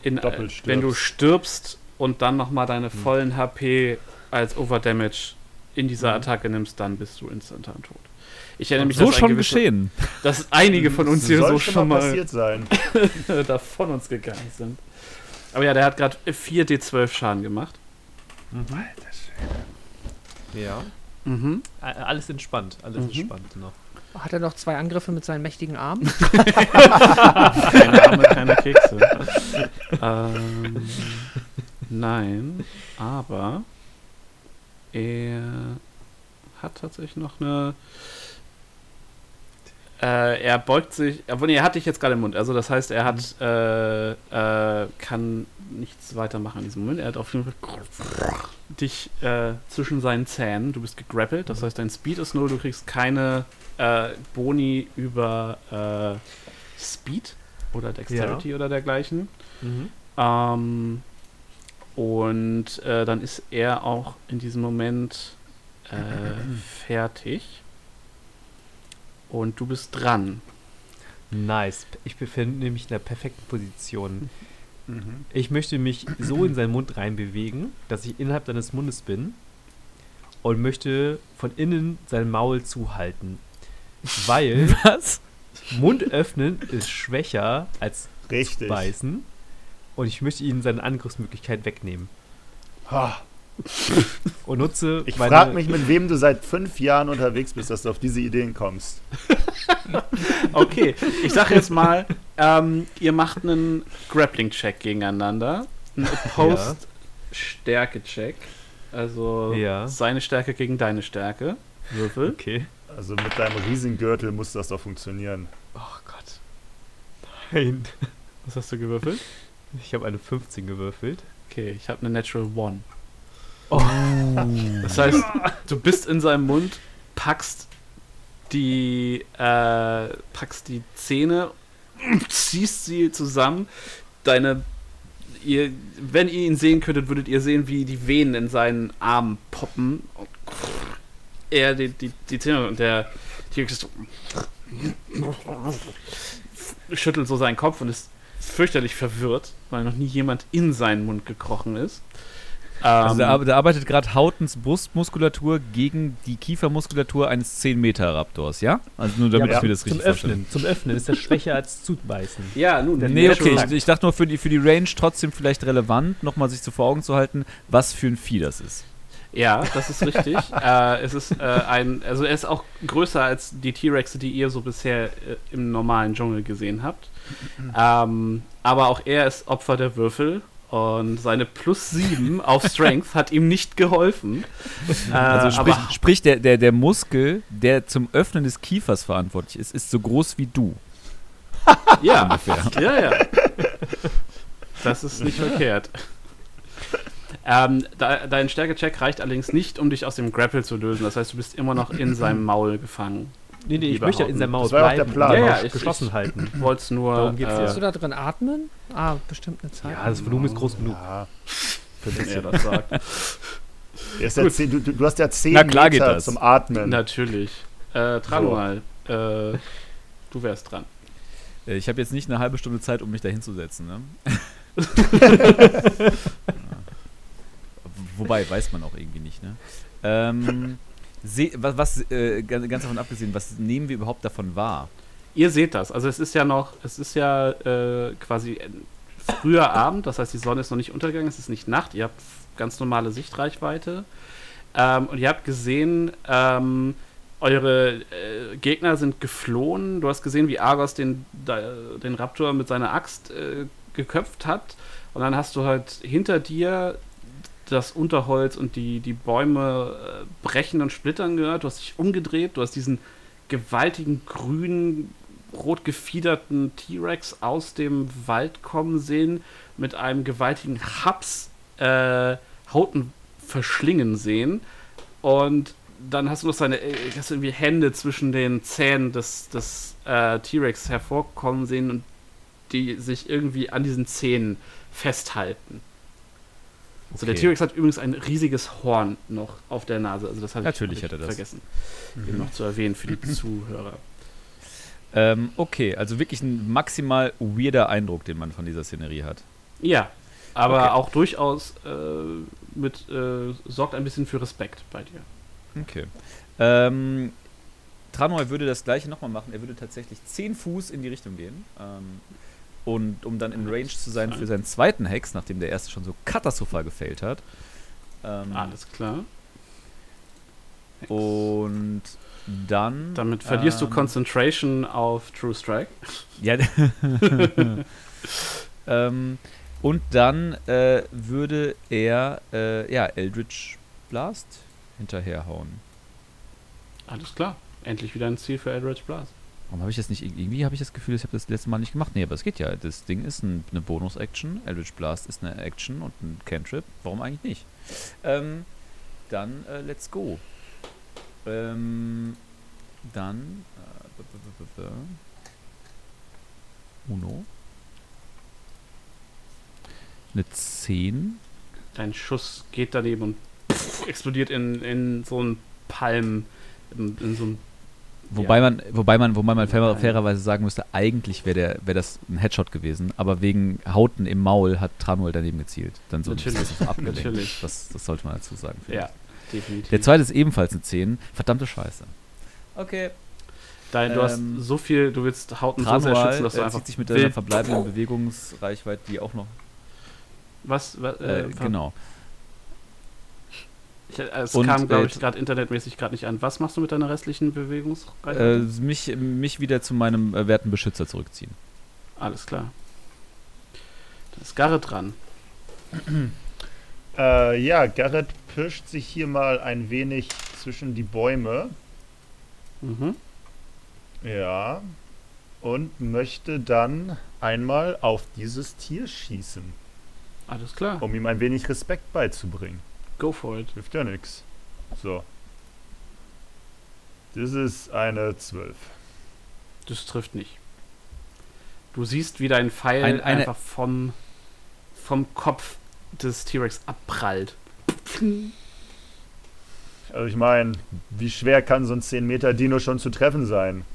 in, Doppelt äh, wenn du stirbst und dann nochmal deine Hm. vollen HP als Overdamage in dieser Mhm. Attacke nimmst, dann bist du instantan tot. Ich erinnere mich, So dass schon gewisser- geschehen. dass einige von uns hier so schon mal passiert sein. da von uns gegangen sind. Aber ja, der hat gerade 4d12 Schaden gemacht. Mhm. Ja. Mhm. Alles entspannt, alles Mhm. entspannt noch. Hat er noch zwei Angriffe mit seinen mächtigen Armen? Keine Arme, keine Kekse. ähm, nein, aber er hat tatsächlich noch eine. Äh, er beugt sich. Obwohl, nee, er hat dich jetzt gerade im Mund. Also, das heißt, er hat. Äh, äh, kann nichts weitermachen in diesem Moment. Er hat auf jeden Fall dich äh, zwischen seinen Zähnen. Du bist gegrappelt. Das heißt, dein Speed ist null. Du kriegst keine äh, Boni über äh, Speed oder Dexterity oder dergleichen. Mhm. Ähm, und äh, dann ist er auch in diesem Moment äh, fertig. Und du bist dran. Nice. Ich befinde mich in der perfekten Position. Mhm. Ich möchte mich so in seinen Mund reinbewegen, dass ich innerhalb seines Mundes bin und möchte von innen sein Maul zuhalten. Weil Was? Mund öffnen ist schwächer als Richtig. beißen und ich möchte ihnen seine Angriffsmöglichkeit wegnehmen. Ha. Und nutze Ich meine- frage mich, mit wem du seit fünf Jahren unterwegs bist, dass du auf diese Ideen kommst. Okay, ich sage jetzt mal, ähm, ihr macht einen Grappling-Check gegeneinander. Einen Opposed-Stärke-Check. Also Ja. seine Stärke gegen deine Stärke. Würfel. Okay. Also mit deinem Riesengürtel muss das doch funktionieren. Oh Gott. Nein. Was hast du gewürfelt? Ich habe eine 15 gewürfelt. Okay, ich habe eine Natural One. Oh. Das heißt, du bist in seinem Mund, packst die, äh, packst die Zähne, ziehst sie zusammen, deine. Ihr, wenn ihr ihn sehen könntet, würdet ihr sehen, wie die Venen in seinen Armen poppen. Und er die, die, die Zähne und der T-Rex schüttelt so seinen Kopf und ist fürchterlich verwirrt, weil noch nie jemand in seinen Mund gekrochen ist. Also Ähm, da, ar- da arbeitet gerade Hautens Brustmuskulatur gegen die Kiefermuskulatur eines 10-Meter-Raptors, ja? Also nur damit Ja, ich mir das zum richtig vorstelle. Öffnen. Zum Öffnen ist das schwächer als Zubeißen. ja, nun, Der Nee, okay, ich, ich dachte nur für die, für die Range trotzdem vielleicht relevant, nochmal sich zu vor Augen zu halten, was für ein Vieh das ist. Ja, das ist richtig. äh, es ist äh, ein, also er ist auch größer als die T-Rexe, die ihr so bisher äh, im normalen Dschungel gesehen habt. Ähm, aber auch er ist Opfer der Würfel und seine plus 7 auf Strength hat ihm nicht geholfen. Äh, Also sprich, sprich der, der, der Muskel, der zum Öffnen des Kiefers verantwortlich ist, ist so groß wie du. ja, Ungefähr. ja, ja. Das ist nicht verkehrt. Ähm, da, dein Stärke-Check reicht allerdings nicht, um dich aus dem Grapple zu lösen. Das heißt, du bist immer noch in seinem Maul gefangen. Nee, nee, ich Lieber möchte in Hauten. seinem Maus Das war ja auch der bleiben. Plan. Ja, ja, ich- geschlossen ich- halten. Du wolltest nur. Darum geht's ja. Kannst äh, du da drin atmen? Ah, bestimmt eine Zeit. Ja, das Volumen ist groß genug. Ja, wenn er das sagt. ist ja zehn, du, du hast ja 10 Na klar geht Meter das. zum Atmen. Natürlich. Äh, Tranual, äh, du wärst dran. Äh, Ich habe jetzt nicht eine halbe Stunde Zeit, um mich da hinzusetzen. Ne? Wobei, weiß man auch irgendwie nicht. Ne? Ähm, was, was äh, ganz, davon abgesehen, was nehmen wir überhaupt davon wahr? Ihr seht das. Also es ist ja noch, es ist ja äh, quasi äh, früher Abend, das heißt, die Sonne ist noch nicht untergegangen, es ist nicht Nacht, ihr habt ganz normale Sichtreichweite. Ähm, und ihr habt gesehen, ähm, eure äh, Gegner sind geflohen. Du hast gesehen, wie Argos den, den Raptor mit seiner Axt äh, geköpft hat. Und dann hast du halt hinter dir das Unterholz und die, die Bäume äh, brechen und splittern gehört. Du hast dich umgedreht, du hast diesen gewaltigen grünen, rot gefiederten T-Rex aus dem Wald kommen sehen, mit einem gewaltigen Haps äh, Hauten verschlingen sehen. Und dann hast du noch seine äh, hast irgendwie Hände zwischen den Zähnen des, des äh, T-Rex hervorkommen sehen und die sich irgendwie an diesen Zähnen festhalten. Also der. T-Rex hat übrigens ein riesiges Horn noch auf der Nase. Also das habe ich, Natürlich hab ich hat er das. vergessen, eben noch zu erwähnen für die Zuhörer. Ähm, okay, also wirklich ein maximal weirder Eindruck, den man von dieser Szenerie hat. Ja, aber Okay. auch durchaus äh, mit äh, sorgt ein bisschen für Respekt bei dir. Okay. Ähm, Tranoi würde das gleiche nochmal machen. Er würde tatsächlich 10 Fuß in die Richtung gehen. Ähm, und um dann in Range zu sein für seinen zweiten Hex, nachdem der erste schon so katastrophal gefailt hat. Ähm, Alles klar. Und dann. Damit verlierst du ähm, Concentration auf True Strike. Ja. ähm, und dann äh, würde er äh, ja, Eldritch Blast hinterherhauen. Alles klar. Endlich wieder ein Ziel für Eldritch Blast. Warum habe ich das nicht? Irgendwie habe ich das Gefühl, ich habe das letzte Mal nicht gemacht. Nee, aber es geht ja. Das Ding ist ein, eine Bonus-Action. Eldritch Blast ist eine Action und ein Cantrip. Warum eigentlich nicht? Ähm, dann äh, let's go. Ähm, dann. Äh, Uno. Eine 10. Dein Schuss geht daneben und explodiert in, in so einen Palm, in, in so einen Wobei man, wobei man, wobei man fair, Nein. fairerweise sagen müsste, eigentlich wäre der, wäre das ein Headshot gewesen, aber wegen Hauten im Maul hat Tranuel daneben gezielt. Dann so ein Natürlich, bisschen so abgelenkt. natürlich. Das, das sollte man dazu sagen. Ja, definitiv. Der zweite ist ebenfalls eine 10. Verdammte Scheiße. Okay. Dein, du hast ähm, so viel, du willst Hauten so sehr schützen, dass du äh, einfach zieht sich mit der wild- verbleibenden Bewegungsreichweite, die auch noch. Was? was Äh, äh, genau. Ich, äh, es Und, kam, glaube äh, ich, gerade internetmäßig gerade nicht an. Was machst du mit deiner restlichen Äh, Bewegungsreichweite? mich, mich wieder zu meinem äh, werten Beschützer zurückziehen. Alles klar. Da ist Garrett dran. Äh, ja, Garrett pirscht sich hier mal ein wenig zwischen die Bäume. Mhm. Ja. Und möchte dann einmal auf dieses Tier schießen, Alles klar. um ihm ein wenig Respekt beizubringen. Go for it. Hilft ja nix. So. Das ist eine 12. Das trifft nicht. Du siehst, wie dein Pfeil Ein- eine- einfach vom, vom Kopf des T-Rex abprallt. Also ich meine, wie schwer kann so ein 10 Meter Dino schon zu treffen sein?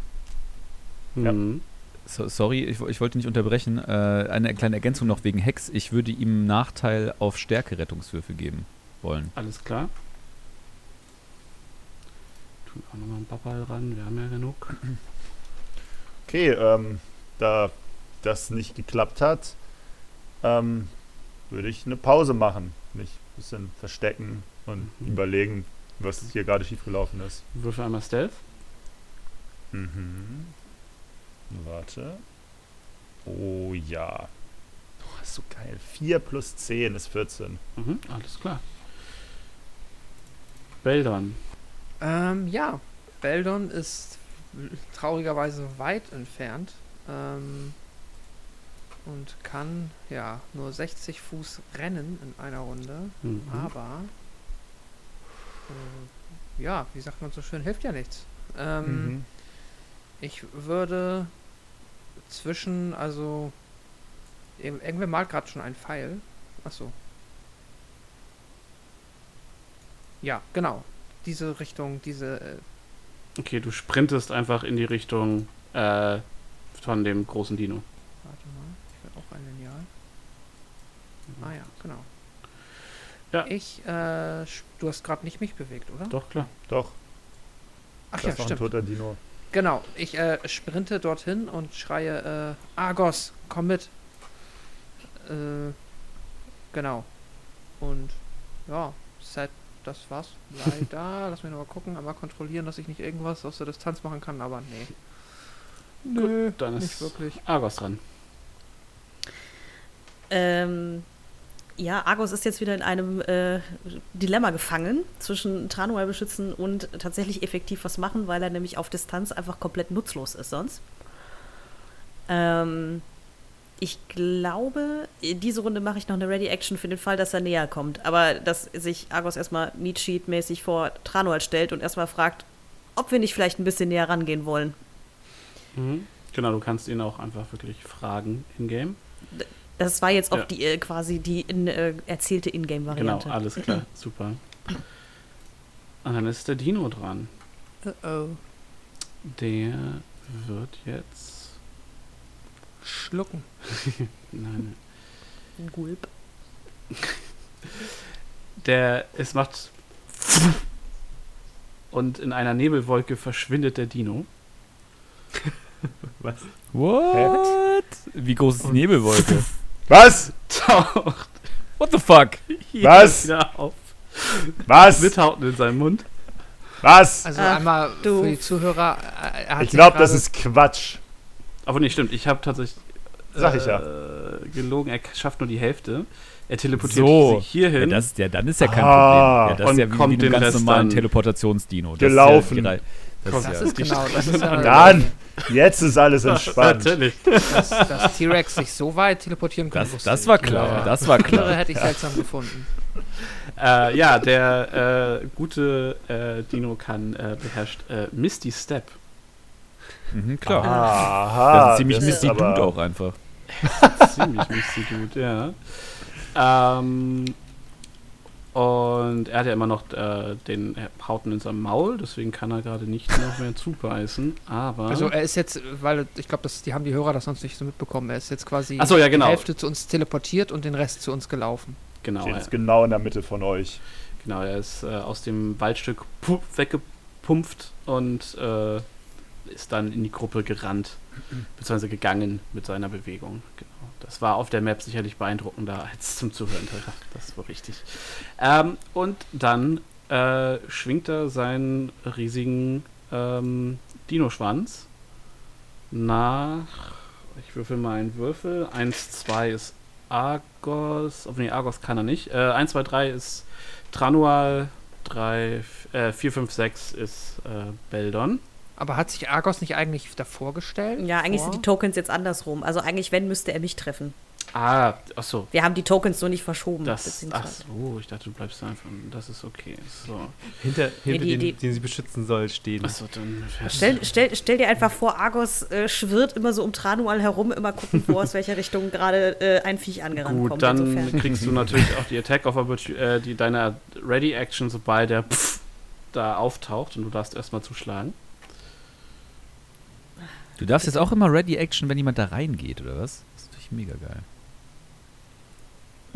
Ja. Mhm. So, sorry, ich, ich wollte nicht unterbrechen. Äh, eine kleine Ergänzung noch wegen Hex. Ich würde ihm Nachteil auf Stärke-Rettungswürfe geben wollen. Alles klar. Tun auch nochmal einen Papal ran, wir haben ja genug. Okay, ähm, da das nicht geklappt hat, ähm, würde ich eine Pause machen. Mich ein bisschen verstecken und Mhm. überlegen, was hier gerade schiefgelaufen ist. Würfel einmal Stealth. Mhm. Warte. Oh ja. Oh, ist so geil. 4 plus 10 ist 14. Mhm, alles klar. Beldon. Ähm, ja, Beldon ist traurigerweise weit entfernt ähm, und kann ja nur 60 Fuß rennen in einer Runde, Mhm. aber äh, ja, wie sagt man so schön, hilft ja nichts. Ähm, Mhm. Ich würde zwischen, also ir- irgendwer malt gerade schon einen Pfeil. Achso. Ja, genau. Diese Richtung, diese äh, Okay, du sprintest einfach in die Richtung äh, von dem großen Dino. Warte mal, ich will auch ein Lineal. Ah ja, genau. Ja. Ich, äh, du hast gerade nicht mich bewegt, oder? Doch, klar. Doch, Ach das ja, noch ein stimmt. toter Dino. Genau, ich äh, sprinte dorthin und schreie, äh, Argos, komm mit. Äh, genau. Und ja, Set, das war's. Leider, lass mich noch mal gucken, einmal kontrollieren, dass ich nicht irgendwas aus der Distanz machen kann, aber nee. Nö, Dann nicht ist wirklich. Argos dran. Ähm, ja, Argos ist jetzt wieder in einem äh, Dilemma gefangen zwischen Tranual beschützen und tatsächlich effektiv was machen, weil er nämlich auf Distanz einfach komplett nutzlos ist sonst. Ähm, ich glaube, diese Runde mache ich noch eine Ready Action für den Fall, dass er näher kommt. Aber dass sich Argos erstmal Meat Sheet mäßig vor Tranual stellt und erstmal fragt, ob wir nicht vielleicht ein bisschen näher rangehen wollen. Mhm. Genau, du kannst ihn auch einfach wirklich fragen in-game. Das war jetzt auch Ja. die äh, quasi die in, äh, erzählte Genau, Ingame-Variante. alles klar. Super. Und dann ist der Dino dran. Uh oh. Der wird jetzt. Schlucken. Nein. Gulp. Der. Es macht. Und in einer Nebelwolke verschwindet der Dino. Was? What? Wie groß ist die Nebelwolke? Was? Taucht What the fuck? hier Was? auf. Was? Mit Hauten in seinem Mund. Was? Also Ach, einmal du. für die Zuhörer, äh, er hat Ich glaube, das ist Quatsch. Aber nicht stimmt, ich habe tatsächlich. Sag ich ja. äh, Gelogen, er schafft nur die Hälfte. Er teleportiert So. sich hier Ja, hin. das, ja, dann ist ja kein Ah. Problem. Ja, das Und ist ja wie, kommt wie ein den ganz Rest normalen Teleportationsdino. Das gelaufen. Ist ja, das Kommt- ist Das ja, ist genau, das ist ja Dann, jetzt ist alles entspannt. Natürlich. dass, dass T-Rex sich so weit teleportieren kann. das, das war klar. Das war Andere klar. hätte ich seltsam gefunden. Äh, ja, der äh, gute äh, Dino kann äh, beherrscht äh, Misty Step. Mhm, klar. Aha. das ist ziemlich Misty Dude auch einfach. Ziemlich Misty Dude, ja. Ähm, und er hat ja immer noch äh, den Hauten in seinem Maul, deswegen kann er gerade nicht noch mehr zubeißen. Aber Also er ist jetzt, weil ich glaube, die haben die Hörer das sonst nicht so mitbekommen. Er ist jetzt quasi so, ja, genau. die Hälfte zu uns teleportiert und den Rest zu uns gelaufen. genau, Steht er, jetzt genau in der Mitte von euch. genau, er ist äh, aus dem Waldstück pu- weggepumpft und äh, ist dann in die Gruppe gerannt, beziehungsweise gegangen mit seiner Bewegung. Genau. Das war auf der Map sicherlich beeindruckender als zum Zuhören. Das war richtig. Ähm, und dann äh, schwingt er seinen riesigen ähm, Dino-Schwanz nach. Ich würfel mal einen Würfel. 1, 2 ist Argos. Oh, nee, Argos kann er nicht. Äh, 1, 2, 3 ist Tranual. 3, äh, 4, 5, 6 ist äh, Beldon. Aber hat sich Argos nicht eigentlich davor gestellt? Ja, eigentlich Vor? sind die Tokens jetzt andersrum. Also eigentlich, wenn, müsste er mich treffen. Ah, achso. Wir haben die Tokens nur nicht verschoben. Das, ach so, ich dachte, du bleibst da einfach. Das ist okay. So. Hinter, hinter die- dem, die- den sie beschützen soll, stehen. Achso, dann fährst Stell, stell, stell dir einfach vor, Argos äh, schwirrt immer so um Tranual herum, immer gucken, wo aus welcher Richtung gerade äh, ein Viech angerannt Gut, kommt. dann Insofern. kriegst du natürlich auch die Attack of Opportunity, äh, die deiner Ready Action, sobald der Pff da auftaucht und du darfst erstmal zuschlagen. Du darfst jetzt auch immer Ready Action, wenn jemand da reingeht, oder was? Das ist natürlich mega geil.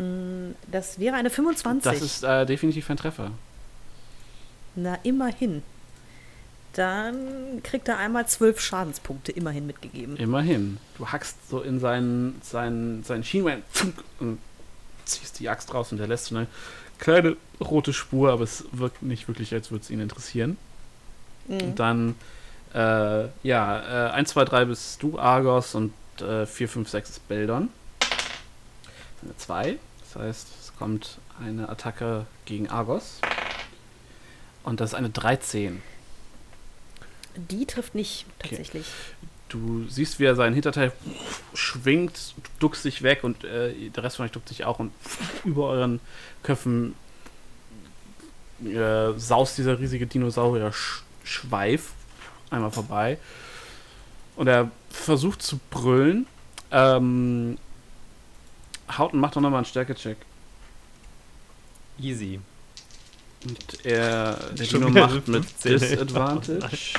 Mm, Das wäre eine 25. Das ist äh, definitiv ein Treffer. Na, immerhin. Dann kriegt er einmal zwölf Schadenspunkte immerhin mitgegeben. Immerhin. Du hackst so in seinen, seinen, seinen Schienbein und ziehst die Axt raus und der lässt so eine kleine rote Spur, aber es wirkt nicht wirklich, als würde es ihn interessieren. Mhm. Und dann, äh, ja, äh, 1, 2, 3 bist du, Argos, und äh, 4, 5, 6 ist Beldon. Eine 2. Das heißt, es kommt eine Attacke gegen Argos. Und das ist eine 13. Die trifft nicht, Okay. tatsächlich. Du siehst, wie er seinen Hinterteil schwingt, du duckst dich weg und äh, der Rest von euch duckt sich auch und über euren Köpfen äh, saust dieser riesige Dinosaurier-Schweif einmal vorbei. Und er versucht zu brüllen. Ähm, Hauten macht doch nochmal einen Stärke-Check. Easy. Und er, der Dino macht mit 15, ey. Disadvantage.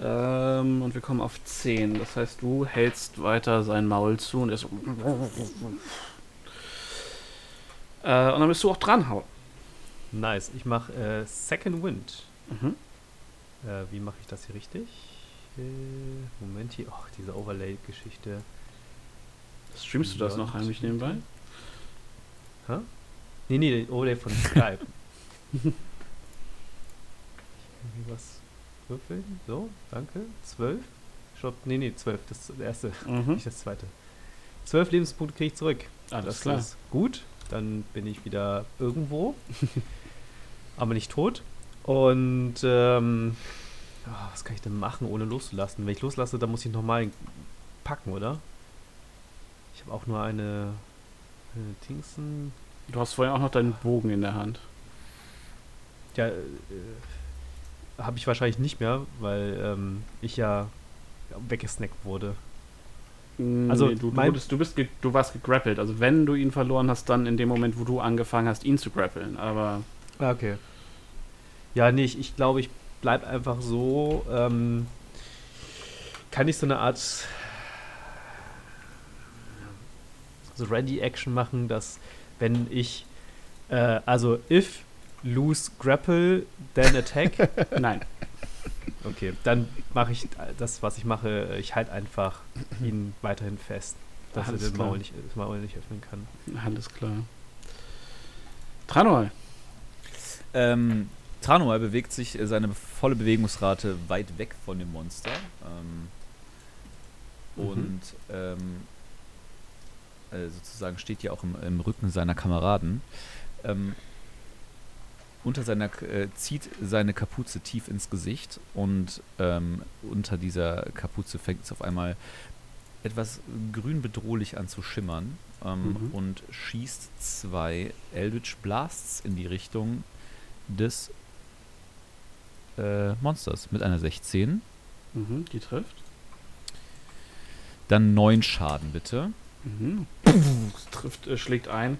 ähm, und wir kommen auf 10. Das heißt, du hältst weiter sein Maul zu und er so. Äh, und dann bist du auch dran, Haut. Nice. Ich mache äh, Second Wind. Mhm. Äh, wie mache ich das hier richtig? Äh, Moment hier. Ach, diese Overlay-Geschichte. Streamst du das noch heimlich nebenbei? Hä? Nee, nee, den Overlay von Skype. Irgendwie was würfeln? So, danke. Zwölf? Stopp, nee, nee, zwölf. Das ist das erste, Mhm. nicht das zweite. Zwölf Lebenspunkte kriege ich zurück. Alles das klar. ist gut. Dann bin ich wieder irgendwo. aber nicht tot. Und ähm, ah, was kann ich denn machen, ohne loszulassen? Wenn ich loslasse, dann muss ich nochmal packen, oder? Ich habe auch nur eine, eine Dingsen. Du hast vorher auch noch deinen Bogen in der Hand. Ja, äh, habe ich wahrscheinlich nicht mehr, weil ähm, ich ja weggesnackt wurde. Also, Nee, du, du, mein- wurdest, du, bist du warst gegrappelt. Also, wenn du ihn verloren hast, dann in dem Moment, wo du angefangen hast, ihn zu grappeln. Aber Ah, okay. Ja, nee, ich, ich glaube, ich bleib einfach so. Ähm, kann ich so eine Art so Ready-Action machen, dass wenn ich äh, also if lose grapple then attack nein. okay dann mache ich das was ich mache ich halte einfach ihn weiterhin fest dass Alles er den. Maul nicht, das Maul nicht öffnen kann Alles klar. Tranol. Ähm, Tranual bewegt sich äh, seine volle Bewegungsrate weit weg von dem Monster. Ähm, Mhm. Und ähm, äh, sozusagen steht ja auch im, im Rücken seiner Kameraden. Ähm, unter seiner äh, zieht seine Kapuze tief ins Gesicht und ähm, unter dieser Kapuze fängt es auf einmal etwas grün bedrohlich an zu schimmern ähm, Mhm. und schießt zwei Eldritch Blasts in die Richtung des äh, Monsters mit einer 16. Mhm, die trifft. Dann 9 Schaden bitte. Mhm. Es trifft, äh, schlägt ein,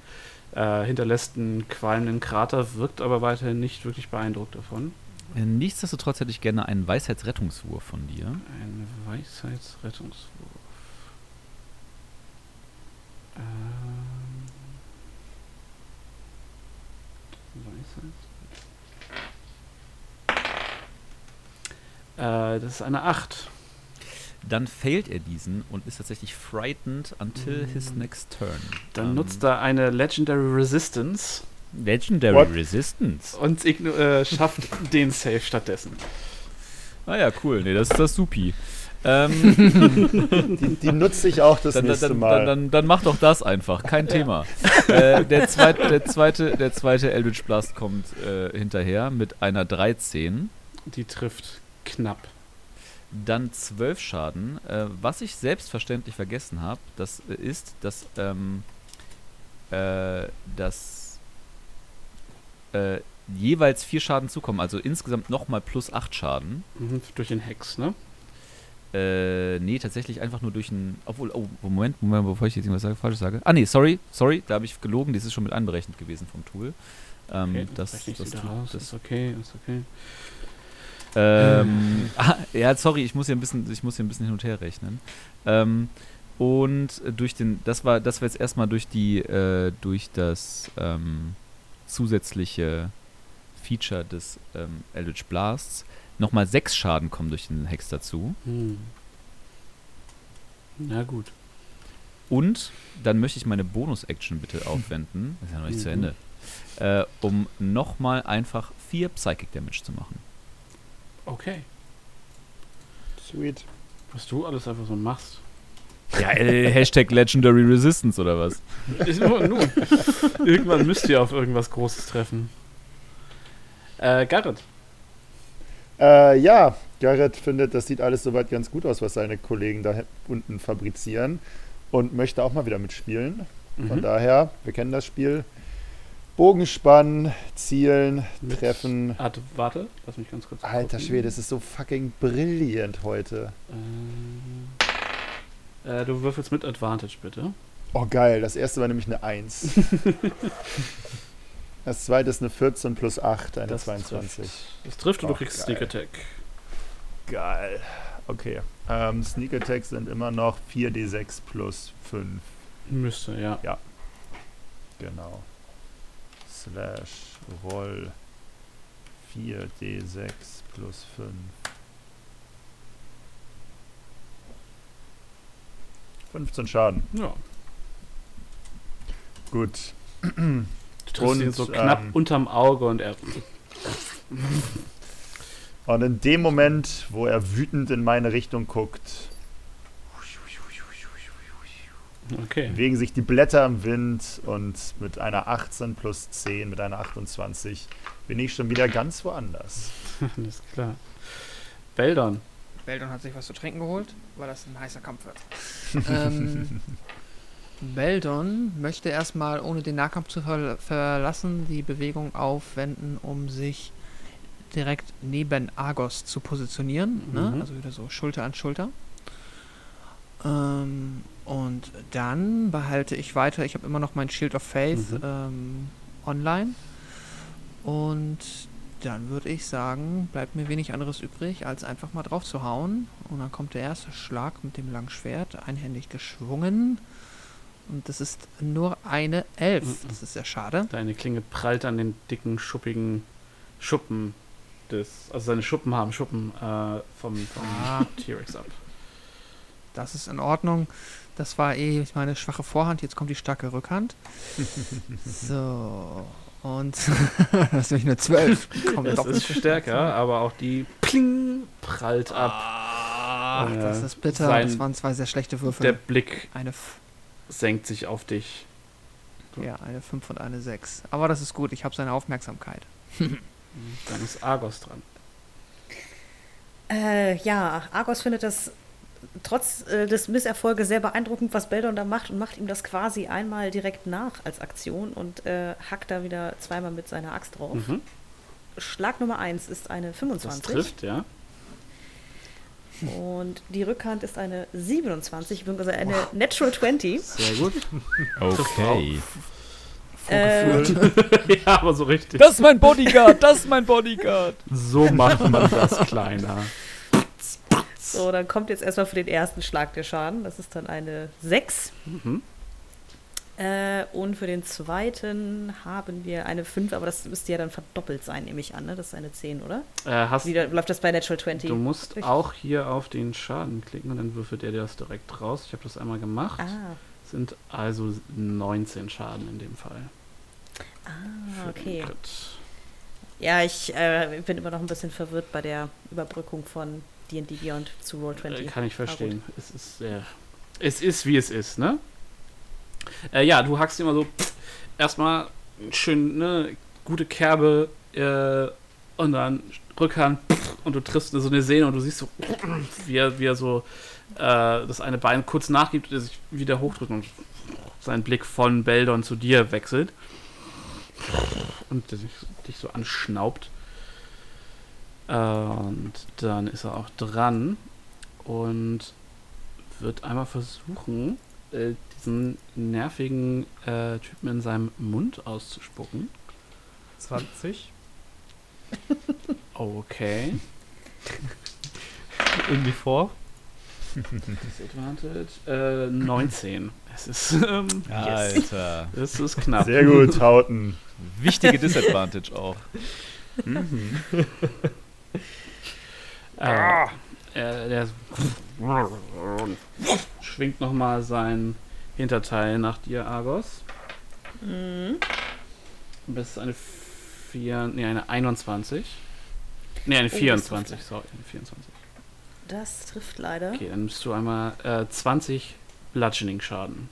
äh, hinterlässt einen qualmenden Krater, wirkt aber weiterhin nicht wirklich beeindruckt davon. Äh, Nichtsdestotrotz hätte ich gerne einen Weisheitsrettungswurf von dir. Ein Weisheitsrettungswurf. Ähm, Weisheits. Äh, das ist eine 8. Dann failt er diesen und ist tatsächlich frightened until his next turn. Dann Ähm, nutzt er eine Legendary Resistance Legendary What? Resistance. und äh, schafft den Save stattdessen. Ah ja, cool. Nee, das ist das Supi. Ähm, Die, die nutze ich auch das dann, nächste dann, Mal. dann, dann, dann mach doch das einfach, kein Thema. äh, der, zweite, der, zweite, der zweite Eldritch Blast kommt äh, hinterher mit einer 13. Die trifft knapp. dann 12 Schaden. Äh, was ich selbstverständlich vergessen habe, das äh, ist, dass, ähm, äh, dass äh, jeweils 4 Schaden zukommen. Also insgesamt nochmal plus 8 Schaden. Mhm, durch den Hex, ne? Äh, nee, tatsächlich einfach nur durch ein. Obwohl, oh, Moment, Moment, bevor ich jetzt irgendwas sage, falsch sage. Ah, nee, sorry, sorry, da habe ich gelogen, das ist schon mit einberechnet gewesen vom Tool. Ähm, Okay, das, das, raus. das, ist okay, ist okay. Ähm, ah, ja, sorry, ich muss hier ein bisschen, ich muss hier ein bisschen hin und her rechnen. Ähm, und durch den, das war, das war jetzt erstmal durch die, äh, durch das ähm, zusätzliche Feature des ähm, Eldritch Blasts nochmal sechs Schaden kommen durch den Hex dazu. Hm. Na gut. Und dann möchte ich meine Bonus-Action bitte aufwenden, das ist ja noch nicht zu Mhm. Ende, äh, um nochmal einfach vier Psychic Damage zu machen. Okay. Sweet. Was du alles einfach so machst. Ja, äh, Hashtag Legendary Resistance oder was? Ist nur, nur. Irgendwann müsst ihr auf irgendwas Großes treffen. Äh, Garrett. Äh, ja, Garrett findet, das sieht alles soweit ganz gut aus, was seine Kollegen da unten fabrizieren und möchte auch mal wieder mitspielen. Von Mhm. daher, wir kennen das Spiel. Bogen spannen, zielen, Mit treffen. Art, warte, lass mich ganz kurz. Alter gucken. Schwede, es ist so fucking brillant heute. Äh, äh, du würfelst mit Advantage, bitte. Oh geil, das erste war nämlich eine 1. das zweite ist eine 14 plus 8, eine 22. Trifft. Das trifft und du Oh, kriegst geil. Sneak Attack. Geil. Okay. Ähm, Sneak Attacks sind immer noch 4d6 plus 5. Müsste, ja. Genau. Slash Roll 4d6 plus 5. Fünfzehn Schaden. Ja. Gut. Du triffst ihn so knapp ähm, unterm Auge und er. Und in dem Moment, wo er wütend in meine Richtung guckt, Okay. bewegen sich die Blätter im Wind und mit einer 18 plus 10, mit einer 28, bin ich schon wieder ganz woanders. Alles klar. Beldon. Beldon hat sich was zu trinken geholt, weil das ein heißer Kampf wird. ähm, Beldon möchte erstmal, ohne den Nahkampf zu ver verlassen, die Bewegung aufwenden, um sich direkt neben Argos zu positionieren. Ne? Mhm. Also wieder so Schulter an Schulter. Ähm, und dann behalte ich weiter, ich habe immer noch mein Shield of Faith Mhm. ähm, online. Und dann würde ich sagen, bleibt mir wenig anderes übrig, als einfach mal drauf zu hauen. Und dann kommt der erste Schlag mit dem langen Schwert, einhändig geschwungen. Und das ist nur eine Elf. Mhm. Das ist sehr schade. Deine Klinge prallt an den dicken, schuppigen Schuppen des. Also seine Schuppen haben Schuppen äh, vom, vom Ah. T-Rex ab. Das ist in Ordnung. Das war eh meine schwache Vorhand. Jetzt kommt die starke Rückhand. so. Und das ist nämlich eine 12. Kommt Das ist stärker, stark. aber auch die Pling prallt ab. Ach, Äh, das ist bitter. sein- das waren zwei sehr schlechte Würfel. Der Blick senkt sich auf dich. ja, eine 5 und eine 6. Aber das ist gut. Ich habe seine Aufmerksamkeit. Dann ist Argos dran. Äh, ja, Argos findet das trotz äh, des Misserfolges sehr beeindruckend, was Beldon da macht und macht ihm das quasi einmal direkt nach als Aktion und äh, hackt da wieder zweimal mit seiner Axt drauf. Mhm. Schlag Nummer 1 ist eine Das 25 trifft, ja. und die Rückhand ist eine 27, beziehungsweise eine Natural 20. Sehr gut. Okay. Äh, ja, aber so richtig. Das ist mein Bodyguard, das ist mein Bodyguard. So macht man das kleiner. So, dann kommt jetzt erstmal für den ersten Schlag der Schaden. Das ist dann eine 6. Mhm. Äh, und für den zweiten haben wir eine 5, aber das müsste ja dann verdoppelt sein, nehme ich an. Ne? Das ist eine 10, oder? Äh, hast, Wie läuft das bei Natural 20? du musst Richtig. auch hier auf den Schaden klicken und dann würfelt er dir das direkt raus. Ich habe das einmal gemacht. Ah, Sind also 19 Schaden in dem Fall. ah okay. Ja, ich äh, bin immer noch ein bisschen verwirrt bei der Überbrückung von D&D Beyond zu Roll20. Äh, kann ich verstehen. es ist sehr. Es ist wie es ist, ne? Äh, ja, du hackst immer so erstmal schön, ne, gute Kerbe äh, und dann Rückhand und du triffst so eine Sehne und du siehst so, wie er, wie er so äh, das eine Bein kurz nachgibt und er sich wieder hochdrückt und sein Blick von Beldon zu dir wechselt und dich so anschnaubt. Äh, und dann ist er auch dran und wird einmal versuchen, äh, diesen nervigen äh, Typen in seinem Mund auszuspucken. 20. Okay. Irgendwie vor. Disadvantage. Äh, 19. Es ist, ähm, Alter. es ist knapp. Sehr gut, Hauten. Wichtige Disadvantage auch. Äh, äh, der schwingt nochmal sein Hinterteil nach dir, Argos. Mhm. Das ist eine 4, nee, eine 21. Nee, eine Oh, das 24, trifft sorry, eine 24. Das trifft leider. Okay, dann bist du einmal äh, 20 Bludgeoning-Schaden.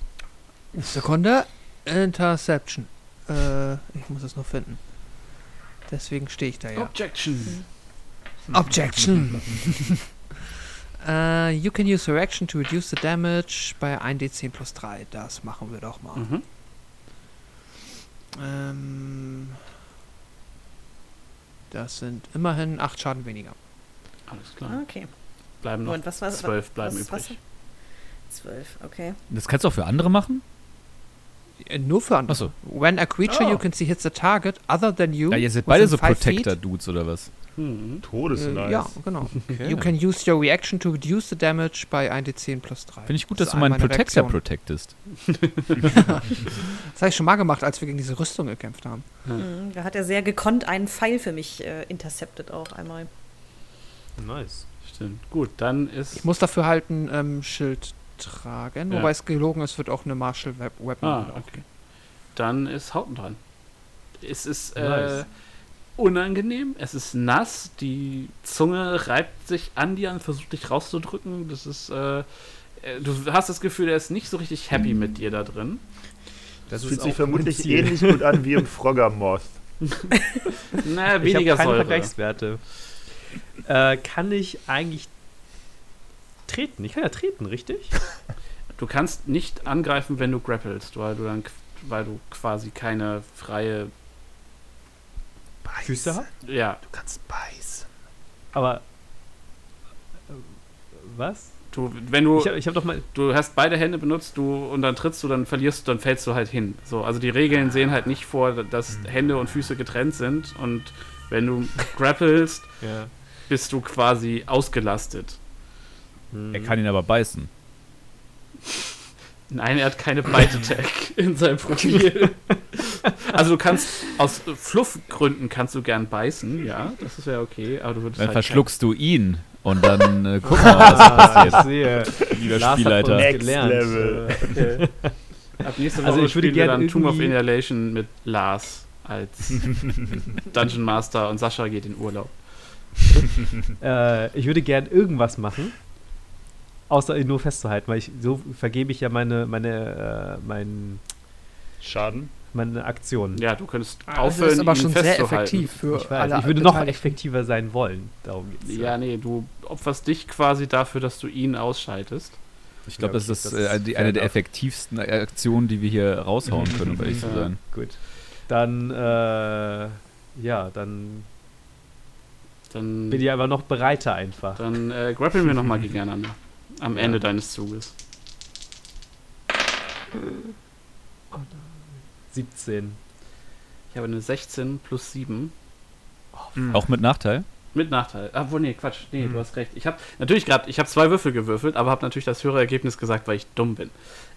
Sekunde. Interception. Äh, ich muss es noch finden. Deswegen stehe ich da ja. Objection! Objection. äh, you can use your action to reduce the damage bei 1d10 plus 3. Das machen wir doch mal. Mhm. Ähm, das sind immerhin 8 Schaden weniger. Alles klar. Okay. Bleiben noch Und was war 12 bleiben was, was, übrig. Zwölf, okay. Das kannst du auch für andere machen? Äh, nur für andere. Achso. When a creature Oh. you can see hits a target other than you. Ja, ihr seid beide so Protector-Dudes oder was? Mhm. Todesnice. Äh, ja, genau. You can use your reaction to reduce the damage by 1d10 plus 3. Finde ich gut, Das dass du meinen Protector Reaktionen. protectest. Das habe ich schon mal gemacht, als wir gegen diese Rüstung gekämpft haben. Mhm. Da hat er sehr gekonnt einen Pfeil für mich äh, intercepted auch einmal. Nice. Stimmt. Gut, dann ist. Ich muss dafür halt ein ähm, Schild tragen, Ja. wobei es gelogen ist, wird auch eine Martial Weapon. Ah, okay. Dann ist Hauten dran. Es ist äh, Nice. Unangenehm, es ist nass, die Zunge reibt sich an dir und versucht dich rauszudrücken. Das ist, äh, äh, du hast das Gefühl, er ist nicht so richtig happy mit dir da drin. Das ist fühlt sich vermutlich ähnlich gut an wie im Froggermoth. Naja, Ich weniger habe keine Säure. Vergleichswerte. Äh, kann ich eigentlich treten? Ich kann ja treten, richtig? Du kannst nicht angreifen, wenn du grappelst, weil du dann weil du quasi keine freie Füße habe? ja, Du kannst beißen. Aber. äh, Was? du wenn du Ich habe ich hab doch mal. du hast beide Hände benutzt, du und dann trittst du, dann verlierst du, dann fällst du halt hin. So, also die Regeln sehen halt nicht vor, dass Hände und Füße getrennt sind und wenn du grappelst, Ja. bist du quasi ausgelastet. Hm. Er kann ihn aber beißen. Nein, er hat keine Bite Attack in seinem Profil. also du kannst aus Fluffgründen kannst du gern beißen, ja, das wäre okay, aber du würdest Dann halt verschluckst du ihn und dann äh, gucken wir mal, was passiert. Ah, ich sehe. Lieber Lars hat Spielleiter. Next gelernt. Level. Äh, kein- Ab nächste Woche Also ich würde spielen wir gern dann Tomb of Annihilation mit Lars als Dungeon Master und Sascha geht in Urlaub. Äh, ich würde gern irgendwas machen, außer ihn nur festzuhalten, weil ich so vergebe ich ja meine meine äh, mein, Schaden. meine Aktionen. Ja, du könntest Das aufhören, ist aber ihn schon sehr effektiv für Ich, weiß, alle ich würde noch effektiver sein wollen. Darum geht's. Ja, nee, du opferst dich quasi dafür, dass du ihn ausschaltest. Ich glaube, Ja, das okay, ist, das äh, ist die, fair eine der enough. effektivsten Aktionen, die wir hier raushauen können, um ehrlich zu Ja. sein. Gut. Dann äh, ja, dann Dann, bin ich aber noch bereiter einfach. dann äh, grappeln wir nochmal gegeneinander. Am Ja. Ende deines Zuges. 17. Ich habe eine 16 plus 7. Auch mit Nachteil? Mit Nachteil. Ah, wo, nee, Quatsch. Nee, Mhm. du hast recht. Ich habe natürlich gerade, ich habe zwei Würfel gewürfelt, aber habe natürlich das höhere Ergebnis gesagt, weil ich dumm bin.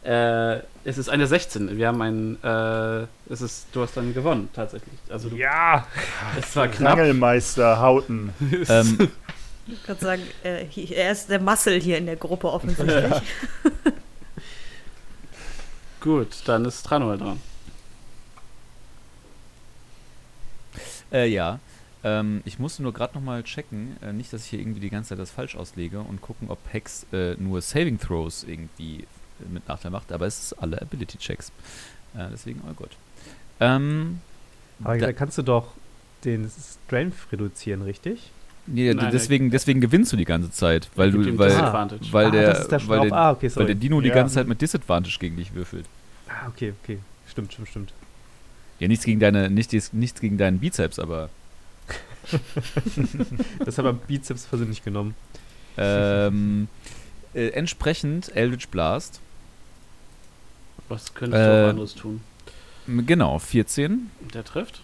Äh, es ist eine 16. Wir haben ein, äh, es ist, du hast dann gewonnen, tatsächlich. Also du, Ja! es war knapp. Rangelmeister Hauten. ähm, Ich würde sagen, äh, er ist der Muscle hier in der Gruppe offensichtlich. Gut, dann ist Tranor dran. Äh, ja. Ähm, ich musste nur gerade nochmal checken, äh, nicht, dass ich hier irgendwie die ganze Zeit das falsch auslege und gucken, ob Hex äh, nur Saving Throws irgendwie äh, mit Nachteil macht, aber es ist alle Ability Checks. Äh, deswegen, oh Gott. Ähm, Aber da, da kannst du doch den Strength reduzieren, richtig? Nee, Nein, deswegen, deswegen gewinnst du die ganze Zeit, weil du, weil, weil ah, der, das ist der weil der, Ah, okay, weil der Dino die Ja. ganze Zeit mit Disadvantage gegen dich würfelt. Ah, okay, okay. Stimmt, stimmt, stimmt. Ja, nichts gegen deine, nicht, nichts gegen deinen Bizeps, aber Das hat er Bizeps persönlich genommen. ähm, äh, entsprechend Eldritch Blast. Was könntest Äh, du auch anderes tun? Genau, 14, Der trifft.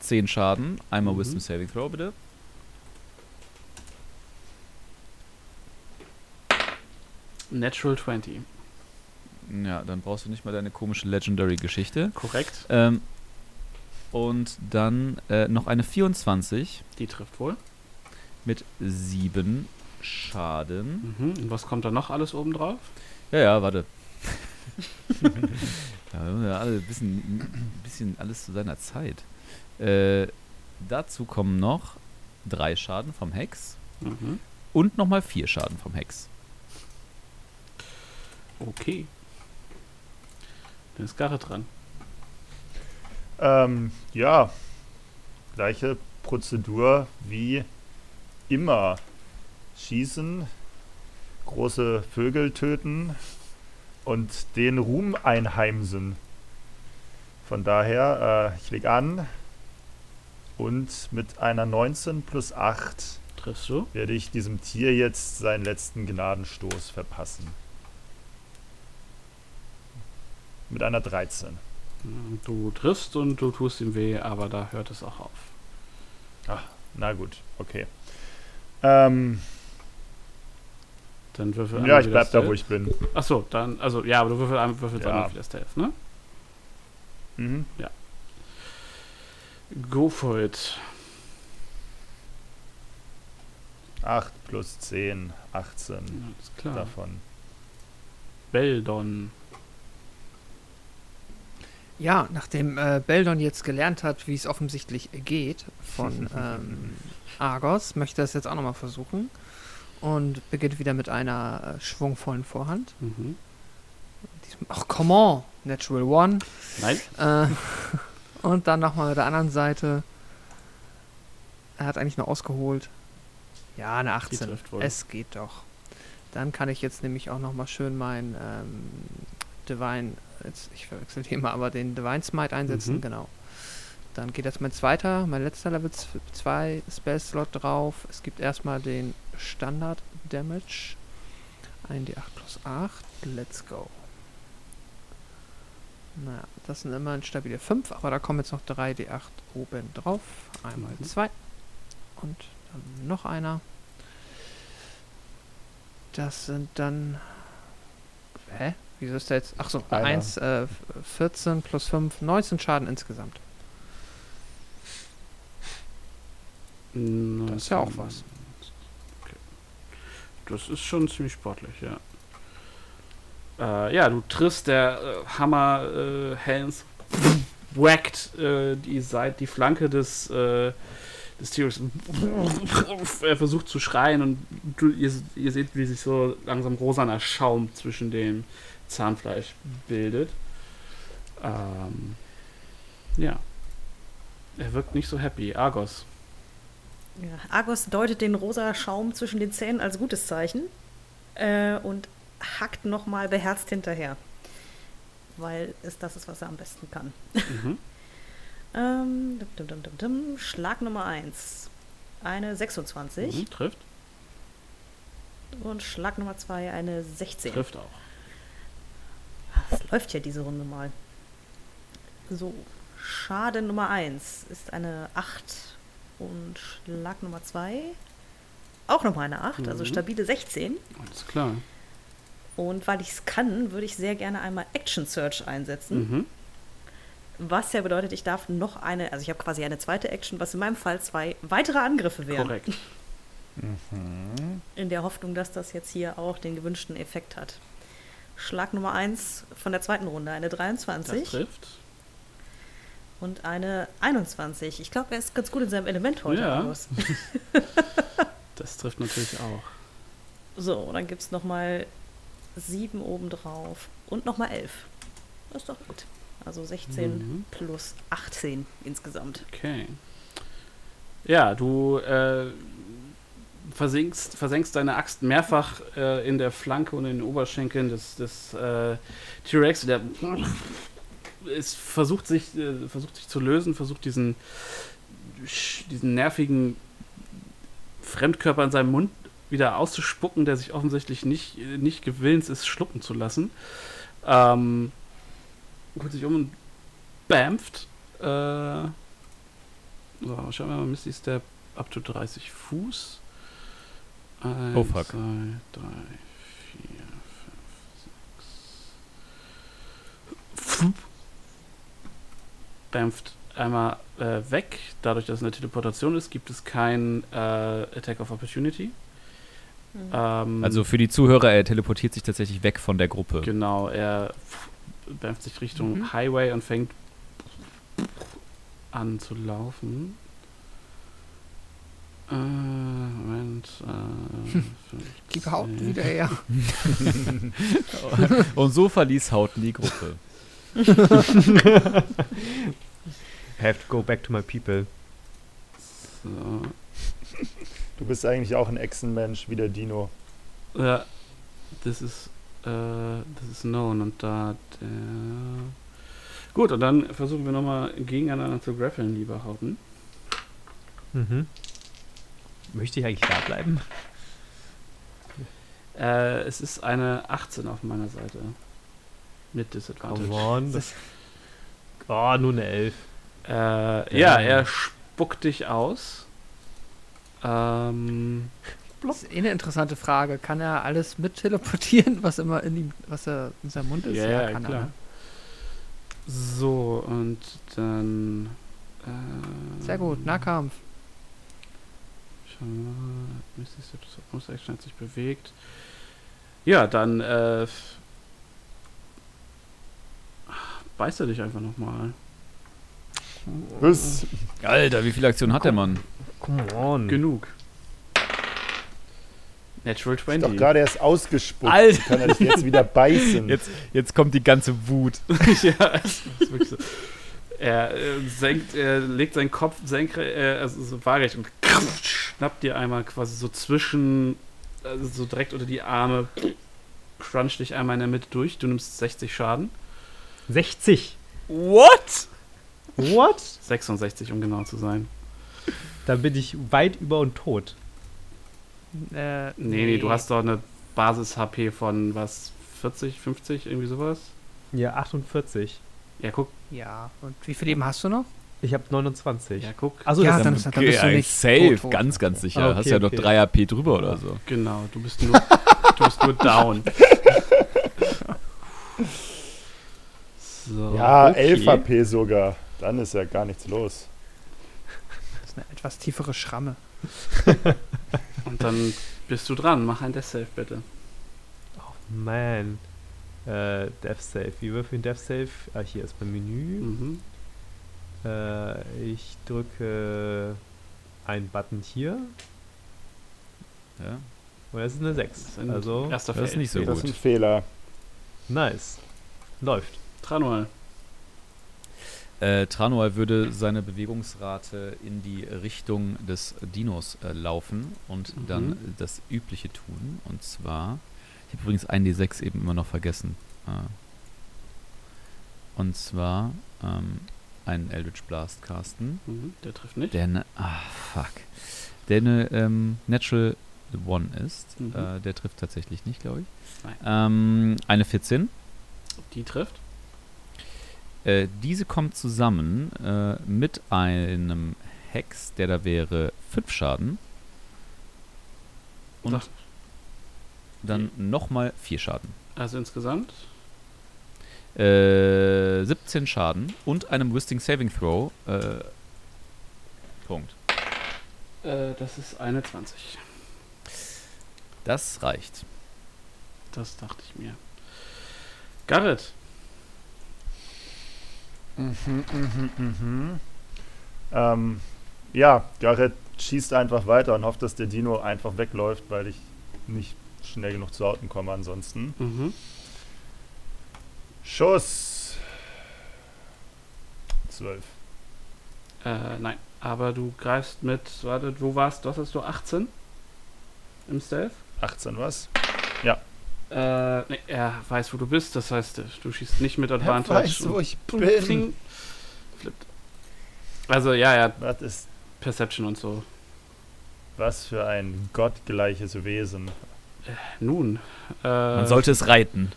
10 Schaden, einmal Mhm. Wisdom Saving Throw bitte. Natural 20. Ja, dann brauchst du nicht mal deine komische Legendary-Geschichte. Korrekt. Ähm, und dann äh, noch eine 24 Die trifft wohl. mit 7 Schaden. Mhm. Und was kommt da noch alles oben drauf? Ja, ja, warte. ja, ja, alle ein bisschen, ein bisschen alles zu seiner Zeit. Äh, dazu kommen noch 3 Schaden vom Hex Mhm. und nochmal 4 Schaden vom Hex. Okay. Dann ist Garrett dran. Ähm, ja, gleiche Prozedur wie immer. Schießen, große Vögel töten und den Ruhm einheimsen. Von daher, äh, ich leg an und mit einer 19 plus 8 Triffst du? werde ich diesem Tier jetzt seinen letzten Gnadenstoß verpassen. Mit einer 13. Mhm. Du triffst und du tust ihm weh, aber da hört es auch auf. Na gut, okay. Ähm, Dann würfel ja, ich bleib da, Stealth. wo ich bin. Achso, dann, also ja, aber du würfel einmal, würfelst Ja. einmal wieder Stealth, ne? Mhm. Go for it. 8 plus 10, 18 Alles klar. davon. Beldon. Ja, nachdem äh, Beldon jetzt gelernt hat, wie es offensichtlich geht von ähm, Argos, möchte er es jetzt auch nochmal versuchen und beginnt wieder mit einer äh, schwungvollen Vorhand. Mhm. Diesmal- Ach, come on! Natural One. Nein. Äh, und dann nochmal mit der anderen Seite. Er hat eigentlich nur ausgeholt. Ja, eine Die 18. trifft wohl. Es geht doch. Dann kann ich jetzt nämlich auch nochmal schön mein ähm, Divine, jetzt, ich verwechsel die mal, aber den Divine Smite einsetzen, Mhm. genau. Dann geht jetzt mein zweiter, mein letzter Level 2 Spell-Slot drauf. Es gibt erstmal den Standard Damage. Ein D8 plus 8. Let's go. Naja, das sind immerhin stabile 5, aber da kommen jetzt noch 3 D8 oben drauf. Einmal Mhm. 2. Und dann noch einer. Das sind dann. Hä? Wieso ist da jetzt. Achso, Einer. 1, äh, 14 plus 5, 19 Schaden insgesamt. Das ist ja auch was. Okay. Das ist schon ziemlich sportlich, ja. Äh, ja, du triffst der äh, Hammer äh, Helms wackt äh, die Seite, die Flanke des, äh, des Tieres. er versucht zu schreien und du, ihr, ihr seht, wie sich so langsam rosaner Schaum zwischen dem Zahnfleisch bildet. Ähm, ja. Er wirkt nicht so happy. Argos. Ja, Argos deutet den rosa Schaum zwischen den Zähnen als gutes Zeichen äh, und hackt nochmal beherzt hinterher. Weil es das ist, was er am besten kann. Mhm. Ähm, dum, dum, dum. Schlag Nummer 1. Eine 26. Mhm. Trifft. Und Schlag Nummer 2 eine 16. Trifft auch. Das läuft ja diese Runde mal. So, Schaden Nummer 1 ist eine 8 und Schlag Nummer 2 auch nochmal eine 8, also Mhm. stabile 16. Alles klar. Und weil ich es kann, würde ich sehr gerne einmal Action Search einsetzen. Mhm. Was ja bedeutet, ich darf noch eine, also ich habe quasi eine zweite Action, was in meinem Fall zwei weitere Angriffe wären. Korrekt. In der Hoffnung, dass das jetzt hier auch den gewünschten Effekt hat. Schlag Nummer 1 von der zweiten Runde, eine Das 23 trifft. und eine 21. Ich glaube, er ist ganz gut in seinem Element heute. Ja. Das trifft natürlich auch. So, dann gibt es nochmal 7 obendrauf und nochmal 11. Das ist doch gut. Also 16 Mhm. plus 18 insgesamt. Okay. Ja, du äh, versinkst, versenkst deine Axt mehrfach äh, in der Flanke und in den Oberschenkeln des, des äh, T-Rex. Der es versucht sich, äh, versucht sich zu lösen, versucht diesen, diesen nervigen Fremdkörper in seinem Mund wieder auszuspucken, der sich offensichtlich nicht, nicht gewillens ist, schlucken zu lassen. Ähm, guckt sich um und bämpft. Äh, so, schauen wir mal, Misty Step up to 30 Fuß. Eins, Oh, fuck. zwei, drei, vier, fünf, sechs. Dämpft einmal äh, weg. Dadurch, dass es eine Teleportation ist, gibt es kein äh, Attack of Opportunity. Ähm, Also für die Zuhörer, er teleportiert sich tatsächlich weg von der Gruppe. Genau, er dämpft sich Richtung Mhm. Highway und fängt an zu laufen. Äh, Moment. Äh, Gib Haupt 15. wieder her. Und so verließ Hauten die Gruppe. Have to go back to my people. So. Du bist eigentlich auch ein Echsenmensch wie der Dino. Ja, das ist, äh, das ist known und da der. Gut, und dann versuchen wir nochmal gegeneinander zu grappeln, lieber Hauten. Mhm. Möchte ich eigentlich da bleiben? Äh, es ist eine 18 auf meiner Seite. Mit Disadvantage. Come on. Das oh, nur eine 11. Äh, ja, er spuckt dich aus. Ähm, Das ist eh eine interessante Frage. Kann er alles mit teleportieren, was immer in ihm, was er in seinem Mund ist? Ja, ja, kann klar. er. so, und dann. Äh, Sehr gut, Nahkampf. Hat sich bewegt. Ja, dann äh, beißt er dich einfach nochmal. Was? Alter, wie viele Aktionen hat der Mann? Come on. Genug. Natural Ist doch 20. gerade erst ausgespuckt. Alter. Kann er dich jetzt wieder beißen? Jetzt, jetzt kommt die ganze Wut. ja, es ist wirklich so. Er äh, senkt, er legt seinen Kopf senkrecht, äh, also so waagerecht und schnappt dir einmal quasi so zwischen, also so direkt unter die Arme, cruncht dich einmal in der Mitte durch. Du nimmst 60 Schaden. 60. What? What? 66, um genau zu sein. Dann bin ich weit über und tot. Äh, Nee, nee, du hast doch eine Basis-HP von was, 40, 50, irgendwie sowas? Ja, 48. Ja, guck, Ja, und wie viel Leben hast du noch? Ich habe 29. ja, guck. Also Ja, das dann ist dann bist du nicht safe, tot, tot. ganz, ganz sicher. Ah, okay, Hast ja noch okay. 3 AP drüber oder so. Genau, du bist nur, du bist nur down. So, ja, okay. 11 HP sogar. Dann ist ja gar nichts los. Das ist eine etwas tiefere Schramme. Und dann bist du dran. Mach ein Death Save bitte. Man. Äh, Death Save. Wie würfeln Death Save? Ah, hier ist mein Menü. Mhm. Äh, ich drücke einen Button hier. Ja. Und das ist eine 6. Das ist ein Also, erster das ist Fail. nicht so das ist gut. ein Fehler. nice. Läuft. Tranual. Äh, Tranual würde seine Bewegungsrate in die Richtung des Dinos äh, laufen und Mhm. dann das Übliche tun. Und zwar, ich habe übrigens einen D6 eben immer noch vergessen. Äh, und zwar ähm, einen Eldritch Blast casten. Mhm. Der trifft nicht. Der ne, ah, fuck. Der eine ähm, Natural One ist. Mhm. Äh, der trifft tatsächlich nicht, glaube ich. Ähm, eine 14. Die trifft. Äh, diese kommt zusammen äh, mit einem Hex, der da wäre 5 Schaden. Und Sag- dann nochmal 4 Schaden. Also insgesamt. Äh, 17 Schaden und einem Wisting Saving Throw. Äh, Punkt. Äh, das ist eine 20. Das reicht. Das dachte ich mir. Garrett. Mhm, mhm, mhm. Ähm, ja, Garrett schießt einfach weiter und hofft, dass der Dino einfach wegläuft, weil ich nicht schnell genug zu Hauten komme ansonsten. Mhm. Schuss. 12. Äh, nein. aber du greifst mit, warte, du warst, was hast du, 18 im Stealth? 18 was? Äh, nee, er weiß, wo du bist, das heißt, du schießt nicht mit Er Advantage. weiß, wo ich und bin. Flippt. Also, ja, ja, Was ist Perception und so. was für ein gottgleiches Wesen. Nun, äh, Man sollte es reiten.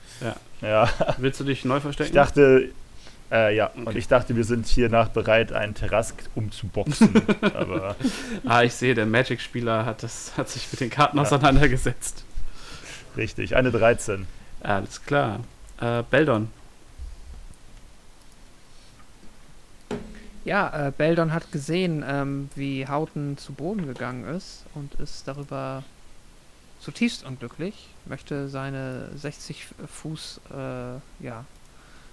Ja, willst du dich neu verstecken? ich dachte, äh, ja, und Okay. ich dachte, wir sind hiernach bereit, einen Terrask umzuboxen. aber ah, ich sehe, der Magic-Spieler hat, das- hat sich mit den Karten Ja. auseinandergesetzt. richtig, eine 13. Alles klar. Äh, Beldon. Ja, äh, Beldon hat gesehen, ähm, wie Hauten zu Boden gegangen ist und ist darüber zutiefst unglücklich. Möchte seine 60 Fuß äh, ja,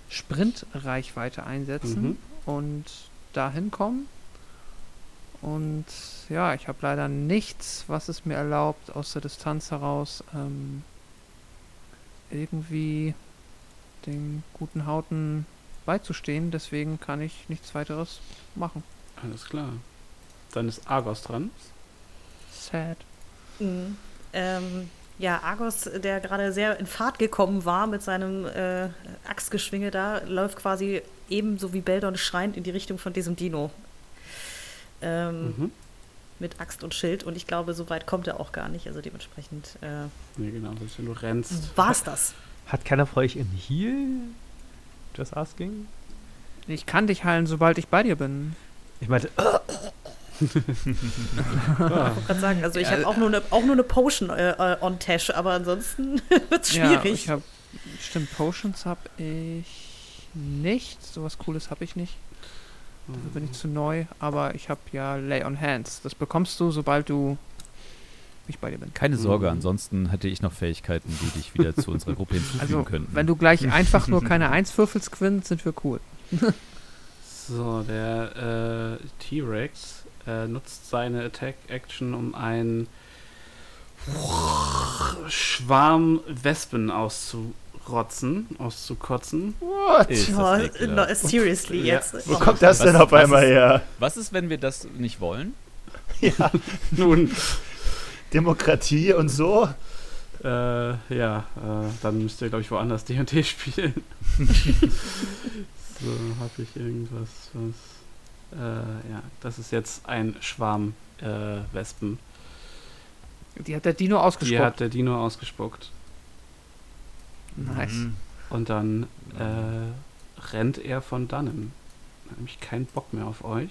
Sprintreichweite einsetzen Mhm. und dahin kommen. Und ja, ich habe leider nichts, was es mir erlaubt, aus der Distanz heraus ähm, irgendwie dem guten Hauten beizustehen. Deswegen kann ich nichts weiteres machen. Alles klar. Dann ist Argos dran. Sad. Mhm. Ähm, ja, Argos, der gerade sehr in Fahrt gekommen war mit seinem äh, Axtgeschwinge da, läuft quasi ebenso wie Beldon schreiend in die Richtung von diesem Dino. Ähm, Mhm. Mit Axt und Schild und ich glaube, so weit kommt er auch gar nicht. Also dementsprechend äh, Nee, genau, selbst wenn du rennst. war's das. Hat keiner von euch im Heal? Just asking? Ich kann dich heilen, sobald ich bei dir bin. Ich meinte, Ah, Ich wollte gerade sagen, also ich habe auch nur eine auch nur eine Potion äh, äh, on Tash, aber ansonsten wird's Ja, schwierig. ich habe stimmt Potions habe ich nicht. Sowas Cooles habe ich nicht. Dafür bin ich zu neu. Aber ich habe ja Lay on Hands. Das bekommst du, sobald du ich bei dir bin. Keine Sorge, Mhm. ansonsten hätte ich noch Fähigkeiten, die dich wieder zu unserer Gruppe hinzufügen Also könnten. wenn du gleich einfach nur keine Eins würfelst, Quinn, sind wir cool. So, der äh, T-Rex äh, nutzt seine Attack-Action, um einen Schwarm Wespen auszurotzen, auszukotzen. What? Ist das ekelhaft. no, seriously Ja. jetzt. Wo kommt das Was- denn auf was einmal ist- her? Was ist, wenn wir das nicht wollen? Ja, Nun, Demokratie und so? äh, ja, äh, dann müsst ihr, glaube ich, woanders D&D spielen. so, habe ich irgendwas, was... Äh, ja, das ist jetzt ein Schwarm äh, Wespen. Die hat der Dino Die ausgespuckt. hat der Dino ausgespuckt. nice. Mhm. Und dann äh, rennt er von dannen. Hat nämlich keinen Bock mehr auf euch.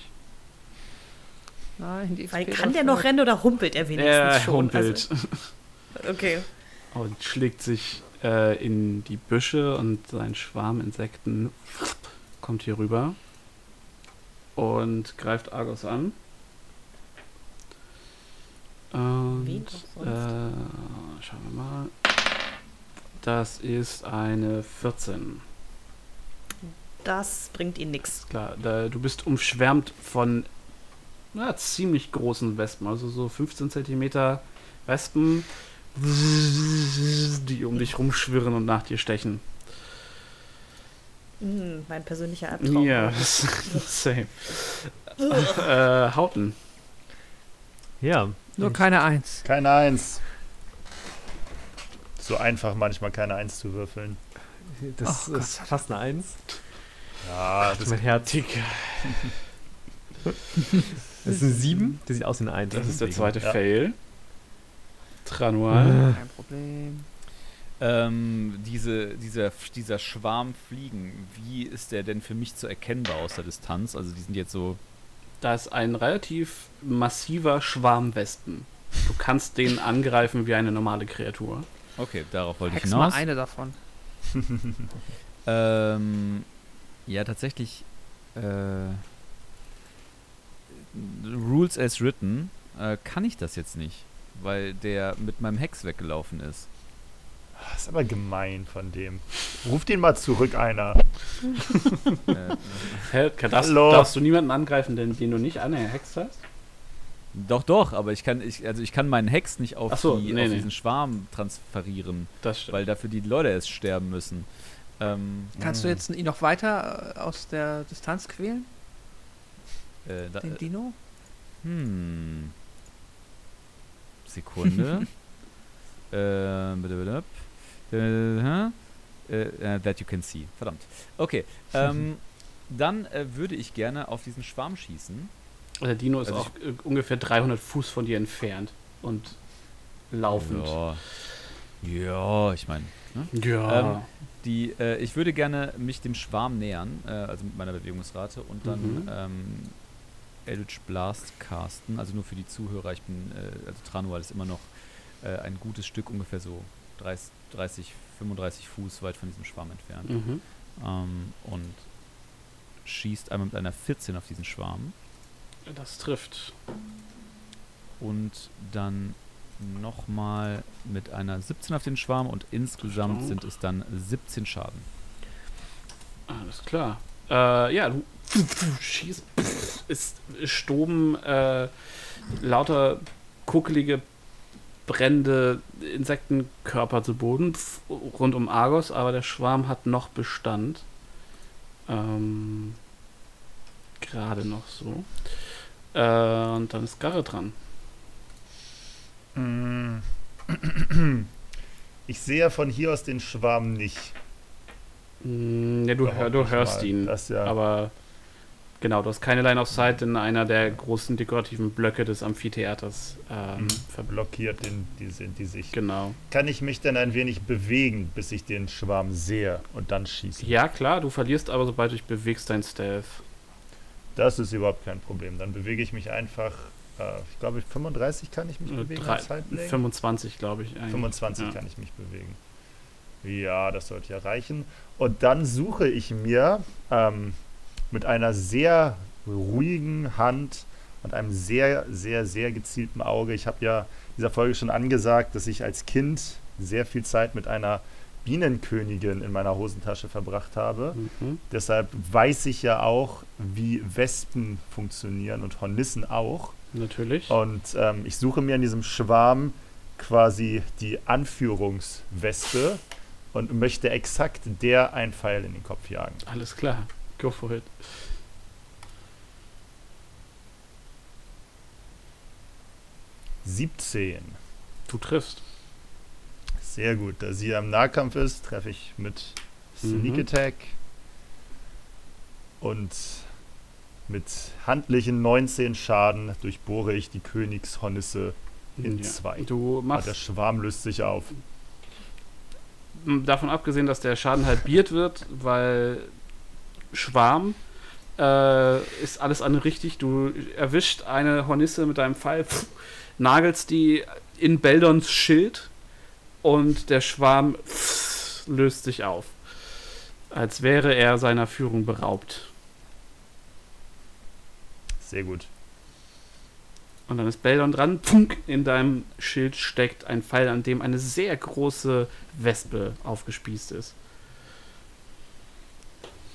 Nein, die Weil kann der noch rennen oder humpelt er wenigstens Er schon? humpelt Also, okay. und schlägt sich äh, in die Büsche und sein Schwarm Insekten kommt hier rüber und greift Argos an. Und äh, schauen wir mal. Das ist eine 14. Das bringt ihn nix. Klar, da, du bist umschwärmt von na, ziemlich großen Wespen, also so 15 Zentimeter Wespen, die um dich rumschwirren und nach dir stechen. Hm, mein persönlicher Albtraum. Ja, same. äh, Hauten. ja. Nur keine Eins. Keine Eins. So einfach manchmal keine Eins zu würfeln. Das Oh ist fast eine Eins. Ja, Das ist mein Herz. Das ist eine Sieben. Das sieht aus wie eine Eins. Das ist der zweite Ja. Fail. Tranual. Kein Problem. Ähm, diese, dieser, dieser Schwarm Fliegen, wie ist der denn für mich zu erkennbar aus der Distanz? Also die sind jetzt so. Da ist ein relativ massiver Schwarm Wespen. Du kannst den angreifen wie eine normale Kreatur. Okay, darauf wollte ich Hex mal hinaus. eine davon. Ähm, ja, tatsächlich. Äh, Rules as written äh, kann ich das jetzt nicht, weil der mit meinem Hex weggelaufen ist. Das ist aber gemein von dem. Ruf den mal zurück, einer. äh, Hä, darfst, Hallo. darfst du niemanden angreifen, den, den du nicht angehext hast? doch, doch, aber ich kann, ich, also ich kann meinen Hex nicht auf, Ach so, die, nee, auf nee. diesen Schwarm transferieren, Das stimmt. weil dafür die Leute erst sterben müssen. Ähm, Kannst du jetzt ihn noch weiter äh, aus der Distanz quälen, äh, da, den Dino? Hm. Sekunde. äh, bitte, bitte. Äh, äh, that you can see. Verdammt. Okay. Ähm, dann äh, würde ich gerne auf diesen Schwarm schießen. Der Dino ist Also auch äh, ungefähr 300 Fuß von dir entfernt und laufend. Ja. Ja, ich meine. Ne? Ja. Ähm, Die, äh, ich würde gerne mich dem Schwarm nähern, äh, also mit meiner Bewegungsrate, und dann Mhm. ähm, Eldritch Blast casten. Also nur für die Zuhörer, ich bin, äh, also Tranual ist immer noch äh, ein gutes Stück, ungefähr so 30, 30, 35 Fuß weit von diesem Schwarm entfernt. mhm. Ähm, und schießt einmal mit einer 14 auf diesen Schwarm. Das trifft. Und dann nochmal mit einer 17 auf den Schwarm und insgesamt Stark. sind es dann 17 Schaden. Alles klar. Äh, ja, du schießt. Es stoben äh, lauter kuckelige, brennende Insektenkörper zu Boden rund um Argos, aber der Schwarm hat noch Bestand. Ähm, Gerade noch so. Äh, und dann ist Garre dran. Mm. Ich sehe ja von hier aus den Schwarm nicht. Mm, Ja, du, hör, du hörst mal. ihn. Das ja. Aber genau, du hast keine Line of Sight in einer der großen dekorativen Blöcke des Amphitheaters ähm, Mhm. blockiert den, die, sind die Sicht. Genau. Kann ich mich denn ein wenig bewegen, bis ich den Schwarm sehe und dann schieße? Ja, klar, du verlierst aber, sobald du dich bewegst, dein Stealth. Das ist überhaupt kein Problem. Dann bewege ich mich einfach, äh, ich glaube 35 kann ich mich Äh, bewegen drei- als Halbling. 25, glaube ich. eigentlich. 25 Ja. kann ich mich bewegen. Ja, das sollte ja reichen. Und dann suche ich mir ähm, mit einer sehr ruhigen Hand und einem sehr, sehr, sehr gezielten Auge. Ich habe ja in dieser Folge schon angesagt, dass ich als Kind sehr viel Zeit mit einer Bienenkönigin in meiner Hosentasche verbracht habe. Mhm. Deshalb weiß ich ja auch, wie Wespen funktionieren und Hornissen auch. Natürlich. Und ähm, ich suche mir in diesem Schwarm quasi die Anführungswespe und möchte exakt der einen Pfeil in den Kopf jagen. Alles klar. Go for it. Siebzehn. Du triffst. Sehr gut. Da sie am Nahkampf ist, treffe ich mit Sneak Mhm. Attack. Und mit handlichen 19 Schaden durchbohre ich die Königshornisse in zwei. Du Ah, machst der Schwarm löst sich auf. davon abgesehen, dass der Schaden halbiert wird, weil Schwarm äh, ist alles andere richtig. Du erwischt eine Hornisse mit deinem Pfeil, pff, nagelst die in Beldons Schild und der Schwarm pff, löst sich auf. Als wäre er seiner Führung beraubt. Sehr gut. Und dann ist Beldon dran. Punk, in deinem Schild steckt ein Pfeil, an dem eine sehr große Wespe aufgespießt ist.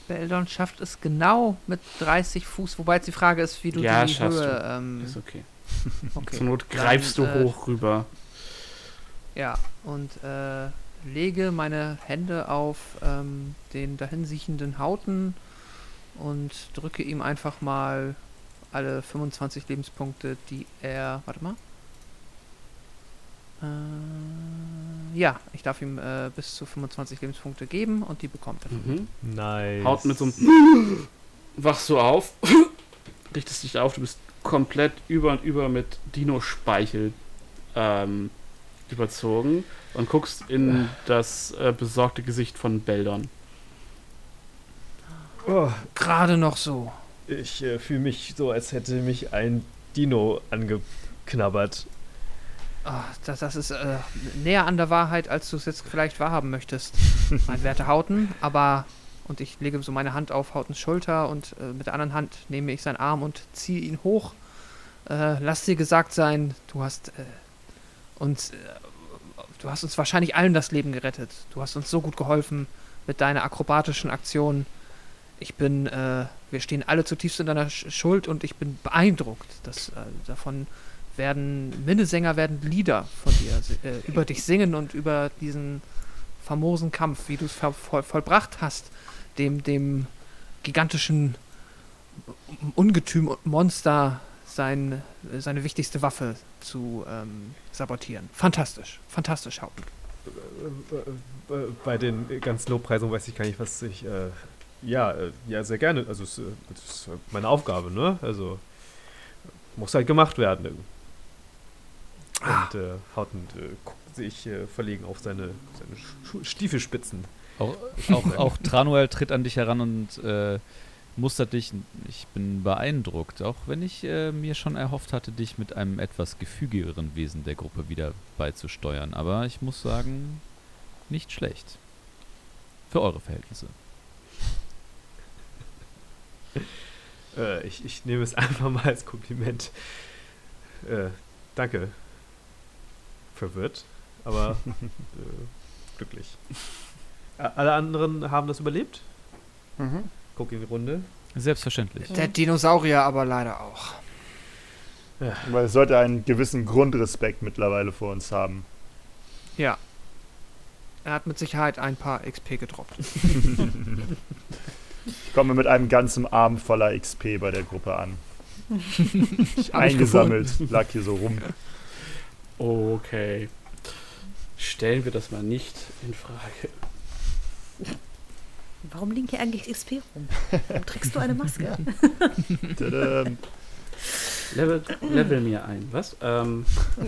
Beldon schafft es genau mit 30 Fuß, wobei jetzt die Frage ist, wie du Ja, die schaffst Höhe. du. Ähm, Ist okay. okay. Zur Not Dann, greifst du äh, hoch rüber. Ja, und äh, lege meine Hände auf ähm, den dahinsiechenden Hauten und drücke ihm einfach mal alle 25 Lebenspunkte, die er. Warte mal. Äh, ja, ich darf ihm äh, bis zu 25 Lebenspunkte geben und die bekommt er. Mhm. Nice. Haut mit so einem. Wachst du auf, richtest dich auf, du bist komplett über und über mit Dino-Speichel ähm, überzogen und guckst in das äh, besorgte Gesicht von Beldon. Oh, Gerade noch so. ich äh, fühle mich so, als hätte mich ein Dino angeknabbert. Ah, das, das ist äh, näher an der Wahrheit, als du es jetzt vielleicht wahrhaben möchtest, mein werte Hauten. Aber, und ich lege so meine Hand auf Hautens Schulter und äh, mit der anderen Hand nehme ich seinen Arm und ziehe ihn hoch. Äh, lass dir gesagt sein, du hast äh, uns, äh, du hast uns wahrscheinlich allen das Leben gerettet. Du hast uns so gut geholfen mit deiner akrobatischen Aktion. Ich bin, äh, wir stehen alle zutiefst in deiner Sch Schuld und ich bin beeindruckt, dass davon werden Minnesänger werden Lieder von dir äh, über dich singen und über diesen famosen Kampf, wie du es voll, voll, vollbracht hast, dem dem gigantischen Ungetüm und Monster sein, seine wichtigste Waffe zu ähm, sabotieren. Fantastisch, fantastisch, Haupten. Äh, äh, Bei den ganzen Lobpreisungen weiß ich gar nicht, was ich. Äh, ja, äh, ja, sehr gerne. Also, es, ist meine Aufgabe, ne? Also, muss halt gemacht werden. Und äh, Hauten äh, guckt sich äh, verlegen auf seine, seine Stiefelspitzen. Auch, auch, auch Tranuel tritt an dich heran und äh, mustert dich. Ich bin beeindruckt, auch wenn ich äh, mir schon erhofft hatte, dich mit einem etwas gefügigeren Wesen der Gruppe wieder beizusteuern. Aber ich muss sagen, nicht schlecht. Für eure Verhältnisse. Äh, ich, ich nehme es einfach mal als Kompliment. Äh, danke. Verwirrt, aber äh, glücklich. Alle anderen haben das überlebt? Guck in die Runde. Selbstverständlich. Der Dinosaurier aber leider auch. Weil es sollte einen gewissen Grundrespekt mittlerweile vor uns haben. Ja. Er hat mit Sicherheit ein paar XP gedroppt. Ich komme mit einem ganzen Arm voller XP bei der Gruppe an. Ich Eingesammelt, lag hier so rum. Okay. Stellen wir das mal nicht in Frage. Warum liegen hier eigentlich XP rum? Warum trägst du eine Maske? Tadam. Level, level mir ein, was? Ähm,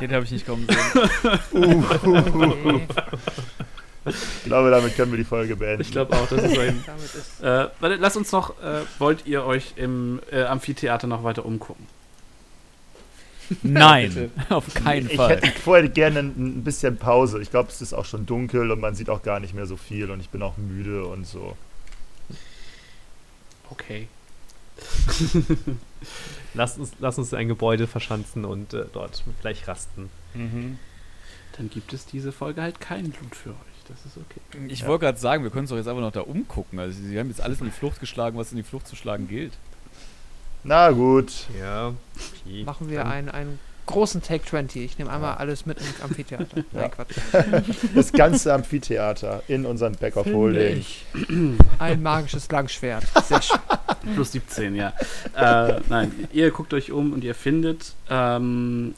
Den habe ich nicht kommen sehen. Okay. Ich glaube, damit können wir die Folge beenden. ich glaube auch, das ist ein. Damit ist Äh, warte, lasst uns noch. Äh, wollt ihr euch im äh, Amphitheater noch weiter umgucken? Nein, auf keinen ich Fall. hätte vorher gerne ein bisschen Pause. Ich glaube, es ist auch schon dunkel und man sieht auch gar nicht mehr so viel und ich bin auch müde und so. Okay. Lasst uns, lasst uns in ein Gebäude verschanzen und äh, dort vielleicht rasten. Dann gibt es diese Folge halt kein Blut für euch. Das ist okay. Ich Ja. wollte gerade sagen, wir können uns doch jetzt einfach noch da umgucken. Also sie haben jetzt alles in die Flucht geschlagen, was in die Flucht zu schlagen gilt. Na gut. Ja. okay. machen wir einen, einen großen Take 20. Ich nehme einmal Ja. alles mit ins Amphitheater. Ja. Nein, Quatsch. Das ganze Amphitheater in unserem Back of Holding. Ein magisches Langschwert. Sehr schön. Plus 17, ja. äh, nein, ihr guckt euch um und ihr findet ähm,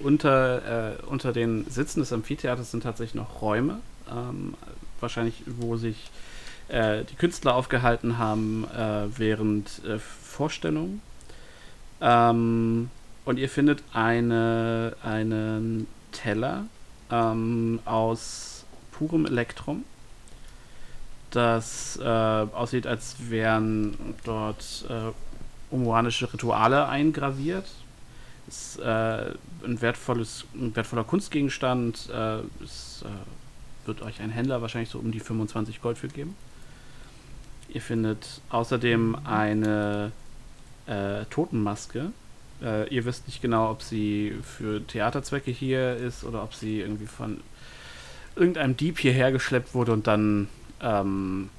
unter, äh, unter den Sitzen des Amphitheaters sind tatsächlich noch Räume. Ähm, wahrscheinlich, wo sich äh, die Künstler aufgehalten haben äh, während äh, Vorstellungen. Ähm, und ihr findet eine, einen Teller ähm, aus purem Elektrum das äh, aussieht, als wären dort äh, umuanische Rituale eingraviert. Ist äh, ein, wertvolles, ein wertvoller Kunstgegenstand. Äh, es äh, wird euch ein Händler wahrscheinlich so um die 25 Gold für geben. Ihr findet außerdem eine äh, Totenmaske. Äh, ihr wisst nicht genau, ob sie für Theaterzwecke hier ist oder ob sie irgendwie von irgendeinem Dieb hierher geschleppt wurde und dann ähm,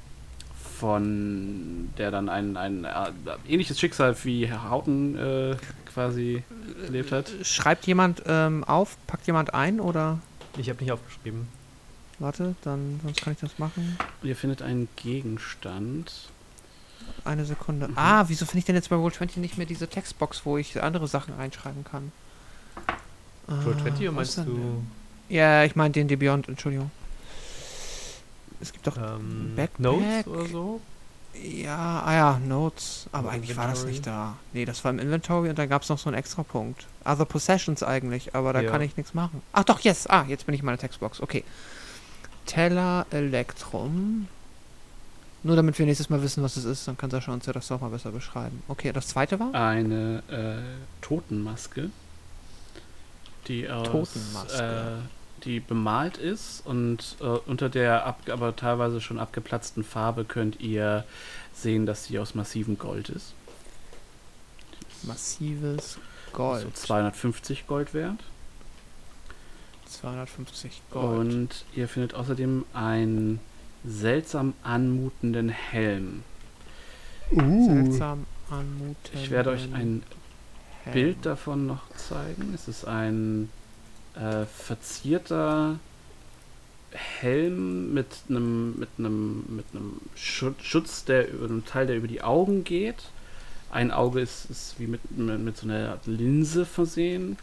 von der dann ein, ein äh, ähnliches Schicksal wie Herr Hauten äh, quasi erlebt hat. Schreibt jemand ähm, auf? Packt jemand ein? Oder? Ich habe nicht aufgeschrieben. Warte, dann sonst kann ich das machen. Und ihr findet einen Gegenstand. Eine Sekunde. Mhm. Ah, wieso finde ich denn jetzt bei Roll20 nicht mehr diese Textbox, wo ich andere Sachen reinschreiben kann? Roll 20 Ah, meinst denn du der? Ja, ich meine den Beyond, Entschuldigung. Es gibt doch. ähm, Backpack? Notes oder so? Ja, ah ja, Notes. Aber Im eigentlich war das Inventory? nicht da. Nee, das war im Inventory und dann gab es noch so einen extra Punkt. Other Possessions eigentlich, aber da Ja. kann ich nichts machen. Ach doch, yes. Ah, jetzt bin ich in meiner Textbox. Okay. Teller Elektrum. Nur damit wir nächstes Mal wissen, was es ist, dann kann Sascha uns ja das doch mal besser beschreiben. Okay, das zweite war? Eine äh, Totenmaske. Die aus, Totenmaske. Äh, die bemalt ist und äh, unter der ab, aber teilweise schon abgeplatzten Farbe könnt ihr sehen, dass sie aus massivem Gold ist. Massives Gold. So 250 Gold wert. 250 Gold. Und ihr findet außerdem einen seltsam anmutenden Helm. Seltsam anmutend. Ich werde euch ein Bild davon noch zeigen. Es ist ein äh, verzierter Helm mit einem mit einem mit einem Schutz, der über einem Teil, der über die Augen geht. ein Auge ist, ist wie mit, mit, mit so einer Linse versehen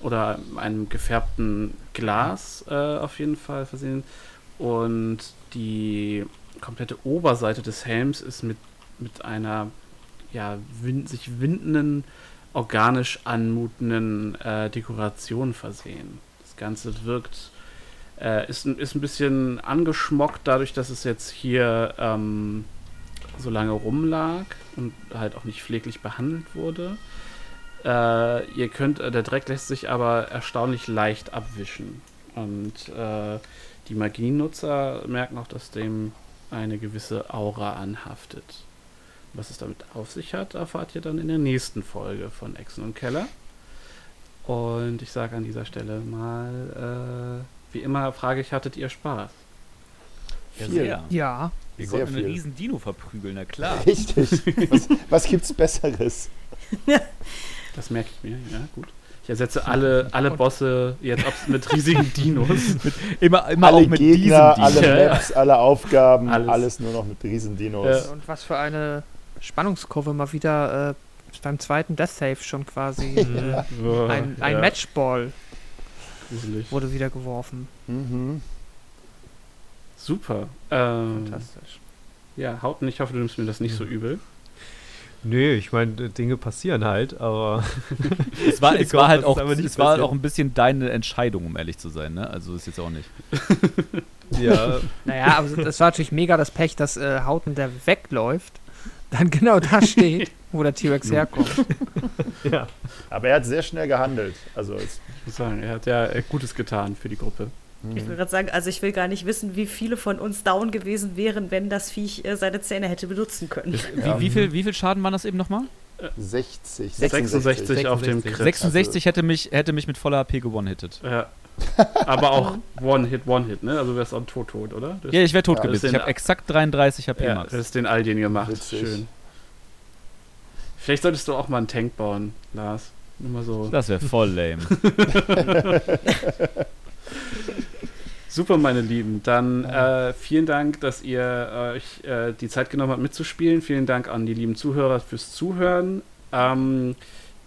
oder einem gefärbten Glas äh, auf jeden Fall versehen. Und die komplette Oberseite des Helms ist mit, mit einer ja, wind, sich windenden, organisch anmutenden äh, Dekoration versehen. Das Ganze wirkt, äh, ist, ist ein bisschen angeschmockt dadurch, dass es jetzt hier ähm, so lange rumlag und halt auch nicht pfleglich behandelt wurde. Äh, ihr könnt, äh, der Dreck lässt sich aber erstaunlich leicht abwischen. Und äh, die Magienutzer merken auch, dass dem eine gewisse Aura anhaftet. Was es damit auf sich hat, erfahrt ihr dann in der nächsten Folge von Echsen und Keller. Und ich sage an dieser Stelle mal, äh, wie immer frage ich, hattet ihr Spaß? Ja, Viel. sehr. Ja. Wir Sehr konnten einen viel. riesen Dino verprügeln, na klar. Richtig. Was, was gibt's Besseres? Das merke ich mir, ja, gut. Ich ersetze alle, alle Bosse jetzt mit riesigen Dinos. Immer, immer alle auch mit Gegner, diesem alle Dino. Ja, ja. Maps, alle Aufgaben, Alles. alles, nur noch mit Riesendinos. Ja. Und was für eine Spannungskurve mal wieder äh, beim zweiten Death Save schon quasi. äh, ein ein Ja, Matchball gruselig. wurde wieder geworfen. Mhm. Super. Ähm, Fantastisch. ja, Hauten, ich hoffe, du nimmst mir das nicht so übel. Nee, ich meine, Dinge passieren halt, aber Es war, es war halt auch, es war halt auch ein bisschen deine Entscheidung, um ehrlich zu sein, ne? Also ist jetzt auch nicht. ja, Naja, aber das war natürlich mega das Pech, dass äh, Hauten, der wegläuft, dann genau da steht, wo der T-Rex herkommt. ja. Aber er hat sehr schnell gehandelt. Also es, Ich muss sagen, er hat ja äh, Gutes getan für die Gruppe. Ich will gerade sagen, also ich will gar nicht wissen, wie viele von uns down gewesen wären, wenn das Viech äh, seine Zähne hätte benutzen können. Wie, wie, viel, wie viel Schaden waren das eben nochmal? 60, 66, auf dem 66. Crit. 66 hätte mich, hätte mich mit voller AP gewonnen-hittet. Ja. Aber auch One-Hit, One-Hit, ne? Also wärst auch tot, tot, oder? Das, Ja, ich wäre tot Ja, gewesen. Ich habe exakt 33 HP ja, Max. das ist den Aldien gemacht. Witzig. Schön. Vielleicht solltest du auch mal einen Tank bauen, Lars. Nur mal so. Das wäre voll lame. Super, meine Lieben. Dann äh, vielen Dank, dass ihr euch äh, die Zeit genommen habt mitzuspielen. Vielen Dank an die lieben Zuhörer fürs Zuhören. Ähm,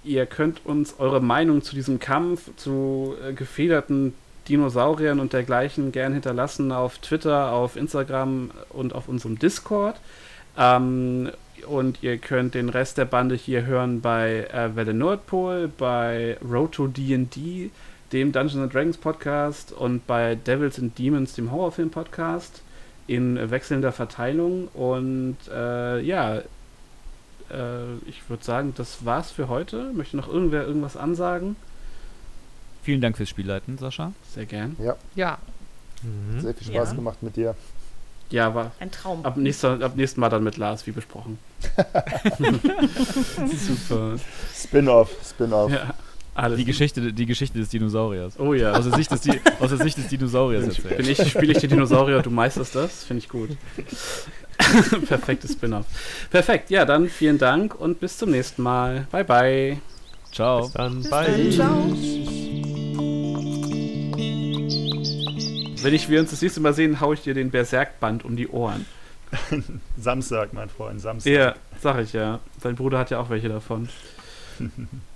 ihr könnt uns eure Meinung zu diesem Kampf, zu äh, gefederten Dinosauriern und dergleichen gern hinterlassen auf Twitter, auf Instagram und auf unserem Discord. Ähm, und ihr könnt den Rest der Bande hier hören bei äh, Welle Nordpol, bei Road to D&D, dem Dungeons and Dragons Podcast und bei Devils and Demons, dem Horrorfilm Podcast, in wechselnder Verteilung. Und äh, ja, äh, ich würde sagen, das war's für heute. Möchte noch irgendwer irgendwas ansagen? Vielen Dank fürs Spielleiten, Sascha. Sehr gern. Ja, Mhm. Sehr viel Spaß Ja. gemacht mit dir. Ja, war Ein Traum. ab, nächster, ab nächsten Mal dann mit Lars, wie besprochen. Super. Spin-off, Spin-off. Ja, alles. Die Geschichte, die Geschichte des Dinosauriers. Oh ja. Aus der Sicht des, Di aus der Sicht des Dinosauriers Bin erzählt. ich, spiele ich den Dinosaurier, du meisterst das? Finde ich gut. Perfektes Spin-off. Perfekt, ja, dann vielen Dank und bis zum nächsten Mal. Bye, bye. Ciao. Bis dann, Bis bye. dann, ciao. Wenn ich wir uns das nächste Mal sehen, hau ich dir den Berserkband um die Ohren. Samstag, mein Freund, Samstag. Ja, sag ich ja. Dein Bruder hat ja auch welche davon.